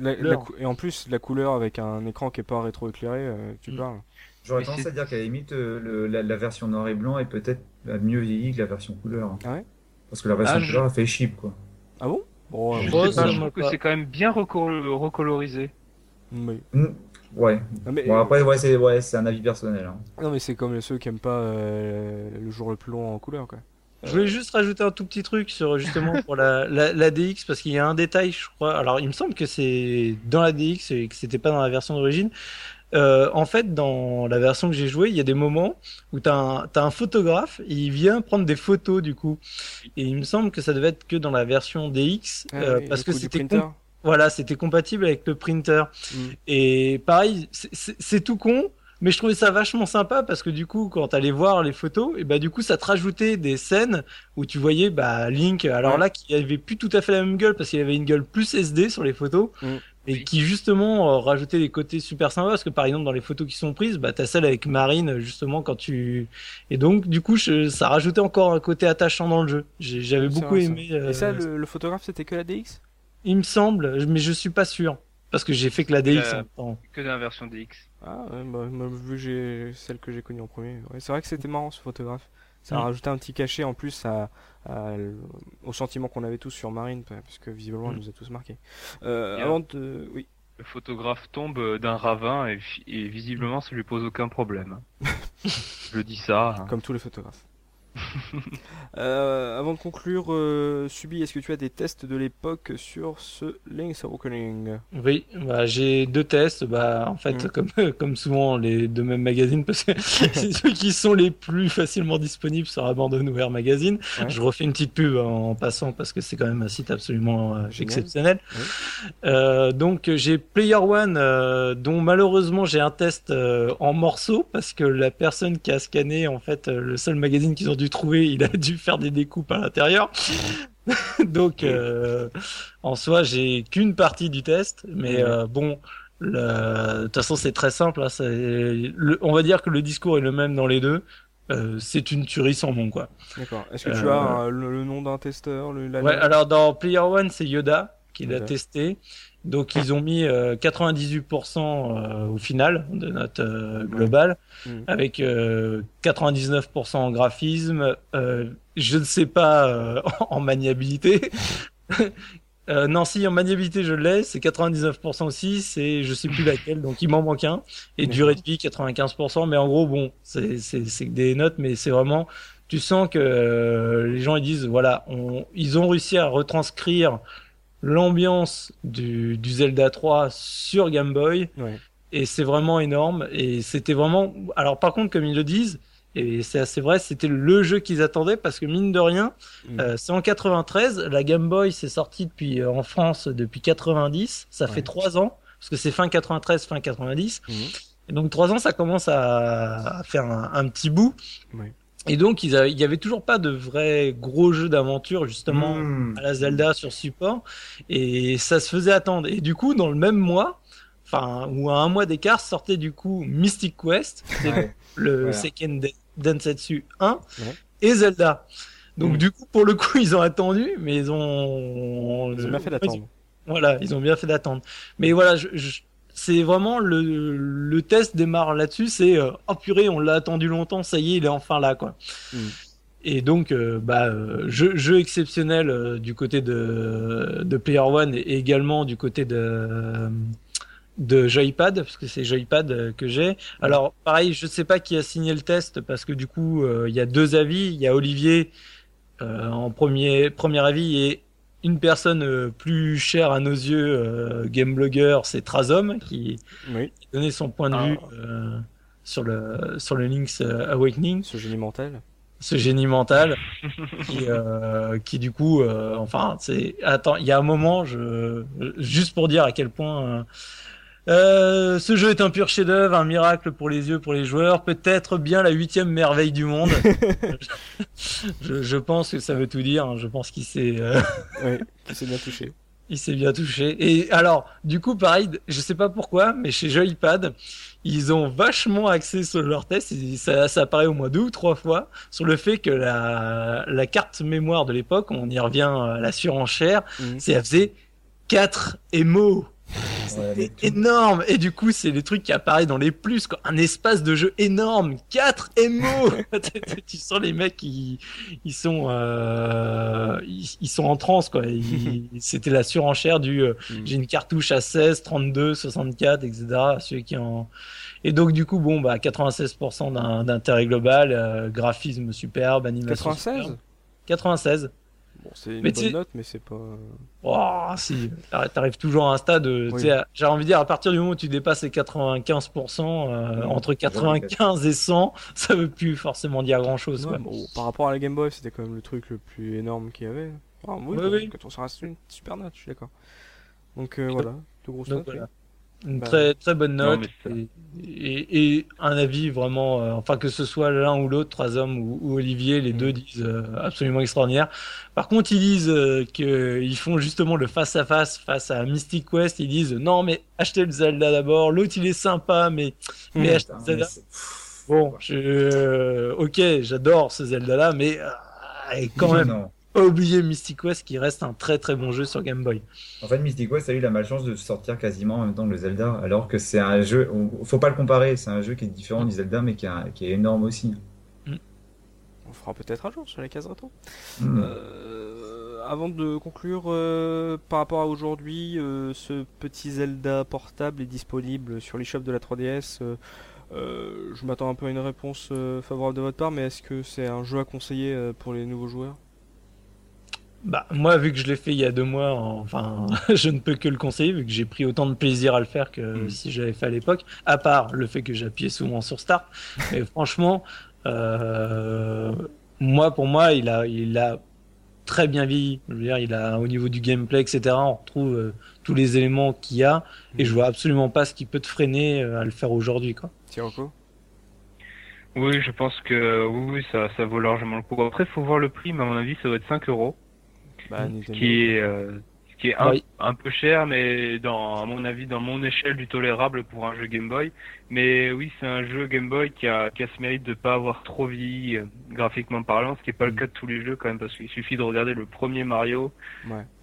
et en plus, de la couleur avec un écran qui est pas rétroéclairé, euh, tu Mm. parles. J'aurais tendance à dire qu'à la limite, euh, le- la, la version noir et blanc est peut-être mieux vieillie que la version couleur. Ah ouais? Parce que la version Ah, je- couleur, elle fait cheap, quoi. Ah bon? Bon, Je euh, sais pas, je trouve que c'est quand même bien reco- recolorisé. oui. Hmm, Ouais. Non, mais, Bon, après, ouais, c'est ouais, c'est un avis personnel. hein. non, mais c'est comme ceux qui aiment pas euh, le jour le plus long en couleur, quoi. Je voulais juste rajouter un tout petit truc sur justement pour la, la, la DX parce qu'il y a un détail, je crois. Alors, il me semble que c'est dans la DX et que c'était pas dans la version d'origine. Euh, en fait, dans la version que j'ai jouée, il y a des moments où t'as un, t'as un photographe et il vient prendre des photos du coup. Et il me semble que ça devait être que dans la version DX Ah euh, parce que c'était voilà, c'était compatible avec le printer. Mm. Et pareil, c'est tout con, mais je trouvais ça vachement sympa parce que du coup, quand t'allais voir les photos, et bah du coup, ça te rajoutait des scènes où tu voyais bah Link, alors Ouais. là, qui avait plus tout à fait la même gueule parce qu'il avait une gueule plus SD sur les photos. Mm. Et qui justement euh, rajoutait des côtés super sympas parce que par exemple dans les photos qui sont prises, bah t'as celle avec Marine justement quand tu et donc du coup je- ça rajoutait encore un côté attachant dans le jeu. J'ai- J'avais beaucoup vrai, ça. aimé. euh, Et ça, le, le photographe, c'était que la DX Il me semble, mais je suis pas sûr. parce que j'ai fait que la DX Euh, en même temps. Que dans la version DX. Ah, ouais, bah, vu que j'ai celle que j'ai connue en premier. Ouais, c'est vrai que c'était marrant ce photographe. Ça a Mm. rajouté un petit cachet en plus à, à- au sentiment qu'on avait tous sur Marine, parce que visiblement elle Mm. nous a tous marqué. Euh, avant de. Oui. Le photographe tombe euh, d'un ravin et, visiblement ça lui pose aucun problème. Je dis ça. hein. Comme tous les photographes. Euh, avant de conclure, euh, Subi, est-ce que tu as des tests de l'époque sur ce Link's Awakening? Oui, bah, j'ai deux tests, bah, en fait, Mm. comme, comme souvent les deux mêmes magazines, parce que c'est ceux qui sont les plus facilement disponibles sur Abandonware Magazine. Ouais. Je refais une petite pub en passant parce que c'est quand même un site absolument euh, exceptionnel. Donc j'ai Player One, dont malheureusement j'ai un test en morceaux parce que la personne qui a scanné, en fait, le seul magazine qu'ils ont dû trouver, il a dû faire des découpes à l'intérieur. donc euh, en soi, j'ai qu'une partie du test, mais Ouais. euh, bon. le- De toute façon, c'est très simple. hein, le- On va dire que le discours est le même dans les deux. Euh, c'est une tuerie sans nom, quoi. D'accord. Est-ce que tu as le, le nom d'un testeur le, la- Ouais, alors dans Player One, c'est Yoda qui l'a testé. Donc ils ont mis euh, 98% euh, au final de note euh, globale, Mhm. avec euh, 99% en graphisme. euh, je ne sais pas euh, en maniabilité. Euh, non, si en maniabilité je l'ai, c'est 99% aussi, c'est je sais plus laquelle, donc il m'en manque un. Et durée de vie 95%, mais en gros bon, c'est c'est des notes, mais c'est vraiment, tu sens que euh, les gens ils disent voilà, on, ils ont réussi à retranscrire l'ambiance du, du Zelda 3 sur Game Boy Ouais. et c'est vraiment énorme et c'était vraiment alors par contre comme ils le disent et c'est assez vrai c'était le jeu qu'ils attendaient parce que mine de rien Mm. euh, c'est en 93 la Game Boy c'est sorti depuis euh, en France depuis 90 ça Ouais. fait trois ans parce que c'est fin 93 fin 90 Mhm. et donc trois ans ça commence à, à faire un, un petit bout. Et donc il y avait toujours pas de vrai gros jeu d'aventure justement Mmh. à la Zelda sur support et ça se faisait attendre. Et du coup, dans le même mois, enfin, ou à un mois d'écart, sortait du coup Mystic Quest, Ouais. le Voilà. Seiken Den- Densetsu 1 Ouais. et Zelda. Donc Mm. du coup, pour le coup, ils ont attendu, mais ils ont, Ils ont bien fait d'attendre. Voilà, ils ont bien fait d'attendre. Mais voilà, je, je- c'est vraiment le, le test démarre là-dessus, c'est euh, oh purée, on l'a attendu longtemps, ça y est, il est enfin là quoi. Mm. Et donc, euh, bah, euh, jeu, jeu exceptionnel euh, du côté de, de Player One et également du côté de de Joypad parce que c'est Joypad euh, que j'ai. Alors pareil, je sais pas qui a signé le test parce que du coup euh, il y a deux avis. Il y a Olivier euh, en premier premier avis et une personne euh, plus chère à nos yeux, euh, game blogger, c'est Trazom qui Oui, donnait son point de Ah. vue euh, sur le sur le Link's euh, Awakening ce génie mental. ce génie mental qui, qui du coup enfin c'est attends il y a un moment je juste pour dire à quel point euh, euh, ce jeu est un pur chef-d'œuvre, un miracle pour les yeux, pour les joueurs, peut-être bien la huitième merveille du monde. je, je pense que ça veut tout dire. hein. Je pense qu'il s'est, euh, Oui, qui s'est bien touché. il s'est bien touché. Et alors, du coup, pareil, je sais pas pourquoi, mais chez Joypad, ils ont vachement axé sur leur test. et Ça, ça apparaît au moins deux ou trois fois sur le fait que la, la carte mémoire de l'époque, on y revient à la surenchère, Mhm. c'est elle faisait 4 émos. Tout- Énorme Et du coup, c'est les trucs qui apparaissent dans les plus, quoi. Un espace de jeu énorme 4 émos Tu sens les mecs, ils, ils sont euh, ils, ils sont en transe, quoi. C'était la surenchère du euh, Mhm. j'ai une cartouche à 16, 32, 64, etc. Ceux qui en... Et donc, du coup, bon, bah, 96% d'un- d'intérêt global, euh, graphisme superbe, animation 96 superbe. 96. Bon, c'est une Mais bonne note, mais c'est pas. Oh, si, t'arri- t'arrives toujours à un stade, euh, Oui. j'ai envie de dire, à partir du moment où tu dépasses les 95%, euh, entre j'avoue, 95 et 100, ça veut plus forcément dire grand chose, Ouais, quoi. bon, par rapport à la Game Boy, c'était quand même le truc le plus énorme qu'il y avait. Ah, oui, Oui, bon, oui. quand on reste une super note, je suis d'accord. Donc euh, voilà, de grosses notes. voilà. Une Bah, très très bonne note mais et, et- et un avis vraiment, euh, enfin que ce soit l'un ou l'autre, trois hommes ou, ou Olivier, les Mm. deux disent euh, absolument extraordinaire. Par contre, ils disent euh, qu'ils font justement le face à face face à Mystic Quest. Ils disent non mais achetez le Zelda d'abord. L'autre il est sympa mais mais Mm. achetez le Putain, mais Zelda. Bon, je... ok, j'adore ce Zelda là, mais euh, et quand même Non. Pas oublier Mystic West qui reste un très très bon jeu sur Game Boy. En fait, Mystic West a eu la malchance de sortir quasiment en même temps que le Zelda, alors que c'est un jeu, faut pas le comparer, c'est un jeu qui est différent du Zelda mais qui, est énorme aussi. On fera peut-être un jour sur les cases retour. Hmm. Euh, avant de conclure, euh, par rapport à aujourd'hui, euh, ce petit Zelda portable est disponible sur l'eShop de la 3DS. je m'attends un peu à une réponse favorable de votre part, mais est-ce que c'est un jeu à conseiller pour les nouveaux joueurs? Bah, moi, vu que je l'ai fait il y a deux mois, enfin, je ne peux que le conseiller, vu que j'ai pris autant de plaisir à le faire que hmm. si j'avais fait à l'époque, à part le fait que j'appuyais souvent sur Start. Mais franchement, euh, moi, pour moi, il a, il a très bien vieilli. Je veux dire, il a, au niveau du gameplay, etc., on retrouve euh, tous les éléments qu'il y a, et je vois absolument pas ce qui peut te freiner euh, à le faire aujourd'hui, quoi. Oui, je pense que oui, ça, ça vaut largement le coup. Après, faut voir le prix, mais à mon avis, ça doit être 5 euros. Bah, qui est euh, qui est un, un, peu cher, mais dans, à mon avis, dans mon échelle du tolérable pour un jeu Game Boy. Mais oui, c'est un jeu Game Boy qui a, qui a ce mérite de pas avoir trop vieilli euh, graphiquement parlant, ce qui est pas le mm. cas de tous les jeux quand même, parce qu'il suffit de regarder le premier Mario,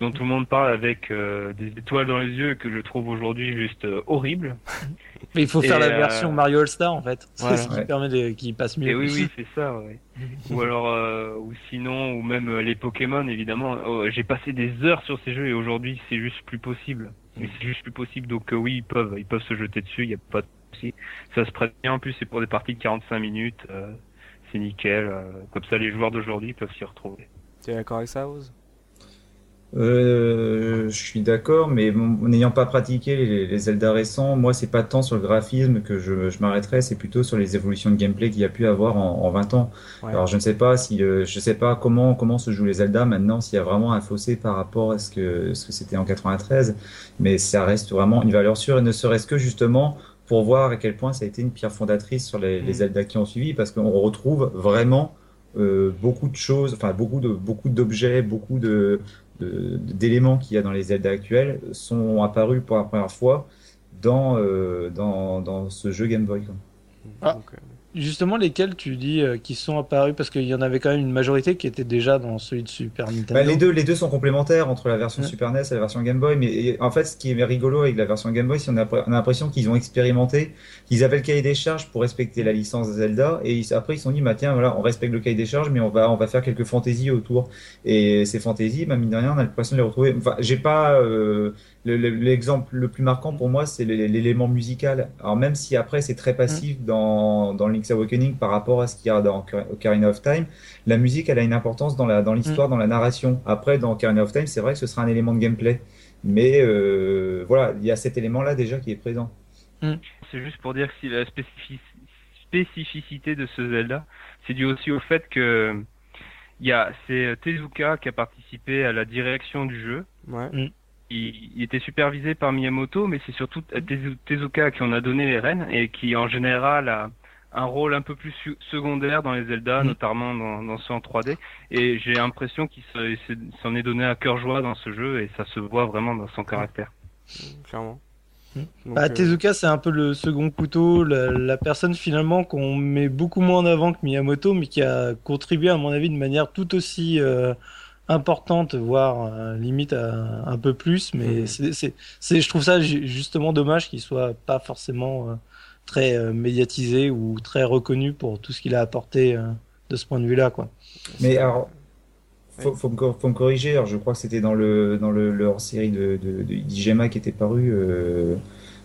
dont tout le monde parle avec euh, des étoiles dans les yeux, que je trouve aujourd'hui juste euh, horrible. Mais il faut faire la version Mario All Star en fait, c'est ce qui permet de, qu'il passe mieux. Et oui, oui, c'est ça. Ouais. ou alors, ou sinon, ou même les Pokémon évidemment. Oh, j'ai passé des heures sur ces jeux et aujourd'hui c'est juste plus possible. Mais c'est juste plus possible, donc oui, ils peuvent, ils peuvent se jeter dessus. Il y a pas de ça se prête bien en plus, c'est pour des parties de 45 minutes. Euh, c'est nickel. Euh, comme ça, les joueurs d'aujourd'hui peuvent s'y retrouver. Tu es d'accord avec ça, Ose euh, je suis d'accord, mais n'ayant pas pratiqué les, Zelda récents, moi c'est pas tant sur le graphisme que je, je m'arrêterai, c'est plutôt sur les évolutions de gameplay qu'il y a pu avoir en, 20 ans. Alors je ne sais pas si, je sais pas comment comment se jouent les Zelda maintenant, s'il y a vraiment un fossé par rapport à ce que ce que c'était en 93, mais ça reste vraiment une valeur sûre et ne serait-ce que justement pour voir à quel point ça a été une pierre fondatrice sur les, les mm. Zelda qui ont suivi, parce qu'on retrouve vraiment euh, beaucoup de choses, enfin beaucoup de beaucoup d'objets, beaucoup de d'éléments qu'il y a dans les Zelda actuels sont apparus pour la première fois dans euh, dans, dans ce jeu Game Boy. Ah. Euh, Justement, lesquels tu dis euh, qui sont apparus? Parce qu'il y en avait quand même une majorité qui était déjà dans celui de Super Nintendo. Bah, les deux, les deux sont complémentaires entre la version Super NES et la version Game Boy. Mais en fait, ce qui est rigolo avec la version Game Boy, c'est qu'on a, a l'impression qu'ils ont expérimenté, qu'ils avaient le cahier des charges pour respecter la licence Zelda, et après ils se sont dit, bah tiens, voilà, on respecte le cahier des charges, mais on va, on va faire quelques fantaisies autour. Et ces fantaisies, bah, mine de rien, on a l'impression de les retrouver. Enfin, j'ai pas euh, L'exemple le, plus marquant pour moi, c'est l'élément musical. Alors même si après c'est très passif mm. dans, dans Link's Awakening par rapport à ce qu'il y a dans Ocarina of Time, la musique elle a une importance dans la dans l'histoire, mm. dans la narration. Après dans Ocarina of Time, c'est vrai que ce sera un élément de gameplay, mais euh, voilà, il y a cet élément-là déjà qui est présent. Mm. C'est juste pour dire que si la spécificité de ce Zelda, c'est dû aussi au fait que il y a c'est Tezuka qui a participé à la direction du jeu. Ouais il, était supervisé par Miyamoto, mais c'est surtout Tezuka qui en a donné les rênes et qui en général a un rôle un peu plus secondaire dans les Zelda, mm. notamment dans, dans ceux en 3D. Et j'ai l'impression qu'il s'en est donné à cœur joie dans ce jeu et ça se voit vraiment dans son caractère. Mm, clairement. Mm. bah, Tezuka, c'est un peu le second couteau, la, personne finalement qu'on met beaucoup moins en avant que Miyamoto, mais qui a contribué à mon avis de manière tout aussi euh, importante, voire euh, limite euh, un peu plus, mais mhm. c'est, je trouve ça justement dommage qu'il soit pas forcément euh, très médiatisé ou très reconnu pour tout ce qu'il a apporté de ce point de vue-là, quoi. Mais alors, faut, faut, me, faut me corriger. Alors, je crois que c'était dans le dans le, hors série de, de, de qui était paru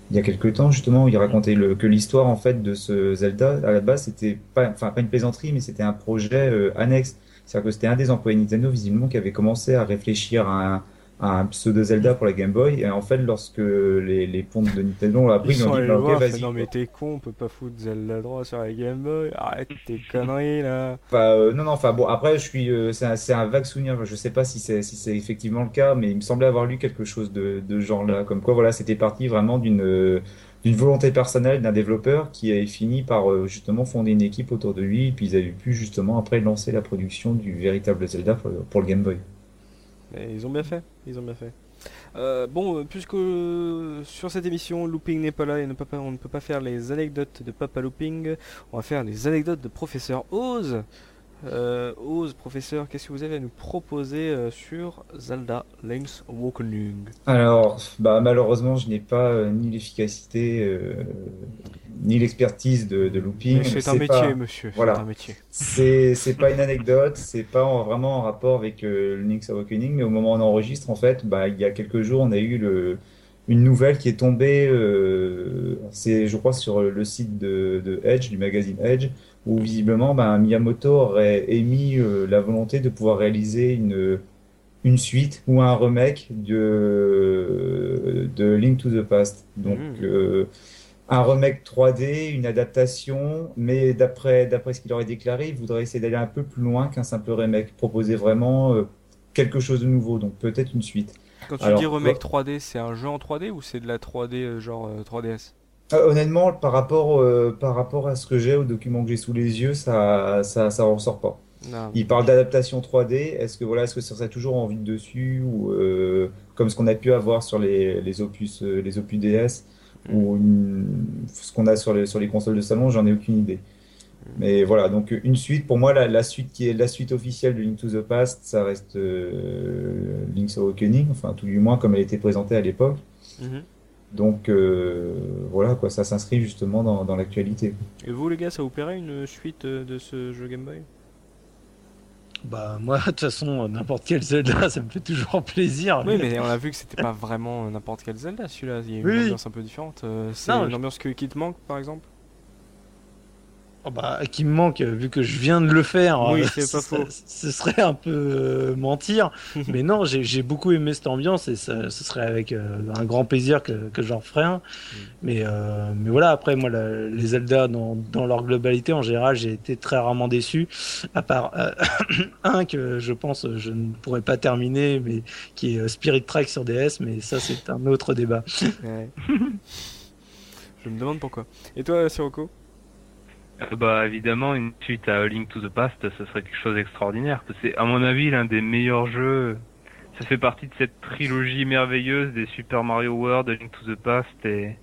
il y a quelques temps justement où il racontait le, que l'histoire en fait de ce Zelda à la base c'était pas enfin pas une plaisanterie mais c'était un projet annexe c'est-à-dire que c'était un des employés Nintendo, visiblement, qui avait commencé à réfléchir à un, pseudo Zelda pour la Game Boy. Et en fait, lorsque les, les pontes de Nintendo l'ont appris, ils, ont dit, bah, vas-y. Non, mais t'es con, on peut pas foutre Zelda droit sur la Game Boy. Arrête tes conneries, là. Enfin, euh, non, non, enfin, bon, après, je suis, euh, c'est un, vague souvenir. Je sais pas si c'est, si c'est effectivement le cas, mais il me semblait avoir lu quelque chose de, de genre là. Comme quoi, voilà, c'était parti vraiment d'une, d'une volonté personnelle d'un développeur qui avait fini par euh, justement fonder une équipe autour de lui, et puis ils avaient pu justement après lancer la production du véritable Zelda pour, le Game Boy. ils ont bien fait, ils ont bien fait. Euh, bon, euh, puisque sur cette émission Looping n'est pas là et on ne peut pas faire les anecdotes de Papa Looping, on va faire les anecdotes de Professeur Oz. Euh, Oz, professeur, qu'est-ce que vous avez à nous proposer euh, sur Zelda Link's Awakening? Alors, bah, malheureusement, je n'ai pas euh, ni l'efficacité ni l'expertise de, de looping. C'est un métier, monsieur. voilà. C'est un métier. C'est c'est pas une anecdote, c'est pas en- vraiment en rapport avec Link's Awakening, mais au moment où on enregistre, en fait, bah, il y a quelques jours, on a eu le, une nouvelle qui est tombée, c'est, je crois, sur le site de, de Edge, du magazine Edge, où visiblement, bah, Miyamoto aurait émis euh, la volonté de pouvoir réaliser une, une suite ou un remake de, de Link to the Past. Donc, Mhm. euh, un remake 3D, une adaptation, mais d'après ce qu'il aurait déclaré, il voudrait essayer d'aller un peu plus loin qu'un simple remake, proposer vraiment euh, quelque chose de nouveau, donc peut-être une suite. Quand tu Alors, dis remake 3D, c'est un jeu en 3D ou c'est de la 3D euh, genre euh, 3DS Ah, honnêtement, par rapport euh, par rapport à ce que j'ai, au document que j'ai sous les yeux, ça ça ça ressort pas. Non. Il parle d'adaptation 3D. Est-ce que voilà, est-ce que ça serait toujours en vue dessus ou euh, comme ce qu'on a pu avoir sur les, les opus euh, les opus DS ou une- ce qu'on a sur les sur les consoles de salon, j'en ai aucune idée. Mais voilà, donc une suite pour moi la, la suite qui est la suite officielle de Link to the Past, ça reste euh, Link's Awakening, enfin tout du moins comme elle était présentée à l'époque. Mhm. Donc euh, voilà quoi, ça s'inscrit justement dans, dans l'actualité. Et vous, les gars, ça vous plairait une suite euh, de ce jeu Game Boy? Bah moi, de toute façon, euh, n'importe quel Zelda, ça me fait toujours plaisir. Oui, mais on a vu que c'était pas vraiment n'importe quel Zelda celui-là. Il y a une Oui, ambiance un peu différente. C'est Non, une je- ambiance que- qui te manque, par exemple? Oh bah, qui me manque, vu que je viens de le faire. Oui, euh, c'est pas ce- faux. Ce serait un peu euh, mentir. mais non, j'ai beaucoup aimé cette ambiance et ça, ce serait avec euh, un grand plaisir que, que j'en ferais un. Mais, euh, mais voilà, après, moi, la- les Zelda, dans, dans leur globalité, en général, j'ai été très rarement déçu. À part un que je pense je ne pourrais pas terminer, mais qui est Spirit Trek sur DS. Mais ça, c'est un autre débat. Ouais. Je me demande pourquoi. Et toi, Sirocco? Euh, bah évidemment une suite à A Link to the Past, ce serait quelque chose d'extraordinaire. C'est à mon avis l'un des meilleurs jeux. Ça fait partie de cette trilogie merveilleuse des Super Mario World, Link to the Past et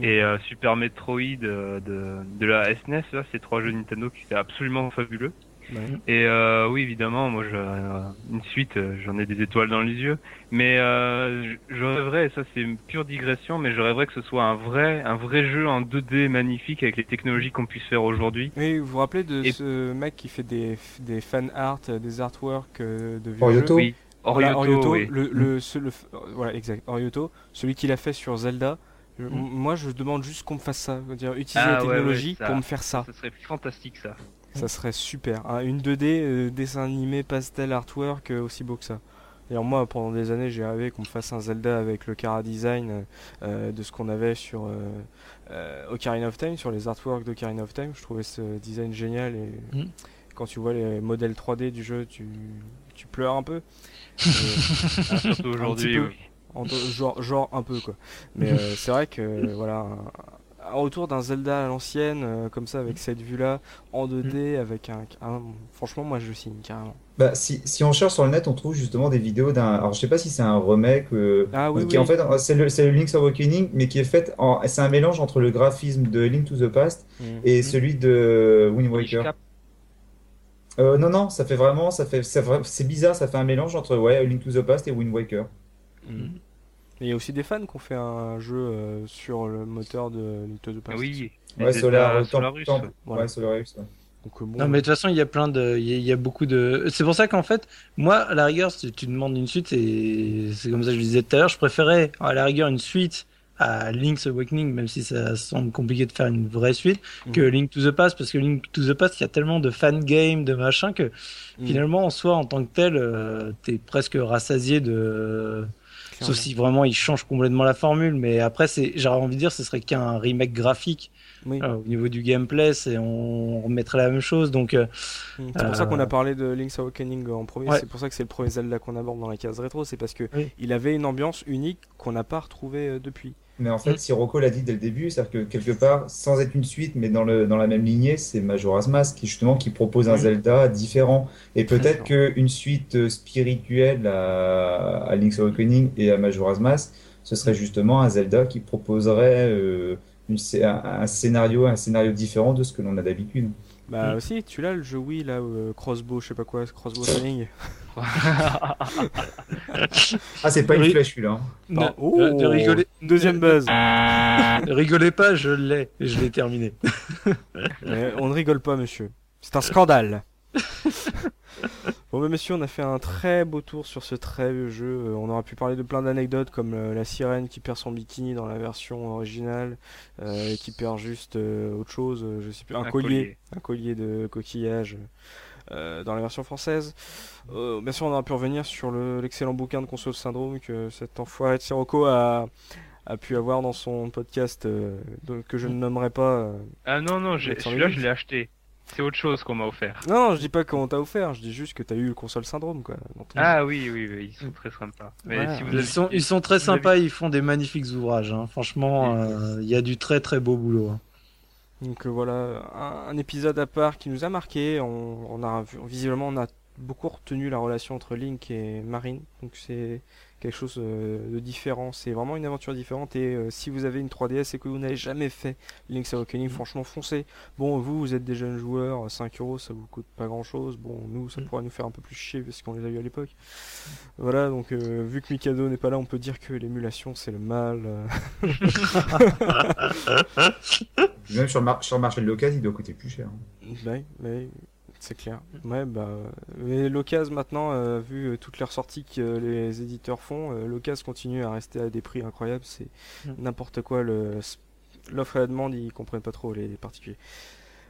et euh, Super Metroid euh, de de la SNES. Là, ces trois jeux Nintendo qui étaient absolument fabuleux. Ouais. Et euh, oui, évidemment, moi, je, euh, une suite, euh, j'en ai des étoiles dans les yeux. Mais euh, je rêverais, et ça c'est une pure digression, mais je rêverais que ce soit un vrai, un vrai jeu en 2D magnifique avec les technologies qu'on puisse faire aujourd'hui. Oui, vous vous rappelez de Et- ce mec qui fait des, des fan art, euh, des artworks de vieux Orioto jeux Oui, Voilà, Orioto, Orioto, oui. le, le, ce- le- voilà, exact. Orioto, celui qui l'a fait sur Zelda. Je- Mm. Moi, je demande juste qu'on me fasse ça, dire utiliser Ah la ouais, technologie ouais, ça- pour me faire ça. Ce serait fantastique ça. Ça serait super. hein. Une 2D, euh, dessin animé, pastel, artwork, euh, aussi beau que ça. D'ailleurs, moi, pendant des années, j'ai rêvé qu'on me fasse un Zelda avec le Cara Design euh, de ce qu'on avait sur euh, euh, Ocarina of Time, sur les artworks d'Ocarina of Time. Je trouvais ce design génial et Mhm. quand tu vois les modèles 3D du jeu, tu, tu pleures un peu. Ah, surtout aujourd'hui. oui. en- genre, genre un peu quoi. Mais euh, c'est vrai que voilà, un, retour d'un Zelda à l'ancienne, euh, comme ça, avec cette vue-là, en 2D, avec un, un- Franchement, moi je signe carrément. Bah, si, si on cherche sur le net, on trouve justement des vidéos d'un. Alors, je sais pas si c'est un remake, euh, Ah oui, qui en oui. fait, c'est le, le Link's Awakening, mais qui est fait en. C'est un mélange entre le graphisme de Link to the Past Mm. et celui de Wind Waker. Euh, non, non, ça fait vraiment. Ça fait, c'est bizarre, ça fait un mélange entre ouais, Link to the Past et Wind Waker. Et il y a aussi des fans qui ont fait un jeu euh, sur le moteur de Link to the Past. Oui. Ouais, Solar, Temp- Solarus. Temp- Voilà. ouais, Solarus, ouais. Donc, euh, bon, Non, mais de toute façon, il y a plein de, il y a, il y a beaucoup de. C'est pour ça qu'en fait, moi, à la rigueur, si tu demandes une suite, c'est, c'est comme ça que je disais tout à l'heure, je préférais à la rigueur une suite à Link's Awakening, même si ça semble compliqué de faire une vraie suite, Mhm. que Link to the Past, parce que Link to the Past, il y a tellement de fan game, de machin, que mm, finalement, en soi, en tant que tel, euh, t'es presque rassasié de. Sauf si vraiment il change complètement la formule, mais après, c'est, j'aurais envie de dire, ce serait qu'un remake graphique. Oui. Euh, au niveau du gameplay, c'est, on remettrait la même chose, donc. euh, Mm. C'est pour ça qu'on Euh, a parlé de Link's Awakening en premier. Ouais. C'est pour ça que c'est le premier Zelda qu'on aborde dans la case rétro. C'est parce que Oui. il avait une ambiance unique qu'on n'a pas retrouvée depuis. Mais en fait, Mm. Sirocco l'a dit dès le début, c'est-à-dire que quelque part, sans être une suite, mais dans le, dans la même lignée, c'est Majora's Mask qui justement qui propose un Oui. Zelda différent. Et peut-être qu'une suite euh, spirituelle à, à Link's Awakening et à Majora's Mask, ce serait justement un Zelda qui proposerait euh, une, un, un scénario, un scénario différent de ce que l'on a d'habitude. Bah Mm. aussi, tu l'as le jeu Wii là, euh, crossbow, je sais pas quoi, crossbow training. Ah, c'est pas une flèche celui-là. hein. Ne, Oh, ne- ne rigolez, Deuxième buzz. ne rigolez pas, je l'ai, je l'ai terminé. Mais on ne rigole pas, monsieur. C'est un scandale. bon, bah, messieurs, on a fait un très beau tour sur ce très vieux jeu. Euh, on aura pu parler de plein d'anecdotes comme euh, la sirène qui perd son bikini dans la version originale euh, et qui perd juste euh, autre chose, je sais plus, un, Un collier, collier. un collier de coquillage. Euh, dans la version française. Euh, bien sûr, on aura pu revenir sur le- l'excellent bouquin de Console Syndrome que cet enfoiré de Sirocco a, a pu avoir dans son podcast euh, que je ne nommerai pas. euh, Ah non, non, celui-là, je l'ai acheté. C'est autre chose qu'on m'a offert. Non, non, je dis pas qu'on t'a offert, je dis juste que t'as eu le console syndrome quoi. dans ton- Ah oui, oui, oui, ils sont très sympas. Mais Voilà. si vous Ils avez- sont, ils sont très avez- sympas, ils font des magnifiques ouvrages. hein. Franchement, euh, il y a du très très beau boulot. hein. Donc euh, voilà, un, épisode à part qui nous a marqué. On, a visiblement on a beaucoup retenu la relation entre Link et Marine. Donc c'est quelque chose euh, de différent. C'est vraiment une aventure différente. Et euh, si vous avez une 3DS et que vous n'avez jamais fait Link's Awakening, franchement foncez. Bon, vous, vous êtes des jeunes joueurs, 5 euros, ça vous coûte pas grand chose. Bon, nous, ça Mm. pourrait nous faire un peu plus chier parce qu'on les a eu à l'époque. Voilà, donc euh, vu que Mikado n'est pas là, on peut dire que l'émulation c'est le mal. euh. Même sur le, mar- sur le marché de l'occasion, il doit coûter plus cher. hein. Ouais, ouais, c'est clair. Ouais, bah, l'occasion maintenant, euh, vu euh, toutes les ressorties que euh, les éditeurs font, euh, l'occasion continue à rester à des prix incroyables. C'est Mm. n'importe quoi. L'offre et la demande, ils comprennent pas trop les particuliers.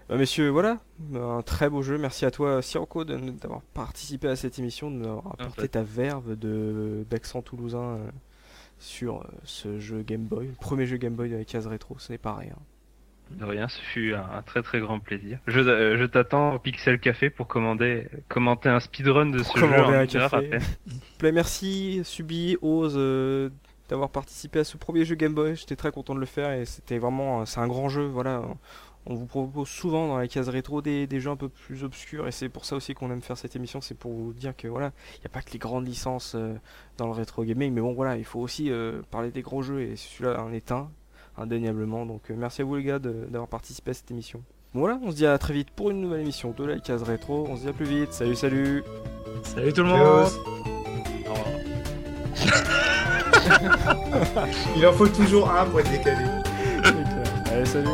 Messieurs, voilà, un très beau jeu. Merci à toi, Sirocco, d'avoir participé à cette émission, de nous avoir apporté ta verve de d'accent toulousain sur ce jeu Game Boy, le premier jeu Game Boy la case rétro. Ce n'est pas rien. De rien, ce fut un, un très très grand plaisir. Je, euh, je t'attends au Pixel Café pour commander, commenter un speedrun de ce jeu en un café. Play, merci, Subi, Ose, euh, d'avoir participé à ce premier jeu Game Boy. J'étais très content de le faire et c'était vraiment, c'est un grand jeu. Voilà, on vous propose souvent dans la case rétro des, des jeux un peu plus obscurs et c'est pour ça aussi qu'on aime faire cette émission. C'est pour vous dire que voilà, il n'y a pas que les grandes licences euh, dans le rétro gaming, mais bon voilà, il faut aussi euh, parler des gros jeux et celui-là en est un, indéniablement. Donc euh, merci à vous les gars d'avoir participé à cette émission. Bon, Voilà, on se dit à très vite pour une nouvelle émission de la case rétro. On se dit à plus vite. Salut, salut. Salut tout le monde Il en faut toujours un pour être décalé. Allez, salut.